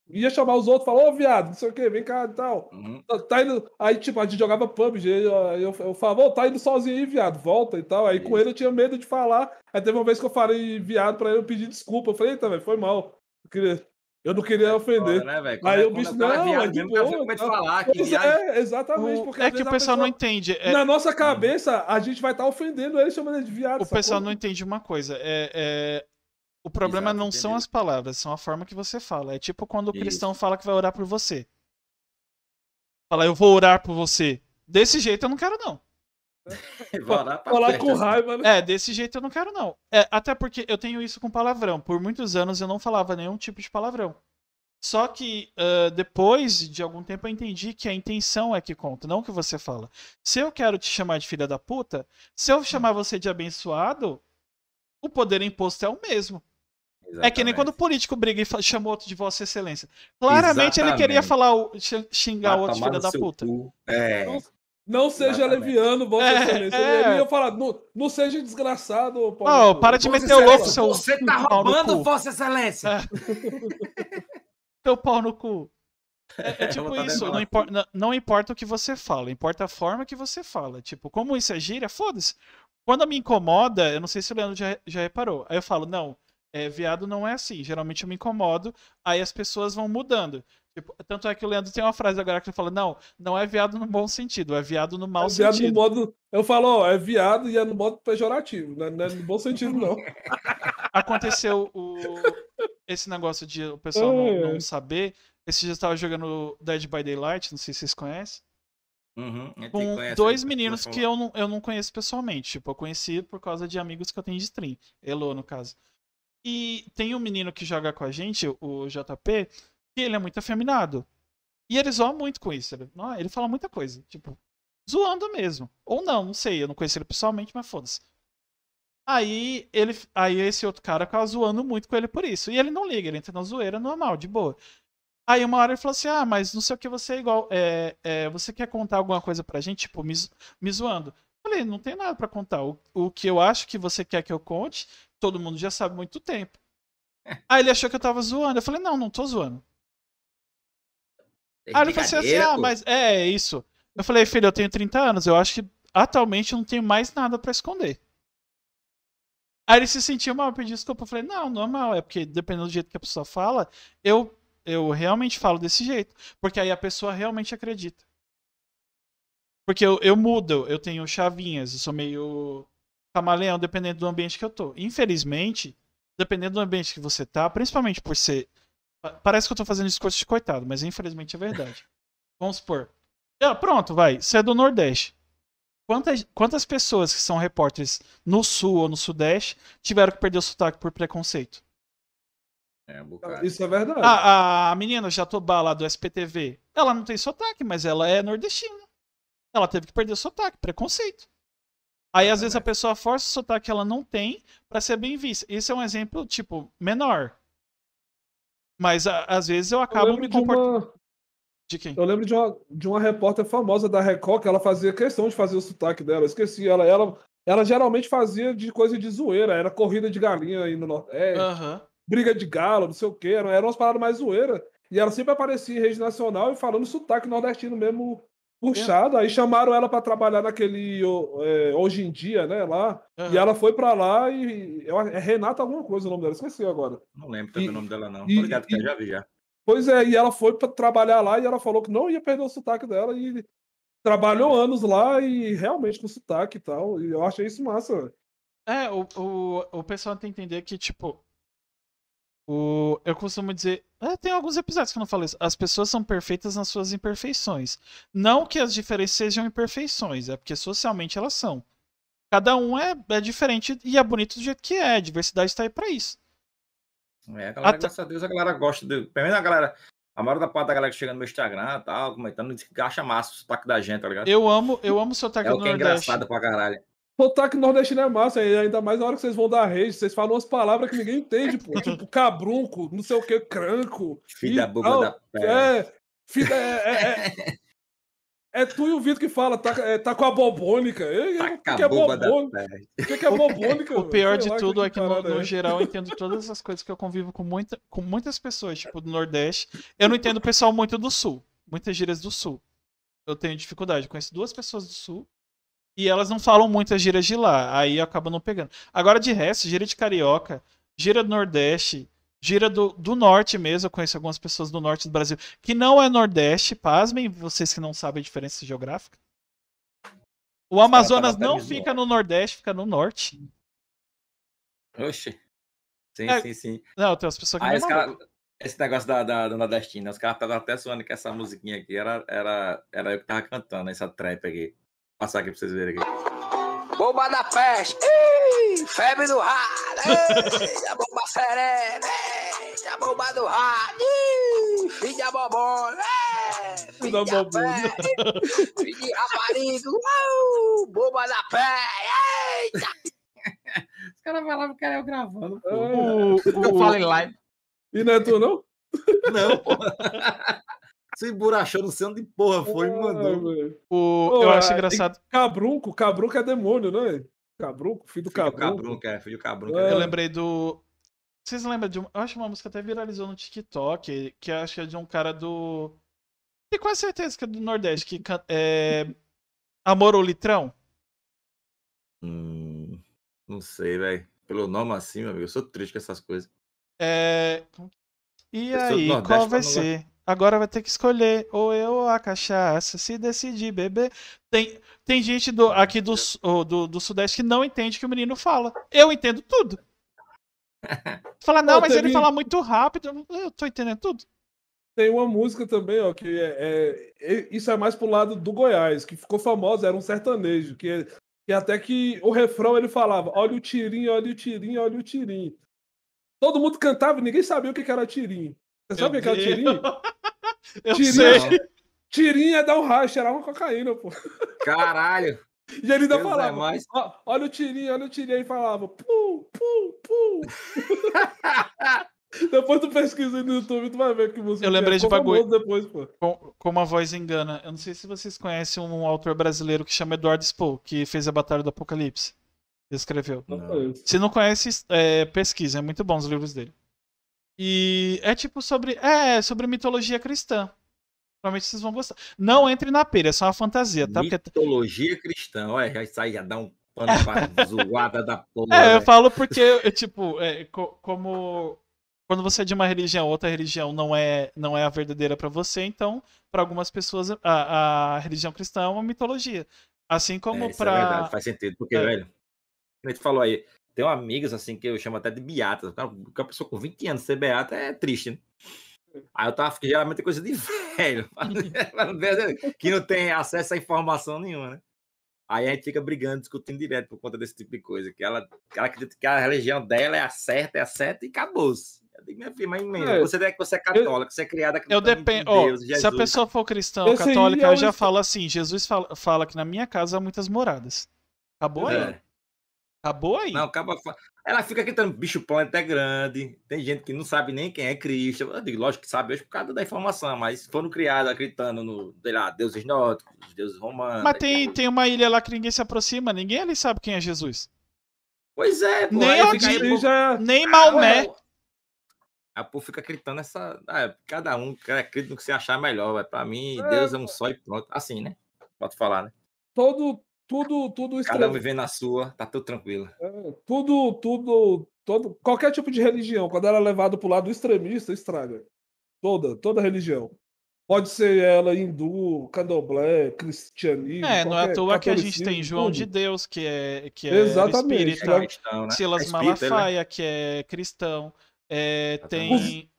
ia chamar os outros, falava, ô viado, não sei o que, vem cá e tal. Uhum. Tá- Tá indo... Aí, tipo, a gente jogava PUBG, eu, eu, eu falava, ô, tá indo sozinho aí, viado, volta e tal. Aí com Isso. ele eu tinha medo de falar. Aí teve uma vez que eu falei viado pra ele, eu pedi desculpa. Eu falei, eita, velho, foi mal. Eu queria... Eu não queria ofender. Foda, né? Aí Quando- o bicho, é não, viado é de boa, com de tá? falar que Pois é, exatamente. O- porque é que o pessoal não pessoa- entende. é- Na nossa cabeça, a gente vai estar ofendendo ele chamando ele de viado. o pessoal não entende uma coisa. É, é- O problema Exato, não são entendi. as palavras, são a forma que você fala. É tipo quando o Isso. cristão fala que vai orar por você. Fala, eu vou orar por você. Desse jeito eu não quero, não. Falar com raiva, né? É, desse jeito eu não quero, não. É, até porque eu tenho isso com palavrão. Por muitos anos eu não falava nenhum tipo de palavrão. Só que ah, depois de algum tempo eu entendi que a intenção é que conta, não o que você fala. Se eu quero te chamar de filha da puta, se eu chamar você de abençoado, o poder imposto é o mesmo. É que nem Exatamente. quando o político briga e chama outro de Vossa Excelência. Claramente ele queria Exatamente. falar o, xingar o outro no da puta. cu. É. Não, não seja Exatamente. leviano, Vossa É, Excelência. é. Ele ia falar, não, não seja desgraçado. Paulo. para de Vossa meter o louco, seu Você tá roubando. Vossa Excelência. É. Teu pau no cu. É, é tipo botar isso, não, do impor- não- não importa o que você fala, importa a forma que você fala. Tipo, como isso é gíria, foda-se. Quando me incomoda, eu não sei se o Leandro já, já reparou. Aí eu falo, não, é, viado não é assim. Geralmente eu me incomodo, aí as pessoas vão mudando. Tipo, tanto é que o Leandro tem uma frase agora que ele fala, não, não é viado no bom sentido, é viado no mau É viado no sentido. modo. Eu falo, ó, é viado e é no modo pejorativo, né? não é no bom sentido, não. Aconteceu o... esse negócio de o pessoal não, É. não saber. Esse dia eu estava jogando Dead by Daylight, não sei se vocês conhecem. Uhum, gente com conhece, dois meninos que eu não, eu não conheço pessoalmente. Tipo, eu conheci por causa de amigos que eu tenho de stream. Elo, no caso. E tem um menino que joga com a gente, o JP, que ele é muito afeminado. E ele zoa muito com isso. Ele, não, ele fala muita coisa. Tipo, zoando mesmo. Ou não, não sei. Eu não conheci ele pessoalmente, mas foda-se. Aí ele. Aí esse outro cara ficava zoando muito com ele por isso. E ele não liga, ele entra na zoeira normal, de boa. Aí uma hora ele falou assim: Ah, mas não sei o que você é igual. É, é, você quer contar alguma coisa pra gente? Tipo, me, me zoando. Falei, não tem nada pra contar. O, o que eu acho que você quer que eu conte, todo mundo já sabe há muito tempo. Aí ele achou que eu tava zoando. Eu falei, não, não tô zoando. Tem Aí ele falou assim, ah, mas é, é isso. Eu falei, filho, eu tenho 30 anos, eu acho que atualmente eu não tenho mais nada pra esconder. Aí ele se sentiu mal, eu pedi desculpa. Eu falei, não, normal, é porque dependendo do jeito que a pessoa fala, eu, eu realmente falo desse jeito. Porque aí a pessoa realmente acredita. Porque eu, eu mudo, eu tenho chavinhas, eu sou meio camaleão, dependendo do ambiente que eu tô. Infelizmente, dependendo do ambiente que você tá, principalmente por ser. pa- Parece que eu tô fazendo discurso de coitado, mas infelizmente é verdade. Vamos supor. Ah, pronto, vai. Você é do Nordeste. Quantas, quantas pessoas que são repórteres no Sul ou no Sudeste tiveram que perder o sotaque por preconceito? É, um bocado. Isso é verdade. A, a, a menina Jatobá lá do SPTV, ela não tem sotaque, mas ela é nordestina. Ela teve que perder o sotaque, preconceito. Aí às vezes a pessoa força o sotaque que ela não tem pra ser bem vista. Isso é um exemplo, tipo, menor. Mas a- às vezes eu eu acabo lembro me de comportando. uma, De quem? eu lembro de uma, de uma repórter famosa da Record que ela fazia questão de fazer o sotaque dela. Eu esqueci. Ela, ela, ela geralmente fazia de coisa de zoeira. Era corrida de galinha aí no Nordeste, Aham. briga de galo, não sei o quê. Eram, eram umas paradas mais zoeiras. E ela sempre aparecia em rede nacional e falando sotaque nordestino mesmo puxado. Aí chamaram ela pra trabalhar naquele é, Hoje em Dia, né? Lá. aham. E ela foi pra lá e. eu- É Renata alguma coisa o nome dela, esqueci agora. Não lembro também E- o nome dela, não. e- Tô ligado que e- eu já vi já. Pois é, e ela foi pra trabalhar lá e ela falou que não ia perder o sotaque dela e trabalhou anos lá e realmente com sotaque e tal. E eu achei isso massa. velho. É, o, o, o pessoal tem que entender que, tipo. O, eu costumo dizer. é, tem alguns episódios que eu não falei isso. As pessoas são perfeitas nas suas imperfeições. Não que as diferenças sejam imperfeições, é porque socialmente elas são. Cada um é, é diferente e é bonito do jeito que é. A diversidade está aí pra isso. É, a galera, Até- graças a Deus, a galera gosta de. Pelo menos a galera. A maior da parte da galera que chega no meu Instagram e tal, comentando, acha massa o sotaque da gente, tá ligado? Eu amo, eu amo o sotaque é do o que é engraçado pra caralho. Sotaque nordestino é massa, e ainda mais na hora que vocês vão dar rede, vocês falam umas palavras que ninguém entende, pô. tipo cabrunco, não sei o que, cranco. Filho e da boba da pé. É, filho, é, é, é, é tu e o Vitor que fala, tá, é, tá com a bobônica. E- O que, Taca que a é boba da bobônica? O que, é bobônica? O pior de tudo que é que, no, é. geral, eu entendo todas as coisas que eu convivo com, muita, com muitas pessoas, tipo, do Nordeste. Eu não entendo o pessoal muito do Sul. Muitas gírias do Sul. Eu tenho dificuldade. Conheço duas pessoas do Sul e elas não falam muitas gírias de lá. Aí eu acabo não pegando. Agora, de resto, gíria de carioca, gíria do Nordeste, gira do, do norte mesmo. Eu conheço algumas pessoas do norte do Brasil que não é Nordeste. Pasmem, vocês que não sabem a diferença geográfica. O Amazonas não fica no Nordeste, fica no norte. Oxe. Sim, É. sim, sim. Não, tem as pessoas que não esse, cara, esse negócio da, da, do nordestino, os caras estavam até suando que essa musiquinha aqui era, era, era eu que tava cantando, essa trap aqui. Passar aqui pra vocês verem aqui. Bomba da peste, Ih, febre do ralo, Ei, a bomba serena, Ei, a bomba do ralo, Ih, filho da bobona, filho Da bobona. filho de raparigo, Uau, bomba da pé, eita. Os caras falavam que era eu gravando. Pô. O, Eu o- falei live. E não é tu, não? Não, pô. Se emburachou, sei onde porra foi, me Ah, mandou. velho. o- Pô, eu acho é- engraçado. Cabrunco, Cabrunco é demônio, né? Cabrunco, filho do Filho do Cabrunco. Cabrunca, é, filho do Cabrunca. É. Eu lembrei do. Vocês lembram de uma. Eu acho que uma música até viralizou no TikTok, que eu acho que é de um cara do. Tenho quase certeza que é do Nordeste, que. É... Amor ou Litrão? Hum, não sei, velho. Pelo nome assim, meu amigo, eu sou triste com essas coisas. É... E Eu aí, qual mas vai ser? Agora vai ter que escolher, ou eu ou a cachaça, se decidir beber. Tem, tem gente do, aqui do, do, do Sudeste que não entende o que o menino fala. Eu entendo tudo. Fala, não, mas ele fala muito rápido. Eu tô entendendo tudo. Tem uma música também, ó, que é, é- é- Isso é mais pro lado do Goiás, que ficou famosa, era um sertanejo, que, que até que o refrão ele falava: olha o tirinho, olha o tirinho, olha o tirinho. Todo mundo cantava e ninguém sabia o que era tirinho. Você sabe o que era tirinho? Eu Tirinho. sei. Tirinho é dar um raio, cheirar uma cocaína, pô. Caralho! E ele ainda Deus é falava: mais. "Ó, olha o tirinho, olha o tirinho. Aí falava: pum, pum, pum. Depois tu pesquisa no YouTube, tu vai ver que música. Eu é. lembrei de Ficou bagulho. Depois, pô. Com, como a voz engana. Eu não sei se vocês conhecem um autor brasileiro que chama Eduardo Spoh, que fez a Batalha do Apocalipse. Escreveu. Não. Se não conhece, é, pesquisa. É muito bom os livros dele. E é tipo sobre. É, sobre mitologia cristã. Provavelmente vocês vão gostar. Não entre na pira, é só uma fantasia, tá? Porque Mitologia cristã, olha, já aí já dá um pano pra zoada da porra. É, eu falo porque, eu, tipo, é, co- como quando você é de uma religião, outra religião não é, não é a verdadeira pra você, então, pra algumas pessoas, a, a religião cristã é uma mitologia. Assim como É, isso é verdade, faz sentido. Porque, É. velho, a gente falou aí, tem um amigos assim que eu chamo até de beatas. Cara, Uma pessoa com 20 anos ser beata é triste, né? Aí eu tava, porque geralmente é coisa de velho, que não tem acesso a informação nenhuma, né? Aí a gente fica brigando, discutindo direto por conta desse tipo de coisa. Que ela, que ela acredita que a religião dela é a certa, é a certa e acabou-se. Eu digo, minha filha, mas menina, É. você é que você é católica, você é criada Eu. Ó, Deus, se a pessoa for cristã aí católica, é eu já falo assim: Jesus fala, fala que na minha casa há muitas moradas. Acabou aí. É. Acabou aí. Não, acaba. Ela fica gritando, bicho, o planeta é grande. Tem gente que não sabe nem quem é Cristo. Eu digo, lógico que sabe hoje por causa da informação, mas foram criados acreditando no, sei lá, deuses nórdicos, deuses romanos. Mas tem, tem uma ilha lá que ninguém se aproxima, ninguém ali sabe quem é Jesus. Pois é, pô. Nem pô, já. Nem ah, Maomé. ué, A povo fica acreditando nessa. ah, cada um acredita no que você achar melhor. Vai. Pra mim, É, Deus é um só e pronto. Assim, né? Pode falar, né? Todo, tudo, tudo Cada um vivendo na sua, tá tudo tranquilo. é, tudo, tudo, todo, qualquer tipo de religião, quando ela é levada pro lado extremista, estraga. Toda, toda religião. Pode ser ela hindu, candomblé, cristianismo. É, não é à toa que a gente tem João de. Deus, que é, que é Exatamente, espírita, né? cristão, né? Silas É espírita, né? Malafaia, que é cristão. É, tem.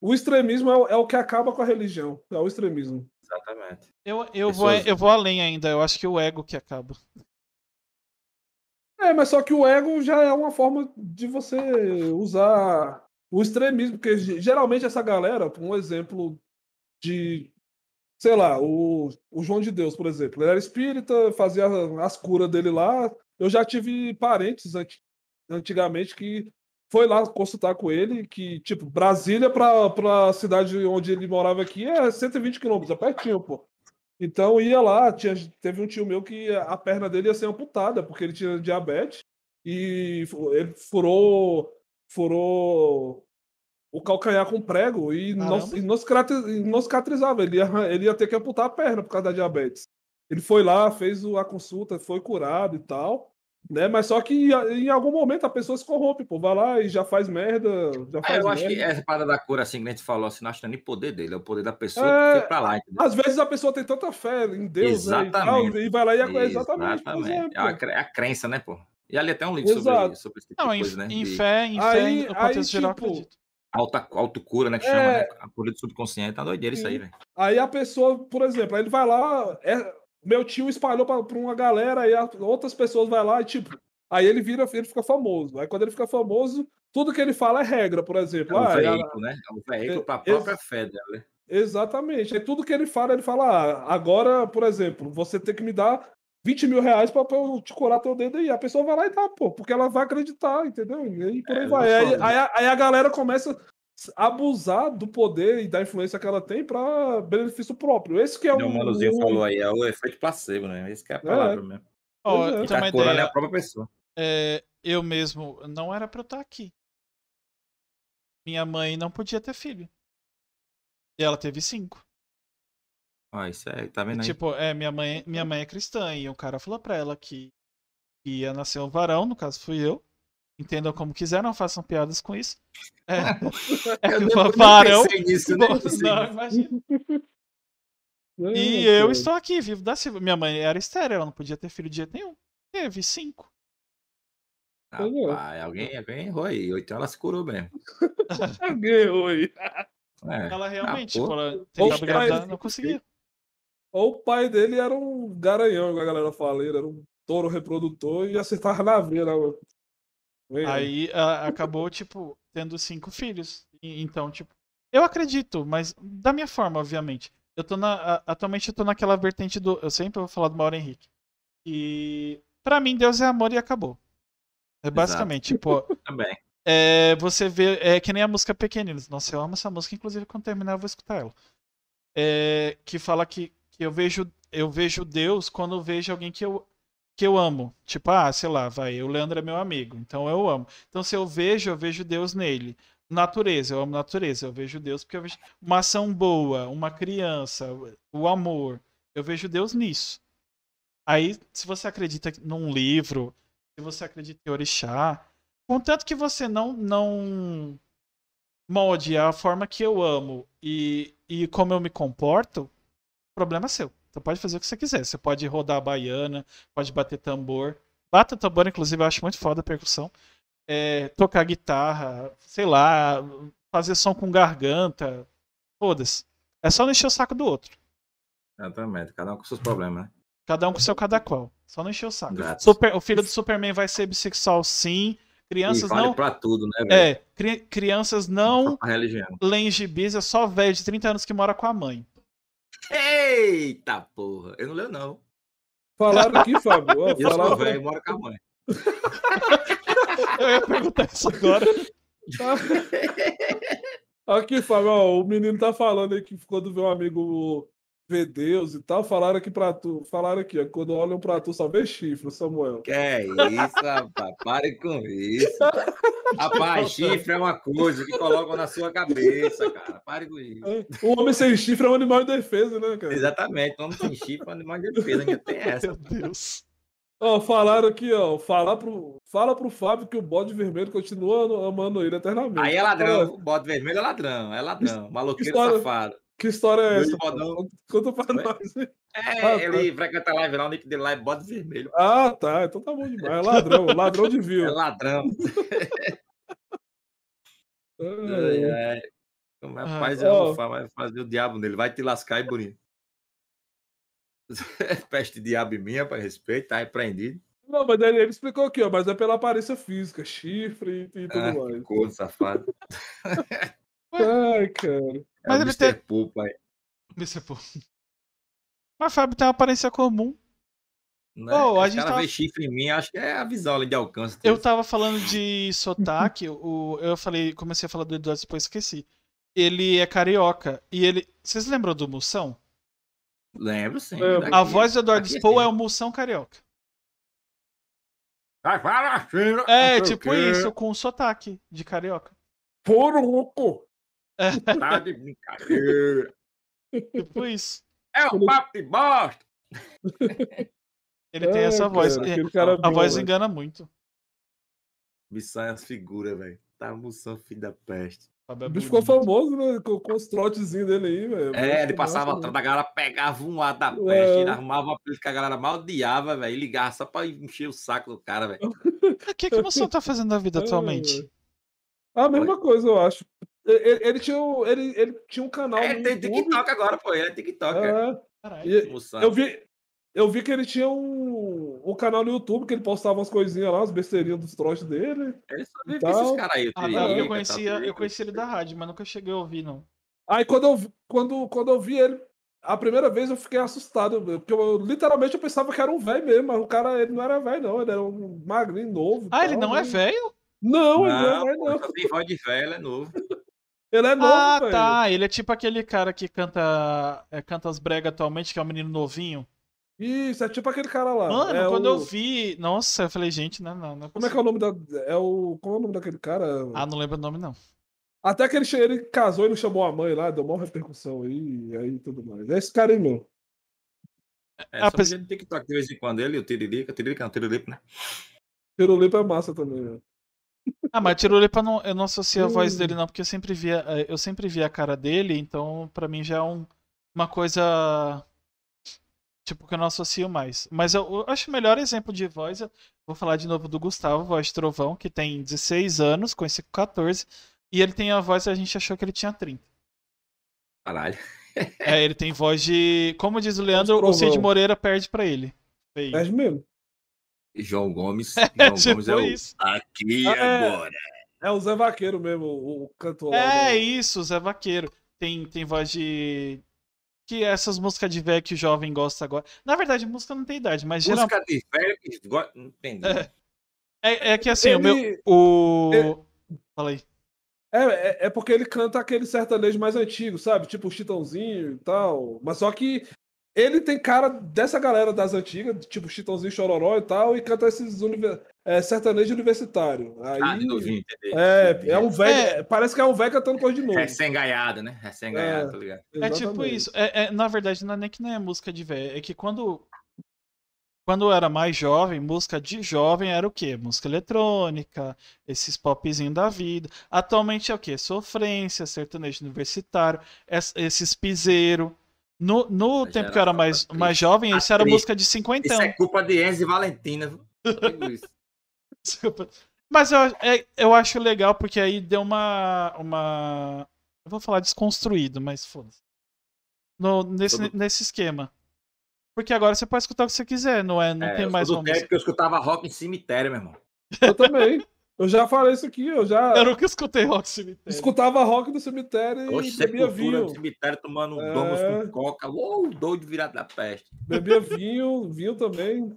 O extremismo é, o- é o que acaba com a religião. É o extremismo. Exatamente. Eu, eu, vou, Pessoas- eu vou além ainda, eu acho que o ego que acaba. É, mas só que o ego já é uma forma de você usar o extremismo, porque ge- geralmente essa galera, um exemplo de, sei lá, o, o João de Deus, por exemplo, ele era espírita, fazia as curas dele lá. Eu já tive parentes anti- antigamente que foi lá consultar com ele, que, tipo, Brasília pra, pra cidade onde ele morava aqui é 120 quilômetros, é pertinho, pô. Então ia lá, tinha, teve um tio meu que a perna dele ia ser amputada, porque ele tinha diabetes, e ele furou, furou o calcanhar com prego e não, e não cicatriz- não cicatrizava, ele ia, ele ia ter que amputar a perna por causa da diabetes. Ele foi lá, fez a consulta, foi curado e tal. Né? Mas só que em algum momento a pessoa se corrompe, pô. Vai lá e já faz merda. Já É, faz eu acho que merda. essa parada da cura, assim, que a gente falou, assim, não acho que não é nem poder dele, é o poder da pessoa É, que foi pra lá, entendeu? Às vezes a pessoa tem tanta fé em Deus, né, e, tal, Exatamente. e vai lá e é exatamente, por Exatamente. exemplo. É a, cre- é a crença, né, pô? E ali até um livro sobre, sobre esse tipo Não, de em, coisa, né? em De fé, em fé, Aí- no contexto aí, geral, tipo, acredito. alta, autocura, né? Que É. chama, né? A cura do subconsciente. Tá doideira isso aí, velho. Aí a pessoa, por exemplo, aí ele vai lá, é- meu tio espalhou pra, pra uma galera, aí a- outras pessoas vai lá e tipo, aí ele vira, ele fica famoso. Aí quando ele fica famoso, tudo que ele fala é regra, por É exemplo. um Ah, é a- veículo, né? É um veículo É, pra ex- própria fé dela, né? exatamente. Aí tudo que ele fala, ele fala, ah, agora, por exemplo, você tem que me dar 20 mil reais pra, pra eu te curar teu dedo aí. A pessoa vai lá e dá, pô, porque ela vai acreditar, entendeu? E aí por aí É, vai. eu Aí, sou- aí a- aí a galera começa a abusar do poder e da influência que ela tem pra benefício próprio. Esse que é O o. Manuzinho o- falou aí, é o efeito placebo, né? Esse que é a palavra mesmo. Ó, Pois é. Que ter uma tá curando é ideia, a própria pessoa. é, eu mesmo não era pra eu estar aqui. Minha mãe não podia ter filho. E ela teve cinco. Ó, isso aí, tá vendo aí? Tipo, é, minha mãe, minha mãe é cristã e o cara falou pra ela que ia nascer um varão, no caso fui eu. Entendam como quiser, não façam piadas com isso. É, é Eu nisso, Não, nisso. imagina. É, E eu estou aqui, vivo da Silva. Minha mãe era estéreo, ela não podia ter filho de jeito nenhum. Teve cinco. Rapaz, alguém, alguém errou aí. Ou então ela se curou mesmo. Caguei, oi. É. Ela realmente, Ah, tipo, ela tentava pai- engravidar, não conseguia. Ou o pai dele era um garanhão, igual a galera fala. Ele era um touro reprodutor e acertava na veia. Vem, Aí a- acabou, tipo, tendo cinco filhos. E- então, tipo, eu acredito, mas da minha forma, obviamente. Eu tô na. a- Atualmente eu tô naquela vertente do. Eu sempre vou falar do Mauro Henrique. E pra mim, Deus é amor e acabou. É basicamente, tipo, Também. é, você vê. É que nem a música Pequeninos. Nossa, eu amo essa música, inclusive quando terminar eu vou escutar ela. É, que fala que, que eu vejo eu vejo Deus quando eu vejo alguém que eu, que eu amo. Tipo, ah, sei lá, vai, o Leandro é meu amigo, então eu amo. Então se eu vejo, eu vejo Deus nele. Natureza, eu amo natureza, eu vejo Deus porque eu vejo uma ação boa, uma criança, o amor. Eu vejo Deus nisso. Aí, se você acredita num livro, se você acredita em orixá, contanto que você não não molde a forma que eu amo e, e como eu me comporto, problema é seu. Você pode fazer o que você quiser. Você pode rodar a baiana, pode bater tambor. Bata tambor, inclusive, eu acho muito foda a percussão. É, tocar guitarra, sei lá, fazer som com garganta. Foda-se. É só não encher o saco do outro. Exatamente. Cada um com seus problemas, né? Cada um com seu cada qual. Só não encher o saco. Super- o filho do Superman vai ser bissexual, sim. Crianças vale não. pra tudo, né? É, cri- crianças não leem gibis, é só velho de 30 anos que mora com a mãe. Eita porra! Eu não leio, não. Falaram aqui, Fábio. ó, Eu sou falaram velho, moro com a mãe. Eu ia perguntar isso agora. Aqui, Fábio, ó, o menino tá falando aí que quando vê um amigo ver Deus e tal, falaram aqui pra tu, falaram aqui, ó, quando olham pra tu só vê chifre, Samuel. Que é isso, rapaz? Pare com isso. Rapaz, chifre é uma coisa que colocam na sua cabeça, cara. Pare com isso. O homem sem chifre é um animal de defesa, né, cara? Exatamente. Homem sem chifre é um animal de defesa. Ainda tem essa. Meu Deus. Ó, falaram aqui, ó, fala pro, fala pro Fábio que o bode vermelho continua amando ele eternamente. Aí é ladrão. O bode vermelho é ladrão. É ladrão. Maloqueiro história- safado. Que história é essa? bodão. Conta- pra Oi? nós. É, Ah, tá. ele frequenta a live lá, o nick dele lá é bode vermelho. Ah, tá. Então tá bom demais. É ladrão, ladrão de É view. ladrão. Ai, É, ai. Como é, Ah, Rapaz, ó. eu vou fa- vai fazer o diabo nele. Vai te lascar e bonito. Peste diabo mim, rapaz. Respeito, tá repreendido. Não, mas ele, ele explicou aqui, ó, mas é pela aparência física, chifre e, e tudo Ah, mais. corno safado. Ai, cara. É Mas o ele Mr. tem- Pooh, pai. É pô. Mas Fábio tem uma aparência comum. Né? Ô, a gente cara tava- vê chifre em mim, acho que é a visão ali de alcance. Eu tava falando de sotaque, o, eu falei, comecei a falar do Eduardo, depois esqueci. Ele é carioca. E ele. Vocês lembram do Moção? Lembro, sim. Lembro. A daqui- voz do Eduardo daqui Spoh é sim. o Moção carioca. Assim, É, o tipo isso, com sotaque de carioca. Poruco! Tá de brincadeira. Tipo isso. É um papo de bosta. Ele tem É, essa voz. cara, É, aquele cara A bom, voz velho. engana muito. Missão é as figuras, velho. Tá moção, filho da peste. É O bicho ficou famoso, né? Com, com os trotezinhos dele aí, velho. É, ele passava atrás da galera, pegava um ar da peste, É. ele arrumava uma apelido que a galera mal odiava, velho, e ligava só pra encher o saco do cara, velho. O que, que o Moção tá fazendo da vida É, atualmente? A mesma coisa, eu acho. Ele, ele tinha, um- ele, ele tinha um canal É, tem YouTube. TikTok agora, pô, ele é TikTok, é. É, Caralho. eu, vi, eu vi que ele tinha um, um canal no YouTube que ele postava umas coisinhas lá, as besteirinhas dos trotes dele. Ele só vive esses caras aí, Ah, não, eu conhecia, Tatu, eu conhecia ele da rádio, mas nunca cheguei a ouvir, não. Aí quando eu, vi- quando, quando eu vi ele, a primeira vez eu fiquei assustado, porque eu, literalmente eu pensava que era um velho mesmo, mas o cara ele não era velho, não, ele era um magrinho novo. Ah, ele tal, não é né? velho? Não, ele não é Não, velho, não. tem voz de velho, ele é novo. Ele é novo, Ah, velho. tá. Ele é tipo aquele cara que canta, é, canta as bregas atualmente, que é um menino novinho. Isso, é tipo aquele cara lá. Mano, é quando o- eu vi. Nossa, eu falei, gente, não, não, não é Como é que é o nome da. É o. Como é o nome daquele cara? Ah, não lembro o nome, não. Até que ele, che- ele casou e não chamou a mãe lá, deu uma repercussão aí, e aí tudo mais. É esse cara aí mesmo. É, Ah, só vídeo no TikTok de vez em quando, ele e o Tiririca, Tiririca não, Tiririca, né? Pirulipa é massa também, né? Ah, mas Tirulipa não, eu não associo a voz Hum. dele, não, porque eu sempre via, eh, eu sempre via a cara dele, então pra mim já é um- uma coisa. Tipo, que eu não associo mais. Mas eu, eu acho o melhor exemplo de voz. Eu vou falar de novo do Gustavo, voz de Trovão, que tem 16 anos, conheci com 14. E ele tem a voz, a gente achou que ele tinha 30. Caralho. É, ele tem voz de. Como diz o Leandro, o. Cid Moreira perde pra ele. É mesmo. João Gomes. É, João tipo Gomes é o isso. aqui Ah, é. agora. É o Zé Vaqueiro mesmo, o, o cantor. É né? isso, Zé Vaqueiro. Tem, tem voz de. Que essas músicas de velho que o jovem gosta agora. Na verdade, música não tem idade, mas geral... Música de velho que gosta. Não entendi. É. é, é que assim, o meu. Ele- O. ele- Fala aí. É, é, é porque ele canta aquele sertanejo mais antigo, sabe? Tipo o Chitãozinho e tal. Mas só que ele tem cara dessa galera das antigas, tipo Chitãozinho Chororó e tal, e canta esses univer... é, sertanejo universitário. Aí, Ah, de novinho, entendi. é, é um velho. É. é, Parece que é um velho cantando coisa de novo. Recém-gaiado, né? Recém-gaiado, É. tá ligado? É tipo isso. É, é- na verdade, não é nem que não é música de velho. É que quando. Quando eu era mais jovem, música de jovem era o quê? Música eletrônica, esses popzinhos da vida. Atualmente é o quê? Sofrência, sertanejo universitário, es- esses piseiro. No, no tempo que eu era mais, tá mais triste. jovem, isso era triste. música de Isso cinquentão. é culpa de Enzo e Valentina. isso. Mas eu, é- eu acho legal porque aí deu uma. uma... Eu vou falar desconstruído, mas foda-se. No- Nesse, Todo- nesse esquema. Porque agora você pode escutar o que você quiser, não é? Não É, tem mais uma música. que eu escutava rock em cemitério, meu irmão. Eu também. Eu já falei isso aqui, eu já Eu nunca escutei rock cemitério. escutava rock do cemitério e Oxe, bebia sepultura vinho. no cemitério tomando um É. domos com coca. Uou, doido virado da peste. Bebia vinho, vinho também.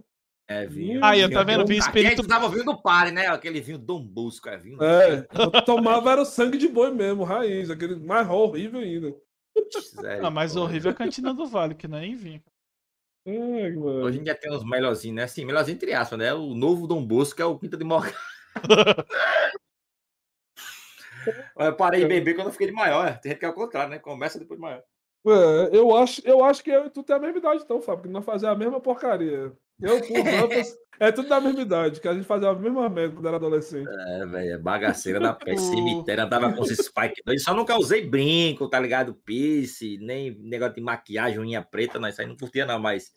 É, vinho. Aí, eu vinho tá vendo? bom. Vinho Aqui a gente espírito- tava ouvindo o pare, né? Aquele vinho Dom Busco, é vinho. É, eu tomava era o sangue de boi mesmo, raiz, aquele mais horrível ainda. Sério, Ah, mais horrível é a cantina do Vale, que não é nem vinho. Ai, mano. Hoje em dia tem uns melhorzinhos, né? Assim, melhorzinho entre aspas, né? O novo Dom Bosco é o Quinta de Morgado. Eu parei de beber quando eu fiquei de maior. é. Tem gente que é o contrário, né? Começa depois de maior. É, eu, acho, eu acho que eu e tu tem a mesma idade, então, Fábio, que nós fazemos a mesma porcaria. Eu, por Rampas, é tudo da mesma idade, que a gente fazia a mesma merda quando era adolescente. É, velho, é bagaceira da. O- Cemitério, andava com esses spike doido. Só nunca usei brinco, tá ligado? Pierce, nem negócio de maquiagem, unha preta, não. Isso aí não curtia, não, mas.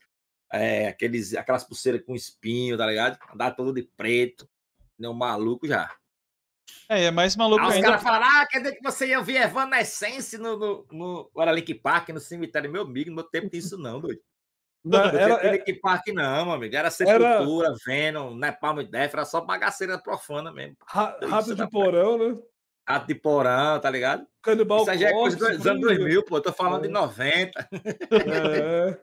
É, aqueles, aquelas pulseiras com espinho, tá ligado? Andar todo de preto. Não maluco já. É, é mais maluco os ainda. caras falaram, ah, quer dizer que você ia ouvir Evanescence no, no, no era Link Park, no cemitério. Meu amigo, no meu tempo tinha isso não, doido. Não, No era, de Link Park não, meu amigo. Era Sepultura, Venom, Napalm Death, era só bagaceira profana mesmo. ra- dá de porão, né? Rato de porão, tá ligado? Canibal Isso aí já é coisa dos anos Freezer. 2000, pô. Eu tô falando de É. 90. É.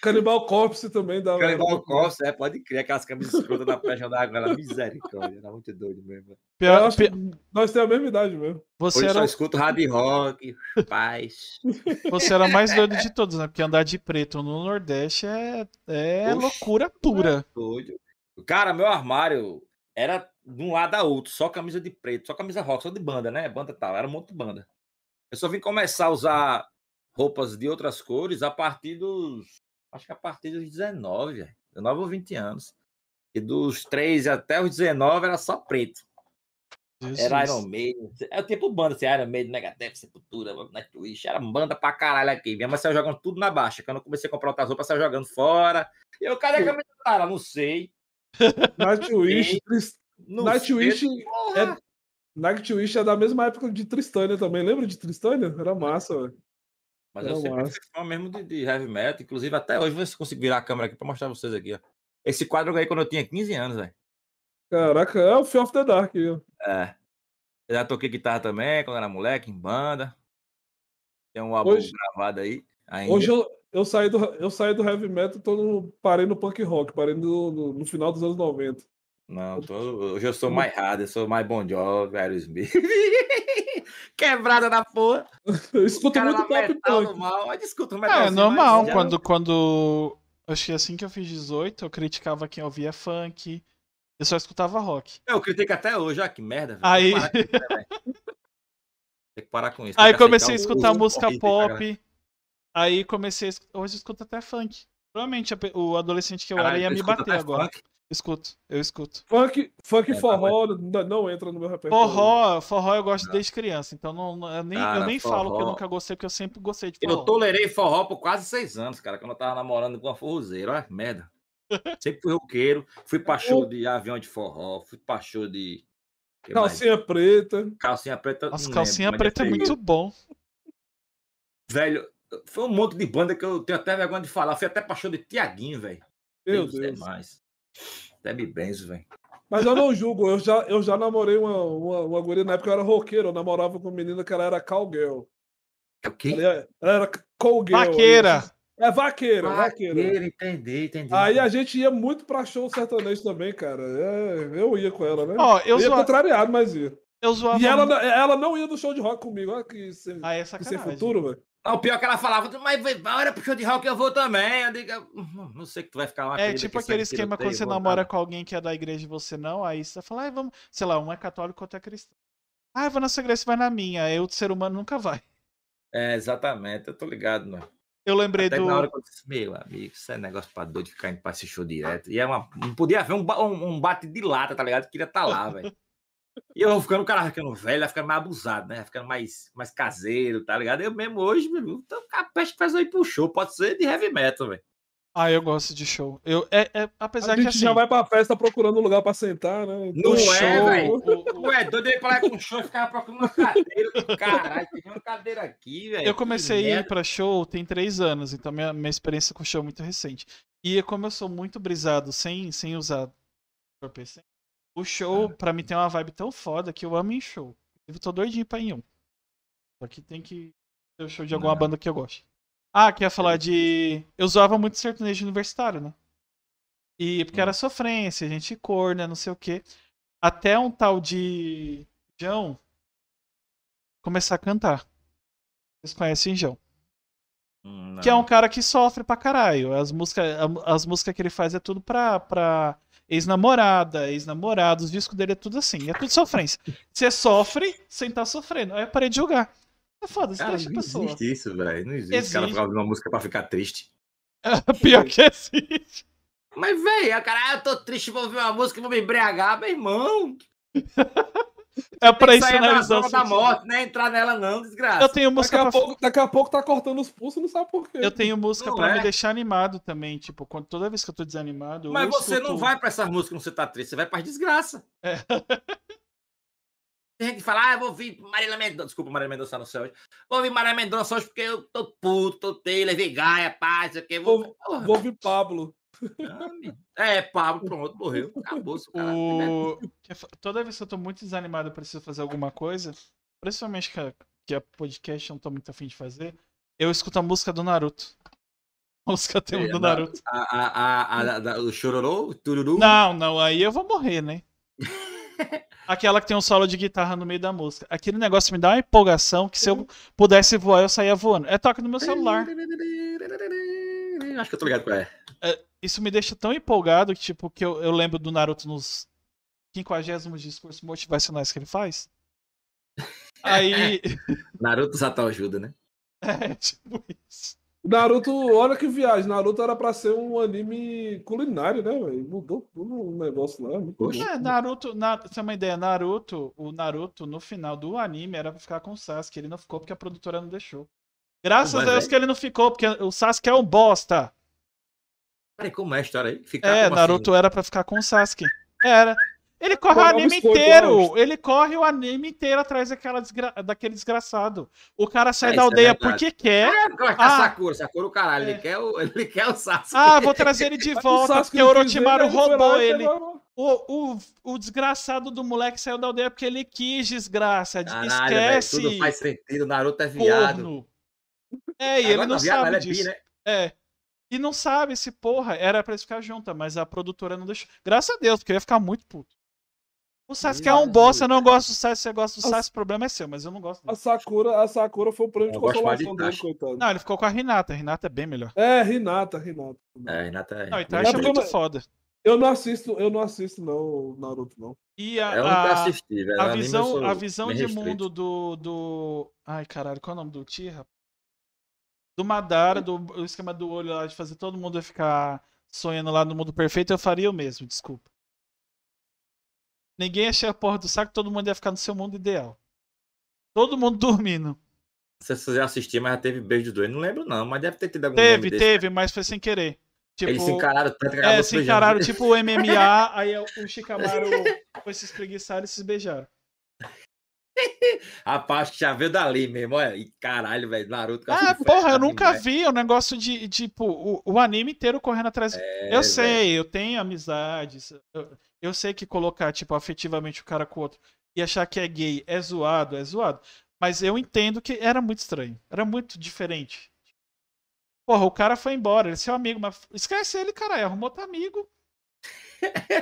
Canibal Corpse também dava. Canibal Corpse, é, pode crer. Aquelas camisas escrotas da Passion da Água, era misericórdia. Era muito doido mesmo. Pior- nós temos a mesma idade mesmo. você, Hoje só era, escuto hard rock, paz. você era mais doido de todos, né? Porque andar de preto no Nordeste é, é Oxe. loucura pura. Doido. Cara, meu armário era de um lado a outro, só camisa de preto, só camisa rock, só de banda, né? Banda tal, era um monte de banda. Eu só vim começar a usar roupas de outras cores a partir dos. Acho que a partir dos 19, velho. 19 ou 20 anos. E dos 13 até os 19 era só preto. Jesus. Era Iron Maiden. É o tipo banda, assim, Iron Maiden, Megadeth, Sepultura, Nightwish. Era banda pra caralho aqui. Minha mãe saiu jogando tudo na baixa. Quando eu comecei a comprar outras roupas, saiu jogando fora. E eu, cadê a camisa do cara? Não sei. Nightwish, Nightwish. Porra. Nightwish é da mesma época de Tristânia também. Lembra de Tristânia? Era massa, velho. Mas eu Era sempre massa. fui fã mesmo de, de heavy metal. Inclusive, até hoje, vou ver se eu consigo virar a câmera aqui pra mostrar pra vocês aqui, ó. Esse quadro eu ganhei quando eu tinha 15 anos, velho. Caraca, é o Fear of the Dark. ó. É. Eu já toquei guitarra também, quando era moleque, em banda. Tem um álbum Hoje- gravado aí. Ainda. Hoje eu, eu, saí do, eu saí do heavy metal, tô no, parei no punk rock, parei no, no, no final dos anos 90. Não, tô- hoje eu sou mais hard, eu sou mais Bon Jovi, Aerosmith. Quebrada da porra. Eu escuto Cara muito pop punk. mal, mas escuta o É, normal. já Quando, quando. Acho que assim que eu fiz 18, eu criticava quem ouvia funk. Eu só escutava rock. não- Eu critico até hoje, olha que merda. velho. Aí- Tem que parar com isso. Aí comecei a escutar o- música cara. pop. Aí comecei Hoje eu escuto até funk. Provavelmente o adolescente que eu Caralho, era ia me bater agora. funk? Escuto, eu escuto. Funk, funk É, e tá, forró não, não entra no meu repertório. Forró, forró eu gosto desde criança, então não, não- eu nem, eu Cara, nem falo que eu nunca gostei, porque eu sempre gostei de Eu forró. tolerei forró por quase seis anos, cara, quando eu tava namorando com uma forrozeira. Olha, merda. Sempre fui roqueiro, fui pra show de avião de forró, fui pra show de. que mais? Calcinha preta. Calcinha preta. Nossa, calcinha lembro, mas preta é muito bom. Velho, foi um monte de banda que eu tenho até vergonha de falar. Fui até pra show de Tiaguinho, velho. Meu Deus é Deus. mais. Até me benzo, velho. Mas eu não julgo, eu já, eu já namorei uma, uma, uma guria, na época eu era roqueiro, eu namorava com uma menina que ela era cowgirl. É o quê? Ela ela era cowgirl. Vaqueira. É vaqueira, vaqueira. Vaqueiro, entendi, entendi. Aí a gente ia muito pra show sertanejo também, cara. É, eu ia com ela, né? Ó, eu, eu ia zoa- contrariado, mas ia. eu zoava. E ela, ela não ia no show de rock comigo. Olha que sem, Ah, é que sem futuro, velho. O pior é que ela falava, mas bora pro show de rock eu vou também. Eu digo, "Hum, não sei que tu vai ficar uma É tipo que aquele esquema quando você namora nada." com alguém que é da igreja e você não, aí você fala, ai, vamos, sei lá, um é católico, outro é cristão. Ah, eu vou na sua igreja, você vai na minha. O ser humano nunca vai. É, exatamente, eu tô ligado, mano. Eu lembrei Até do. na hora que eu disse, meu amigo, isso é negócio pra doido ficar indo pra esse show direto. E é uma. Não podia haver um, um, um bate de lata, tá ligado? Eu queria estar lá, velho. E eu vou ficando, o cara vai ficando velho, vai ficando mais abusado, né? Vai ficando mais, mais caseiro, tá ligado? Eu mesmo hoje, meu amigo, tô capaz que faz aí pro show, pode ser de heavy metal, velho. Ah, eu gosto de show. Eu, é, é- apesar A que gente assim. já vai pra festa procurando um lugar pra sentar, né? Não o é, show, velho. o- o- Ué, doido aí pra lá com show e ficava procurando uma cadeira. Caralho, tem uma cadeira aqui, velho. Eu comecei a ir pra show tem três anos, então minha, minha experiência com show é muito recente. E como eu sou muito brisado sem, sem usar o show, pra mim, tem uma vibe tão foda que eu amo em show. Eu tô doidinho pra ir em um. Só que tem que ter o show de alguma Não. banda que eu gosto. Ah, queria falar de. Eu zoava muito sertanejo universitário, né? E porque era sofrência, gente corna, não sei o quê. Até um tal de João começar a cantar. Vocês conhecem João? Hum, Que é um não. cara que sofre pra caralho. As músicas, as músicas que ele faz é tudo pra, pra ex-namorada, ex-namorado. Os discos dele é tudo assim. É tudo sofrência. Você sofre sem estar sofrendo. Aí eu parei de jogar. É foda, você deixa a não pessoa. existe isso, velho. Não existe. O cara Existe. ficar ouvindo uma música pra ficar triste. Pior que existe. Mas, velho, cara, ah, eu tô triste, vou ouvir uma música e vou me embriagar, meu irmão. É pra zona os da morte, né? Entrar nela não, desgraça. Eu tenho Daqui música a, pra... pouco, daqui a pouco tá cortando os pulsos, não sabe por quê. Eu tenho música Não pra me é. deixar animado também. Tipo, quando, toda vez que eu tô desanimado. Mas eu você escuto- não vai pra essas músicas quando você tá triste, você vai pra desgraça. É. Tem gente que fala, ah, eu vou ouvir Marília Mendonça. Desculpa, Marília Mendonça no céu hoje. Vou ouvir Marília Mendonça hoje porque eu tô puto, tô teio, levei gaia, paz, sei o que. Vou... Vou- Vou ouvir Pablo. É, Pablo, pronto, morreu. Acabou cara. O... é Toda vez que eu tô muito desanimado e preciso fazer alguma coisa, principalmente que a, que a podcast eu não tô muito afim de fazer, eu escuto a música do Naruto. A música tema É, do Naruto. A, a, a, o chororô, tururu. Não, não, aí eu vou morrer, né? Aquela que tem um solo de guitarra no meio da música. Aquele negócio me dá uma empolgação que se eu pudesse voar, eu saía voando. É toque no meu celular. Acho que eu tô ligado qual é. Isso me deixa tão empolgado que, tipo, que eu, eu lembro do Naruto nos 50 discursos motivacionais que ele faz. Aí. Naruto Sato ajuda, né? É, tipo isso. Naruto, olha que viagem. Naruto era pra ser um anime culinário, né, velho? Mudou tudo o negócio lá. Bom. É, Naruto, na, pra você ter uma ideia, Naruto, o Naruto no final do anime era pra ficar com o Sasuke, ele não ficou porque a produtora não deixou. Graças Mas a Deus é- que ele não ficou, porque o Sasuke é um bosta. Peraí, como é a história aí? Ficar É, como Naruto era pra ficar com o Sasuke. Era. Ele corre o anime inteiro. Ele corre o anime inteiro atrás daquela desgra- daquele desgraçado. O cara sai É, da é aldeia verdade. porque quer. Assim? É, Ah. Sakura, Sakura o caralho. É. Ele, quer o, ele quer o Sasuke. Ah, vou trazer ele de o volta porque o Orochimaru roubou ele. O, o, o desgraçado do moleque saiu da aldeia porque ele quis desgraça. Caralho, Esquece. tudo faz sentido. Naruto é viado. corno. É, e ele não viado, sabe é bi, disso. né? É. E não sabe se, porra, era pra eles ficar juntas, mas a produtora não deixou. Graças a Deus, porque eu ia ficar muito puto. O Sasuke é um bosta, eu não gosto do Sasuke, você gosta do. Sasuke, o problema é seu, mas eu não gosto A dele. Sakura, a Sakura foi o prêmio de mais de consolação dele, coitado. Não, ele ficou com a Renata, a Renata é bem melhor. É, Renata, Renata. É, Renata é. Não, é Itachi é muito eu- foda. Eu não assisto, eu não assisto não, Naruto, não. E a, É a, assisti, velho. a visão, a visão de restrito. mundo do, do. Ai, caralho, qual é o nome do Tira? Do Madara, do o esquema do olho lá, de fazer todo mundo ficar sonhando lá no mundo perfeito, eu faria o mesmo, desculpa. Ninguém achei a porra do saco, todo mundo ia ficar no seu mundo ideal. Todo mundo dormindo. Se você já assistiu, mas já teve beijo dos dois. Não lembro, não, mas deve ter tido algum Teve, desse. teve, mas foi sem querer. Tipo, Eles se encararam é, se encararam tipo o MMA, aí o Shikamaru foi se espreguiçar e se beijaram. Rapaz, que já veio dali mesmo, olha. E caralho, velho, Naruto. Ah, porra, eu nunca demais. vi o negócio de, tipo, o, o anime inteiro correndo atrás. É, eu velho. sei, eu tenho amizades. Eu, eu sei que colocar, tipo, afetivamente o cara com o outro e achar que é gay é zoado, é zoado. Mas eu entendo que era muito estranho. Era muito diferente. Porra, o cara foi embora, ele é seu amigo, mas esquece ele, cara, arrumou outro amigo.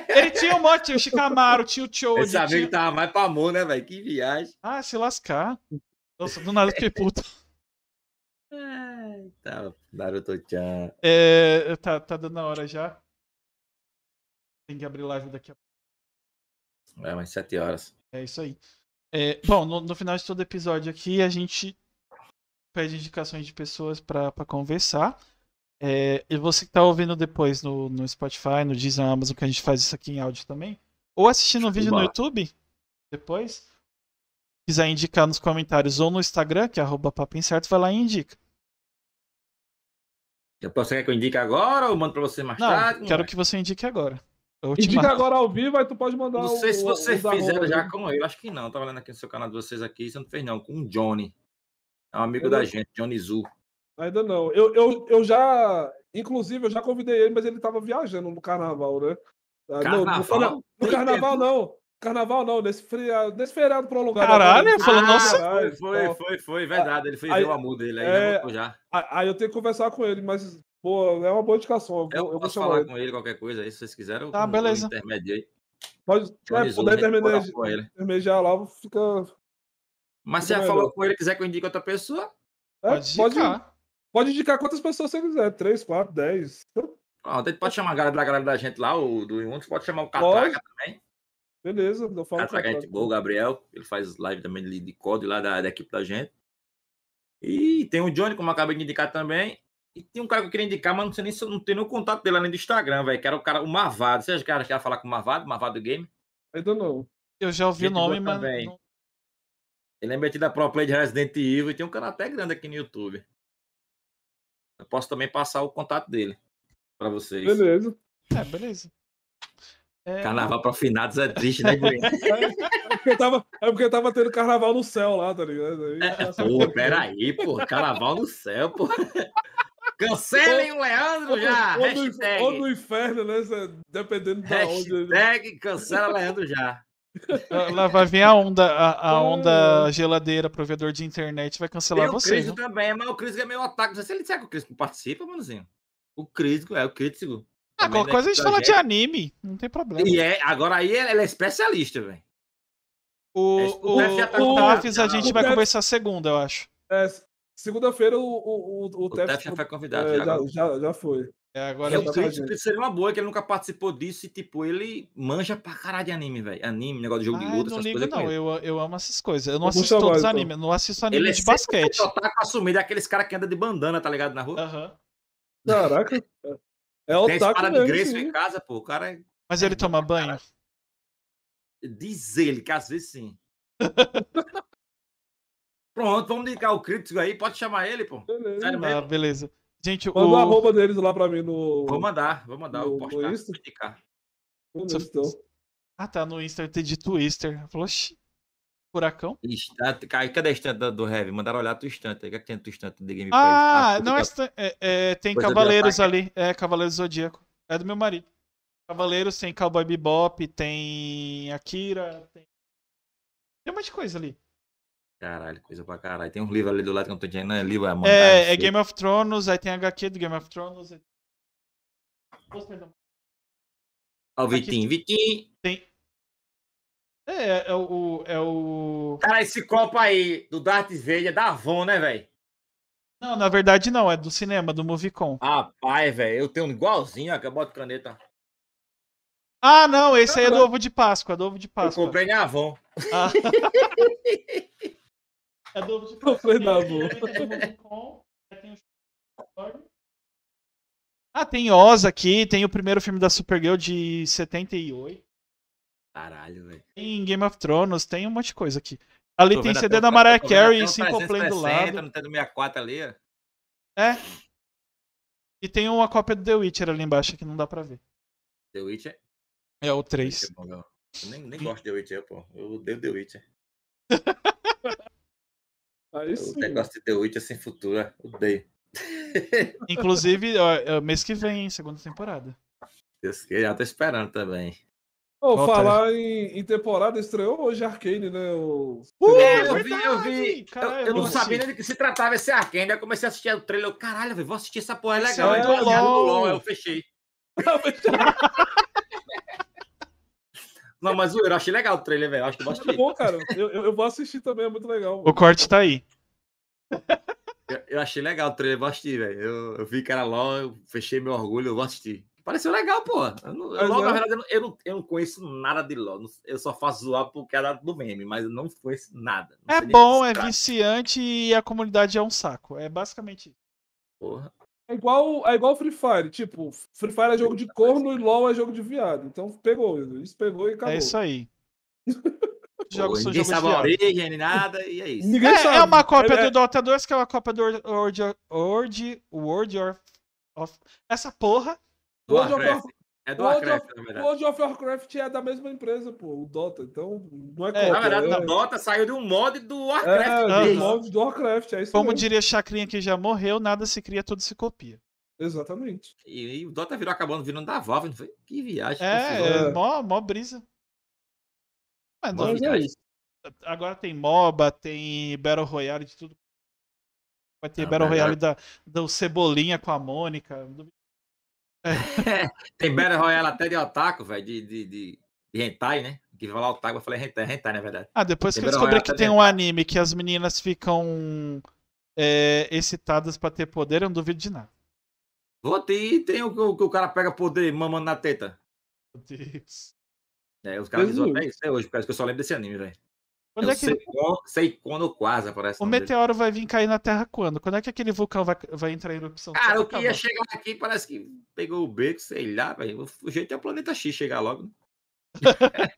Ele tinha um monte, tinha o Shikamaru, tinha o Choji, Esse amigo tinha... tava mais pra amor, né, velho? Que viagem. Ah, se lascar. Nossa, do nada fiquei puto. Tá, Naruto-chan. É, tá, tá dando a hora já. Tem que abrir live daqui a pouco. É, mais sete horas. É isso aí. É, bom, no, no final de todo episódio aqui, a gente pede indicações de pessoas pra conversar. É, e você que tá ouvindo depois no, no Spotify, no Disney, na Amazon, que a gente faz isso aqui em áudio também. Ou assistindo um vídeo no. YouTube, depois. Quiser indicar nos comentários ou no Instagram, que é arroba papo incerto, vai lá e indica. Você quer que eu indique agora ou mando pra você mais Não, tarde? quero é? que você indique agora. Eu Indica marco. agora ao vivo, aí tu pode mandar Não sei se o- vocês os arroba fizeram já com ele. Acho que não. Tava olhando aqui no seu canal de vocês aqui. Você não fez, não. Com o Johnny. É um amigo Eu da não- gente, Johnny Zu. Ainda não. Eu, eu, eu já. Inclusive, eu já convidei ele, mas ele tava viajando no carnaval, né? Ah, no, Carnaval? carna- no carnaval, não. Carnaval não, nesse feriado, nesse feriado prolongado. Caralho, eu falei, de nossa. Foi, foi, foi, foi, verdade. Ele foi Aí- ver o amor dele. Aí é, já. Aí eu tenho que conversar com ele, mas, pô, é uma boa indicação. Eu, Eu, vou- eu posso falar ele. com ele, qualquer coisa aí, se vocês quiserem. eu- Tá, eu beleza. intermédio aí. Pode, é, puder gente intermediar, bora com ele. intermediar lá, fica. Mas se já falou com ele quiser que eu indique outra pessoa, é, Pode pode, indicar. Pode indicar quantas pessoas você quiser. Três, quatro, dez. pronto, a gente pode chamar a galera da galera da gente lá, o do Juntos, pode chamar o Pode. Catraca também. Beleza, eu falo com Catraca é o gente boa, o Gabriel, ele faz live também de, de código lá da, da equipe da gente. E tem o Johnny, como eu acabei de indicar também. E tem um cara que eu queria indicar, mas não sei nem se eu não tenho nenhum contato dele além do Instagram, velho. Que era o cara, o Marvado. Vocês querem quer falar com o Marvado? Marvado Game? Ainda não. Eu já ouvi o nome, mas. também. não- Ele é metido a Pro Play de Resident Evil e tem um canal até grande aqui no YouTube. Eu posso também passar o contato dele pra vocês. Beleza. É, beleza. É, Carnaval pra finados é triste, né, Guri? É porque, tava, é porque tava tendo carnaval no céu lá, tá ligado? Aí, essa Pô, peraí, pô. Carnaval no céu, pô. Cancelem o Leandro já. Ou, no, Hashtag. ou no inferno, né? Dependendo da onde. ele- Hashtag cancela Leandro já. Lá vai vir a onda, a, a onda geladeira, provedor de internet, vai cancelar o você. Crisco viu? também, mas o Crisco é meio sei se ele disser que o Crisco participa, manozinho. O Crisco, é o Crisco. Ah, qualquer coisa a gente fala de anime, não tem problema. E é, agora aí ele é especialista, velho. O, É, o, o Tef tá o a gente O vai Tef- conversar segunda, eu acho. É, segunda-feira o, o, o, o, O Tef já foi convidado. é, já, já, já foi. É, agora É, o tá seria uma boa, que ele nunca participou disso e, tipo, ele manja pra caralho de anime, velho. Anime, negócio de jogo de Ah, luta, não essas ligo coisas. não, ele. eu, eu amo essas coisas. Eu não assisto todos os então. animes, eu não assisto anime Ele é de sempre basquete. otaku assumido, é aqueles caras que andam de bandana, tá ligado, na rua. Aham. Caraca. É Tem otaku espada de mesmo, Grace sim. em casa, pô. O cara é- Mas ele toma banho? diz ele que às vezes sim. Pronto, vamos indicar o crítico aí, pode chamar ele, pô. Beleza. Sério Tá, mesmo. beleza. Gente, Manda o o... arroba deles lá pra mim no. Vou mandar, vou mandar, No- vou no postar, Insta? então. Ah, tá no Insta, eu entendi Twister. Falou, "Oxi, furacão? Estante, ca- cadê a estante do Heavy? Mandaram olhar a tua estante. aí. O que é que tem na tua estante de Game Ah, Pass? não, é, é- é, tem Cavaleiros ali. É, Cavaleiros Zodíaco. É do meu marido. Cavaleiros tem Cowboy Bebop, tem Akira, tem... Tem um monte de coisa ali. Caralho, coisa pra caralho. Tem uns livros ali do lado que eu não tô entendendo. Não é livro, é mangá. É, não é sei. Game of Thrones, aí tem HQ do Game of Thrones. aí- Ó, o Vitinho. Vitinho. Tem... É, é o... É o... Cara, esse copo aí do Darth Vader é da Avon, né, velho? Não, na verdade não, é do cinema, do Moviecon. Rapaz, velho, eu tenho um igualzinho, ó, que eu boto caneta. Ah, não, esse aí é do ovo de Páscoa, é do ovo de Eu Páscoa. comprei na Avon. Ah. é do de na Tem tem o- Ah, tem Oz aqui, tem o primeiro filme da Supergirl de 78. Caralho, velho. Tem Game of Thrones, tem um monte de coisa aqui. Ali Tô tem CD da Mariah Carey e Simple Plan do 360, lado. No teto do 64 ali, ó. É. E tem uma cópia do The Witcher ali embaixo que não dá pra ver. The Witcher. É o The 3. Witcher é bom, não. Eu nem, nem gosto de The Witcher, pô. Eu odeio The Witcher. Aí Eu sim. gosto de The Witcher sem futuro. Odeio. Inclusive, ó, é o mês que vem, hein, segunda temporada. Deus que já tô esperando também. Aí. falar em, em temporada, estreou hoje Arcane, né? O... É, eu vi, eu vi. Caralho, eu, eu não sabia assistir. nem do que se tratava esse Arkane. Aí eu comecei a assistir o trailer. Eu, caralho, velho, vou assistir essa porra, é legal. é LOL. LOL, aí eu fechei. Não, mas eu achei legal o trailer, velho. Acho que eu É bom, cara. Eu, eu, vou assistir também, é muito legal. O corte tá aí. Eu, eu achei legal o trailer, eu vou assistir, velho. Eu, eu vi que era LOL, eu fechei meu orgulho, eu vou assistir. Pareceu legal, pô. Eu não, LOL, na é. verdade, eu não, eu, não, eu não conheço nada de LOL. Eu só faço zoar porque é dado do meme, mas eu não conheço nada. Não É bom, é viciante e a comunidade é um saco. É basicamente isso. Porra. É igual, é igual Free Fire. Tipo, Free Fire é jogo de corno e LoL é jogo de viado. Então pegou. Isso pegou e acabou. É isso aí. Os Pô, jogos são ninguém jogos sabe a origem, nem nada, e é isso. Ninguém É, sabe. é uma cópia É- do Dota 2, que é uma cópia do World, World, World of, of- Essa porra. World of Warcraft. É do World Warcraft, of- na verdade. World of Warcraft é da mesma empresa, pô, o Dota. Então, não é É. Na verdade, é, o Dota saiu de um mod do Warcraft. é, do mesmo. mod do Warcraft, é isso Como mesmo. diria Chacrinha que já morreu, nada se cria, tudo se copia. Exatamente. E, e o Dota virou acabando virando da Valve, foi? Que viagem. É, confusão. é mó, mó brisa. Mas Mó não, Mas é isso. agora tem MOBA, tem Battle Royale de tudo. Vai ter Não, Battle Royale da, do Cebolinha com a Mônica. Tem Battle Royale até de Otaku, velho, de, de, de, de hentai, né? Que vai falar Otaku, eu falei hentai, hentai, na verdade. Ah, depois que Tem eu Battle descobri que tem um anime que as meninas ficam é, excitadas pra ter poder, eu não duvido de nada. Vou ter, tem o que o, que o cara pega poder mamando na teta. Meu Deus. É, os caras dizem até isso até hoje, por causa que eu só lembro desse anime, velho. Quando Eu é que sei, quando, sei quando quase aparece. o nome dele. meteoro vai vir cair na Terra quando? Quando é que aquele vulcão vai, vai entrar em erupção? Cara, o que ia acabar. chegar aqui parece que pegou o beco, sei lá, velho. O jeito é o planeta X chegar logo.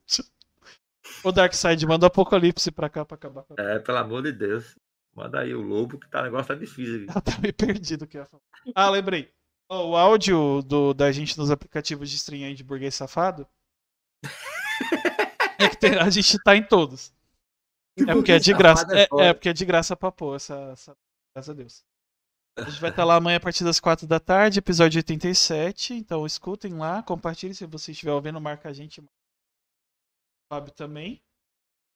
O Darkseid manda o Apocalipse pra cá pra acabar. É, pelo amor de Deus. Manda aí o lobo que tá, o negócio tá difícil. Eu tava meio perdido que eu ia falar. Ah, lembrei. Ó, o áudio do, da gente nos aplicativos de stream aí de burguês safado. é que tem- a gente tá em todos. É porque é de graça. É É, é porque é de graça pra pôr essa, essa. Graças a Deus. A gente vai estar lá amanhã a partir das 4 da tarde, episódio 87. Então escutem lá, compartilhem se você estiver ouvindo, marca a gente. O Fábio também.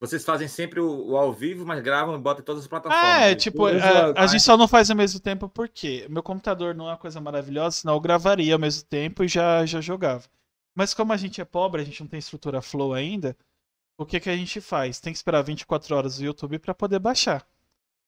Vocês fazem sempre o, o ao vivo, mas gravam e botam em todas as plataformas. Ah, é, né? tipo, a, Exato. a gente só não faz ao mesmo tempo porque meu computador não é uma coisa maravilhosa, senão eu gravaria ao mesmo tempo e já, já jogava. Mas como a gente é pobre, a gente não tem estrutura flow ainda, o que, que a gente faz? Tem que esperar 24 horas do YouTube para poder baixar.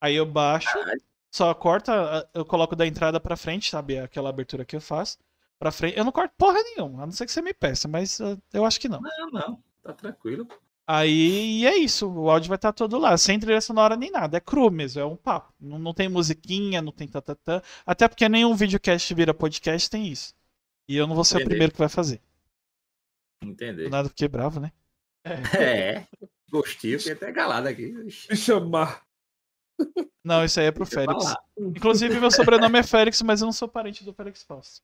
Aí eu baixo, Caralho. só corta, eu coloco da entrada para frente, sabe? Aquela abertura que eu faço. pra frente. Eu não corto porra nenhuma, a não ser que você me peça, mas uh, eu acho que não. Não, não, tá tranquilo. Aí e é isso, o áudio vai estar todo lá, sem trilha sonora nem nada, é cru mesmo, é um papo. Não, não tem musiquinha, não tem tatatã. Até porque nenhum videocast vira podcast tem isso. E eu não vou ser o primeiro que vai fazer. Entender. Do nada fiquei bravo, né? É, gostinho, fiquei até calado aqui. Me chamar. Não, isso aí é pro deixa Félix. falar. Inclusive, meu sobrenome é Félix, mas eu não sou parente do Félix Fausto.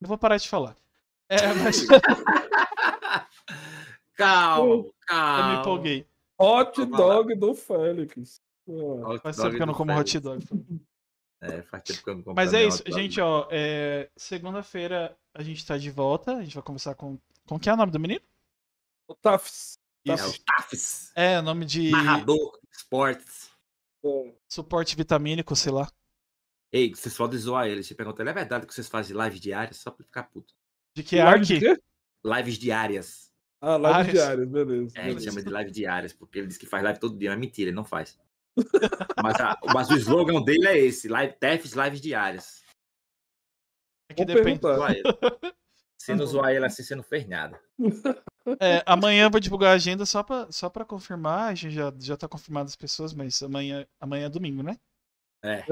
Eu vou parar de falar. É, mas Calma, eu me calma. empolguei. Hot dog do Félix. Hot Faz tempo que eu não como Félix. hot dog. É, faz tempo que eu não como Mas é isso, gente, ó. é, Segunda-feira a gente tá de volta. A gente vai conversar com. Com que é o nome do menino? O Tafs. É Isso. o Tafs, É, nome de narrador, esportes. É. suporte vitamínico, sei lá. Ei, vocês podem zoar ele. Você pergunta, ele é verdade que vocês fazem live diárias só pra ele ficar puto? De que Live? Lives diárias. Ah, live Ares. diária, beleza. É, a gente beleza. chama de live diárias, porque ele diz que faz live todo dia, mas é mentira, ele não faz. mas, a- mas o slogan dele é esse: live, TEFs Lives Diárias. É que Vou depende. Se não zoar ele assim, você não fez nada. É, amanhã eu vou divulgar a agenda só pra, só pra confirmar. A gente já, já tá confirmado as pessoas, mas amanhã, amanhã é domingo, né? É,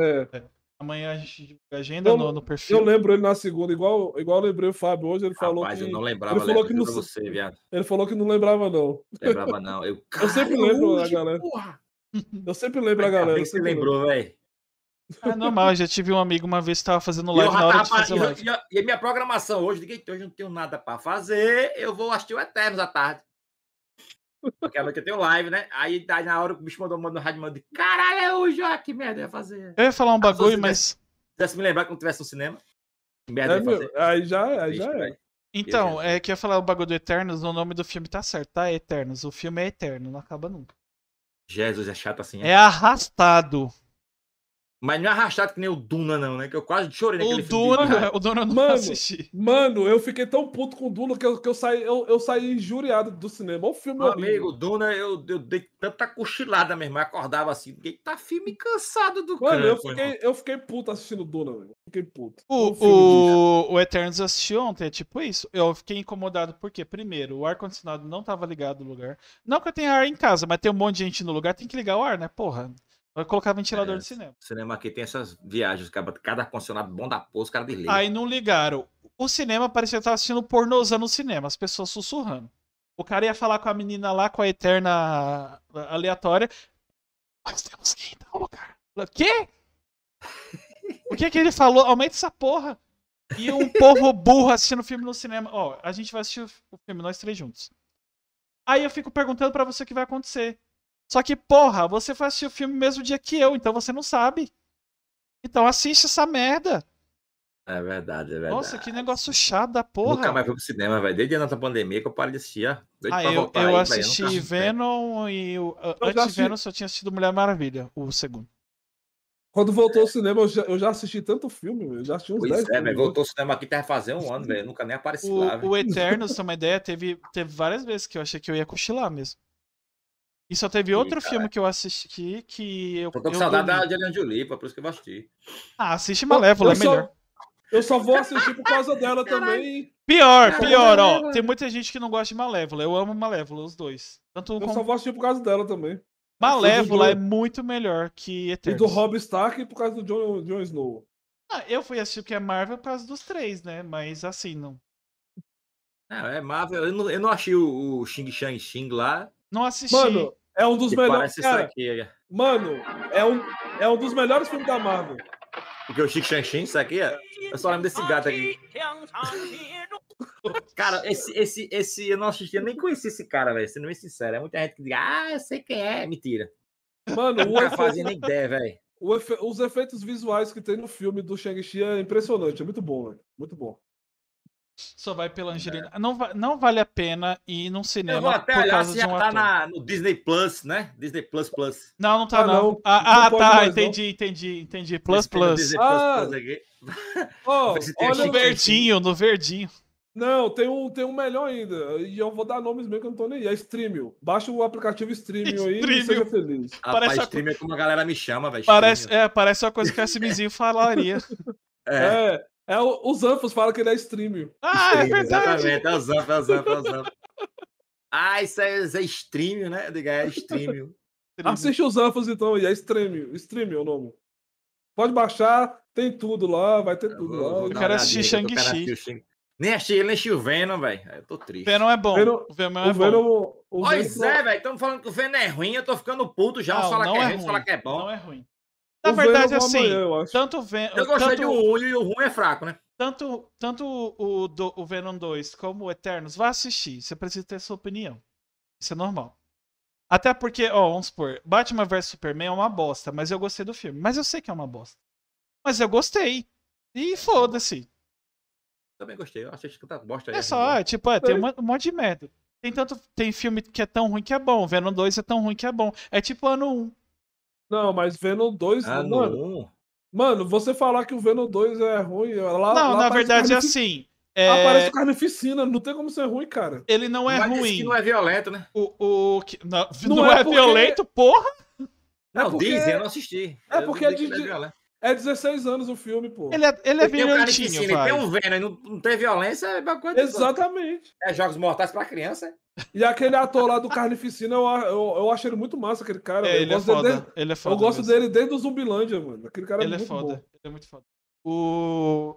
Amanhã a gente divulga a agenda Eu- no, no eu perfil. lembro ele na segunda, igual, igual eu lembrei o Fábio hoje, ele falou Rapaz, que. eu não lembrava, ele falou que não se- você, viado. Ele falou que não lembrava, não. Lembrava não. Eu, Eu sempre "Caralho, lembro a galera. porra!" Eu sempre lembro a galera. bem eu que você sempre lembro. lembrou, velho. É normal, eu já tive um amigo uma vez que tava fazendo eu live na hora tava de fazer e eu- live. E a, e a minha programação hoje, ninguém hoje eu não tenho nada pra fazer, eu vou assistir o Eternos à tarde. Porque à noite eu tenho live, né? Aí, na hora que o bicho mandou mandou no rádio, mandou, caralho, é hoje, ó, que merda eu ia fazer. Eu ia falar um bagulho, mas. Se tivesse me lembrar que não tivesse no cinema, que merda eu É, ia meu, fazer. aí já, aí já é. Então, é que eu ia falar o bagulho do Eternos, o nome do filme tá certo, tá? Eternos. O filme é eterno, não acaba nunca. Jesus, é chato assim. é? É arrastado. Mas não é arrastado que nem o Duna, não, né? Que eu quase chorei O naquele filme. raiva. Duna, o Duna eu não Mano, assisti. Mano, eu fiquei tão puto com o Duna que eu, que eu saí, eu, eu saí injuriado do cinema. Olha o filme Meu horrível. amigo, Duna, eu, eu dei tanta cochilada mesmo, eu acordava assim, tá filme cansado do Mano, eu canto, irmão. fiquei, eu fiquei puto assistindo Duna, velho. Fiquei puto. O, o, o Eternos eu assisti ontem, é tipo isso. Eu fiquei incomodado porque, primeiro, o ar-condicionado não tava ligado no lugar. Não que eu tenha ar em casa, mas tem um monte de gente no lugar, tem que ligar o ar, né? Porra. Vai colocar ventilador É, de cinema. Cinema aqui tem essas viagens, cara, cada ar-condicionado bom da porra, os caras desligam. Aí não ligaram. O cinema parecia que tava assistindo pornozão no cinema, as pessoas sussurrando. O cara ia falar com a menina lá, com a eterna aleatória. Nós temos que ir em tal lugar. O quê? O que que ele falou? Aumenta essa porra. E um povo burro assistindo filme no cinema. Ó, a gente vai assistir o o filme, nós três juntos. Aí eu fico perguntando pra você o que vai acontecer. Só que, porra, você foi assistir o filme no mesmo dia que eu, então você não sabe. Então assiste essa merda. É verdade, é verdade. Nossa, que negócio chato da porra. Nunca mais fui pro cinema, velho. Desde antes da pandemia que eu parei de assistir. ó. Doido Ah, pra eu, voltar eu aí, assisti nunca- Venom e o, antes de assisti- Venom só tinha assistido Mulher Maravilha, o segundo. Quando voltou ao cinema, eu já, eu já assisti tanto filme, velho. Eu já assisti uns Pois 10 é, velho. filmes. Voltou ao cinema aqui, até fazer um ano, velho. Nunca nem apareci lá, velho. O, o Eternos, uma ideia, teve, teve várias vezes que eu achei que eu ia cochilar mesmo. E só teve outro cara. filme que eu assisti que eu. Tô com eu saudade da dormi. Angelina Jolie, por isso que eu vou assistir. Ah, assiste Malévola, é Eu só- melhor. Eu só vou assistir por causa dela também. Pior, pior, ó. Tem muita gente que não gosta de Malévola. Eu amo Malévola, os dois. Tanto Eu como só vou assistir por causa dela também. Malévola é muito melhor que E Eternos. do Rob Stark e por causa do Jon, Jon Snow. Ah, eu fui assistir porque é Marvel por causa dos três, né? Mas assim, não. Não, é Marvel. Eu não, eu não achei o, o Xing Shang Xing lá. Não assisti. Mano, é um dos Que melhores. Cara, aqui. aí. mano, é um, é um dos melhores filmes da Marvel. Porque o Shang Xing, isso aqui, ó, eu só lembro desse gato aqui. Cara, esse, esse, esse, eu não assisti, eu nem conheci esse cara, velho. Sendo bem sincero. É muita gente que diz, ah, eu sei quem é. Mentira. Mano, o fazia nem ideia, velho. efe- os efeitos visuais que tem no filme do Shang-Chi é impressionante. É muito bom, velho. Muito bom. Só vai pela Angelina. Não, va- não vale a pena ir num Eu cinema vou até por olhar causa se de já um tá ator. na, no Disney Plus, né? Disney Plus Plus. Não, não tá Ah, não. não. Ah, Não ah, tá, mais, não. entendi, entendi, entendi. Plus, plus. Disney Ah, Plus Ver se tem olha, No Chique. verdinho, no verdinho. não, tem um, tem um melhor ainda. E eu vou dar nomes mesmo que eu não tô nem aí. É Streamio. Baixa o aplicativo Streamio aí e Streamio. seja feliz. Parece Rapaz, a- streamer é como a galera me chama, velho. Parece, streamer. é, parece uma coisa que a SMzinho falaria. É. É. É, o- os Anfos falam que ele é streaming. Ah, é verdade. Exatamente, é o Zamp, é o Zamp, é o. Ah, isso é, isso é stream, né? Eu digo, É stream. Assiste os Anfos então, e é streaming. Streaming é o nome. Pode baixar, tem tudo lá, vai ter tudo lá. Eu quero assistir eu quero Shang-Chi. assistir o Nem achei ele, nem achei o Venom, velho. Eu tô triste. Venom é bom. Venom- O Venom O é bom. Venom. O Pois Venom- é, velho. Estamos falando que o Venom é ruim, eu tô ficando puto já. Não, que é, é ruim, falam que é bom. Não é ruim. Na o verdade, Venom assim, amanhã, eu acho. tanto o Venom. Eu gostei tanto, de um e o ruim é fraco, né? tanto, tanto o, do- o Venom 2 como o Eternos, vá assistir. Você precisa ter sua opinião. Isso é normal. Até porque, ó, vamos supor, Batman vs Superman é uma bosta, mas eu gostei do filme. Mas eu sei que é uma bosta. Mas eu gostei. E foda-se. Também gostei. Eu achei que tá bosta aí. É só, é, tipo, é, tem um um monte de merda. Tem tanto. Tem filme que é tão ruim que é bom. Venom 2 é tão ruim que é bom. É tipo ano 1. Não, mas Venom 2. Ah, mano, não. mano, você falar que o Venom 2 é ruim. Lá, Não, lá na verdade é assim. é, Aparece carnificina, não tem como ser ruim, cara. ele não é Mas ruim. que não é violento, né? O, o, que- não, Não não é é, porque- violento, porra? Não, porque- dizem, eu não assisti. É porque é de- violento. É 16 anos o filme, pô. Ele é, ele é um violentinho, carnificina, ele vai. tem um Venom e não, não tem violência, é uma coisa. Exatamente. É jogos mortais pra criança. E aquele ator lá do Carnificina, eu, eu, eu acho ele muito massa, aquele cara. É, eu ele é gosto dele foda. desde- Ele é foda. eu gosto mesmo. dele desde o Zumbilândia, mano. Aquele cara Ele é é muito foda. bom. Ele é muito foda. O.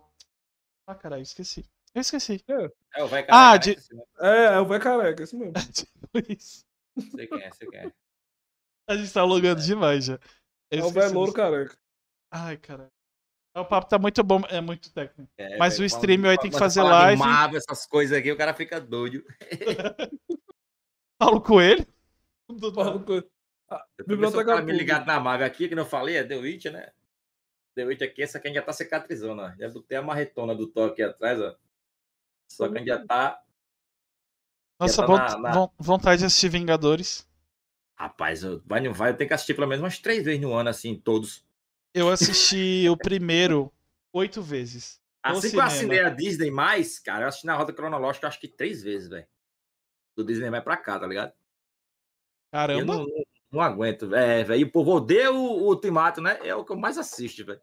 Ah, caralho, esqueci. Eu esqueci. É o velho Ah, careca, de- né? É É, é o velho careca, esse mesmo. tipo isso. Sei quem é, sei quem é. A gente tá logando demais já. Eu É o velho louro careca. Ai, caralho. O papo tá muito bom, é muito técnico. É, Mas velho, o stream aí tem que fazer live. Marvel, essas coisas aqui, o cara fica doido. Paulo Coelho. Do Fala nada. coisa. Ah, Biblioteca cara me ligado na Marvel aqui, que não falei, é The Witch, né? The Witch aqui, essa aqui a gente já tá cicatrizando, ó. Já botei a marretona do Thor aqui atrás, ó. Só que a gente já tá. Nossa, tá von- na- na- von- vontade de assistir Vingadores. Rapaz, eu- vai não vai, eu tenho que assistir pelo menos umas três vezes no ano, assim, todos. Eu assisti o primeiro oito vezes. Assim que eu assinei a Disney mais, cara, eu assisti na roda cronológica, acho que três vezes, velho. Do Disney vai pra cá, tá ligado? Eu Caramba. não, não, não aguento, é, velho. E o povo odeia o, Ultimato, né? É o que eu mais assisto, velho.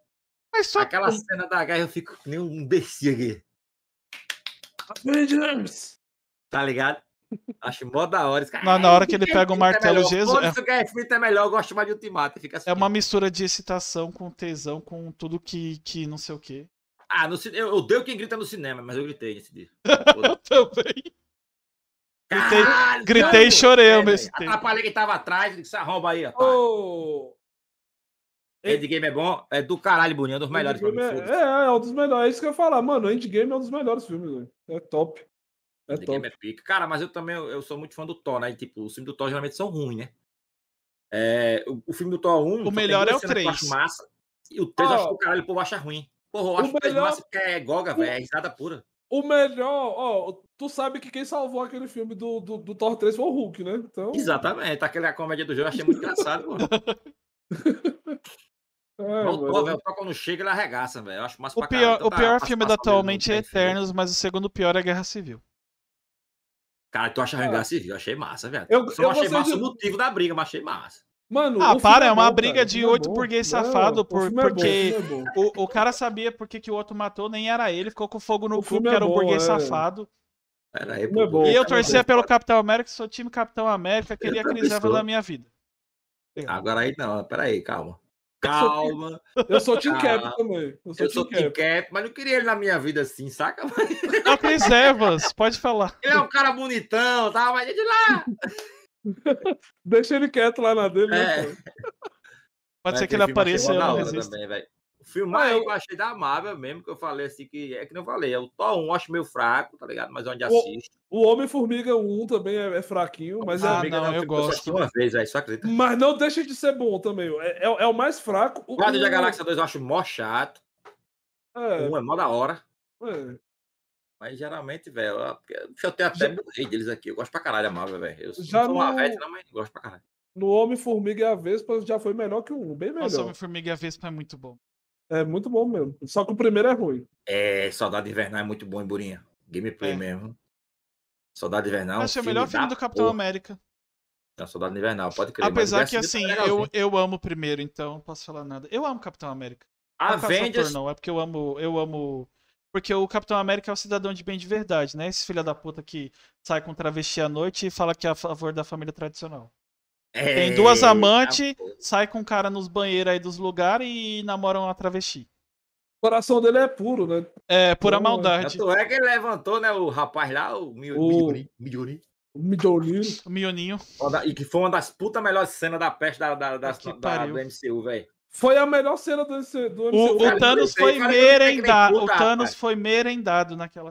Mas só Aquela cena da guerra eu fico que nem um imbecil aqui, Avengers! tá ligado? Acho mó da hora. Esse cara, Na- na "Ai, hora que ele pega o é martelo melhor. Jesus- Foda-se, o Guerra Infinita é melhor, eu gosto mais de Ultimato. Fica assim. é uma mistura de excitação com tesão, com tudo que, que não sei o quê. Ah, no eu odeio quem grita no cinema, mas eu gritei nesse dia. Eu também. Gritei- Caralho, Gritei e chorei ao É, mesmo tempo. Atrapalhei quem tava atrás, disse, "Essa arromba aí, rapaz. Ô! Endgame é bom, é do caralho, Boninho, é um dos melhores é, é, é um dos melhores. É isso que eu ia falar, mano. Endgame é um dos melhores filmes, velho. É top. É Endgame top. é pica. Cara, mas eu também eu, sou muito fã do Thor, né? E, tipo, os filmes do Thor geralmente são ruins, né? É, o, o filme do Thor 1. só tem melhor é o cenas que eu 3. acho massa. E o 3 eu acho que o caralho o povo acha ruim. Porra, eu O acho o 3 melhor- massa porque é goga, velho. É risada pura. O melhor, ó, tu sabe que quem salvou aquele filme do, do, do Thor 3 foi o Hulk, né? Então, Exatamente. Aquela comédia do jogo eu achei muito engraçado, é, o mano. velho, o Thor quando chega, ele arregaça, velho. Acho massa O pior, caralho. o Tanta pior filme dele no atualmente é. Eternos, mas o segundo pior é Guerra Civil. Cara, tu acha Ah. Guerra Civil? Eu achei massa, velho. Eu- Só eu achei massa de- o motivo da briga, mas achei massa. Mano, Ah, para, é uma bom, briga cara. De é oito bom. burguês safado por- é porque- o filme é bom. O, o cara sabia porque que o outro matou, nem era ele, ficou com fogo no cu, que é era um burguês é. safado. Aí, é bom. E eu torcia pelo Capitão América, sou time Capitão América, queria Evans pessoa. na minha vida. Agora aí não, pera aí, calma. Calma. Eu sou Team Cap também. Eu sou Eu sou Team Cap. Cap, mas não queria ele na minha vida assim, saca? É o Chris Evans, pode falar. Ele é um cara bonitão, tá? Mas de lá. Deixa ele quieto lá na dele, né? É. pô? Pode Mas ser que ele apareça e eu não também, velho. Filme Ah, mais eu- que eu achei da Marvel mesmo, que eu falei assim, que é que não falei, é o Thor 1, eu acho meio fraco, tá ligado? Mas onde O- assisto. O Homem-Formiga 1 também é, é fraquinho, mas, Ah, é, Amiga, não, eu gosto. uma vez, velho, só acredita. mas não deixa de ser bom também. É, é- é o mais fraco. O, Guardiões da Galáxia 2 eu acho mó chato. É, Um é mó da hora. é. Mas geralmente, velho, eu ter até mudei deles aqui. Eu gosto pra caralho da Marvel, velho. Eu Já não sou uma não, mas gosto pra caralho. No Homem-Formiga e a Vespa já foi melhor que o 1, bem melhor. Nossa, Homem-Formiga e a Vespa é muito bom. É muito bom mesmo. Só que o primeiro é ruim. É, Soldado Invernal é muito bom, hein, Burinha? Gameplay É. mesmo. Soldado Invernal. Acho é o melhor filme do Capitão porra. América. Não, Soldado Invernal, pode crer. Apesar que, assim, é eu, eu amo o primeiro, então não posso falar nada. Eu amo Capitão América. Não é Avengers, não, é porque eu amo, eu amo Porque o Capitão América é o cidadão de bem de verdade, né? Esse filho da puta que sai com travesti à noite e fala que é a favor da família tradicional. Tem duas Eita, amantes, pô. sai com um cara nos banheiros aí dos lugares e namoram uma travesti. O coração dele é puro, né? É, pura Não, maldade. Tanto é que ele levantou, né, o rapaz lá, o Mi- O- Midori, Midori, O. O Mioninho. e que foi uma das puta melhores cenas da peste da, da, da, da- do MCU, velho. Foi a melhor cena do, do O, MCU. o cara, Thanos foi cara, merendado. O Thanos rapaz. foi merendado naquela.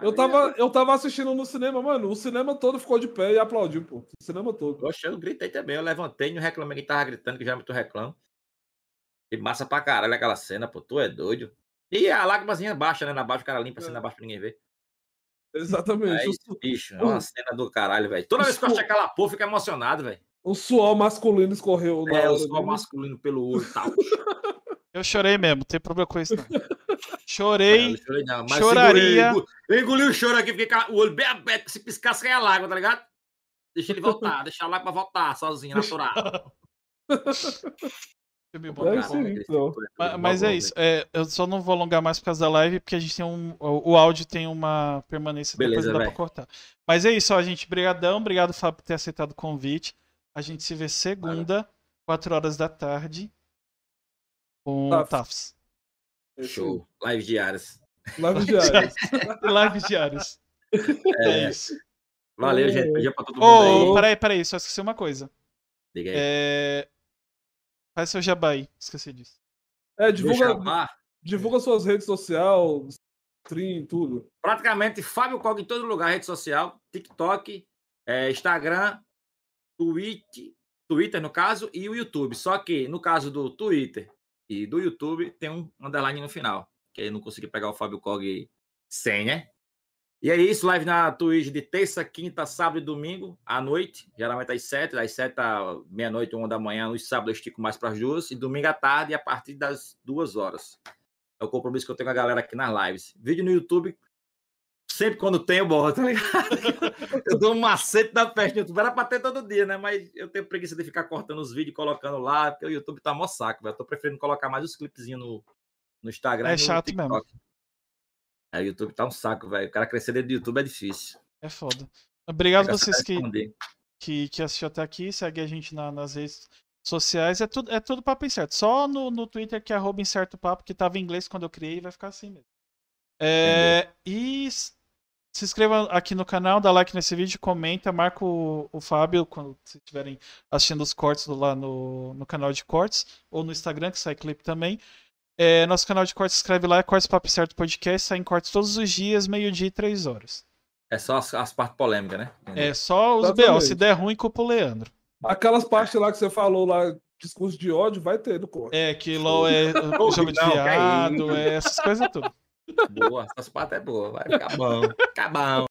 Eu tava, eu tava assistindo no cinema, mano. O cinema todo ficou de pé e aplaudiu, pô. O cinema todo. Poxa, eu gritei também. Eu levantei e não reclamei que tava gritando, que já muito reclamo. E massa pra caralho aquela cena, pô. Tu é doido. E a lágrimazinha baixa, né? Na baixa, o cara limpa assim É. na baixa pra ninguém ver. Exatamente. É isso, bicho. É uma cena do caralho, velho. Toda vez que eu acho aquela porra, eu fico emocionado, velho. O suor masculino escorreu É, o suor dele. masculino pelo olho e tal. Eu chorei mesmo, não tem problema com isso, não. Chorei. chorei, não, mas choraria. segurei, Eu engoli o choro aqui, fiquei com o olho bem aberto, se piscasse caia lágrima, tá ligado? Deixa ele voltar, deixa a lágrima voltar sozinho, natural. Filme bom, É aí, então. Ma- Mas é isso. é, eu só não vou alongar mais por causa da live, porque a gente tem um. O, o áudio tem uma permanência Beleza, depois dá pra cortar. Mas é isso, ó, gente. Brigadão. Obrigado, Fábio, por ter aceitado o convite. A gente se vê segunda, 4 horas da tarde. Com Tafs. É. Show. Live diárias. Live diária. Lives diárias. É isso. Valeu, É. gente. Beijo pra todo mundo Ô, aí. peraí, peraí, só esqueci uma coisa. Diga aí. É... Faz seu jabá aí, esqueci disso. É, divulga, divulga suas redes sociais, stream, tudo. praticamente Fábio Cog em todo lugar, rede social, TikTok, eh, Instagram, Twitch, Twitter no caso, e o YouTube. Só que no caso do Twitter e do YouTube tem um underline no final, que eu não consegui pegar o Fábio Cog sem, né? E é isso, live na Twitch de terça, quinta, sábado e domingo, à noite, geralmente às sete, das sete à meia-noite, uma da manhã, nos sábados eu estico mais para as duas, e domingo à tarde, a partir das duas horas. É o compromisso que eu tenho com a galera aqui nas lives. Vídeo no YouTube, sempre quando tem, eu boto, tá ligado? eu dou um macete da peste no YouTube. Era pra ter todo dia, né? Mas eu tenho preguiça de ficar cortando os vídeos e colocando lá, porque o YouTube tá mó saco, velho. Eu tô preferindo colocar mais os clipezinhos no, no Instagram É chato mesmo. TikTok. É, o YouTube tá um saco, velho. O cara crescer dentro do YouTube é difícil. É foda. Obrigado a vocês que, que, que assistiu até aqui. Segue a gente na- nas redes sociais. É tudo, é tudo papo incerto. Só no, no Twitter que é arroba incerto papo, que tava em inglês quando eu criei, vai ficar assim mesmo. É, e se inscreva aqui no canal, dá like nesse vídeo, comenta, marca o, o Fábio quando vocês estiverem assistindo os cortes do- lá no, no canal de cortes, ou no Instagram, que sai clipe também. É, nosso canal de cortes, se inscreve lá, é Cortes Papo Certo Podcast, sai em cortes todos os dias, meio-dia e três horas. É só as, as partes polêmicas, né? É só os BO, se der ruim, culpa o Leandro. Aquelas partes lá que você falou lá, discurso de ódio, vai ter no corte. É, que LOL é jogo de não, que viado, é essas coisas tudo. Boa, essas partes é boa. Vai ficar bom. Ficar bom.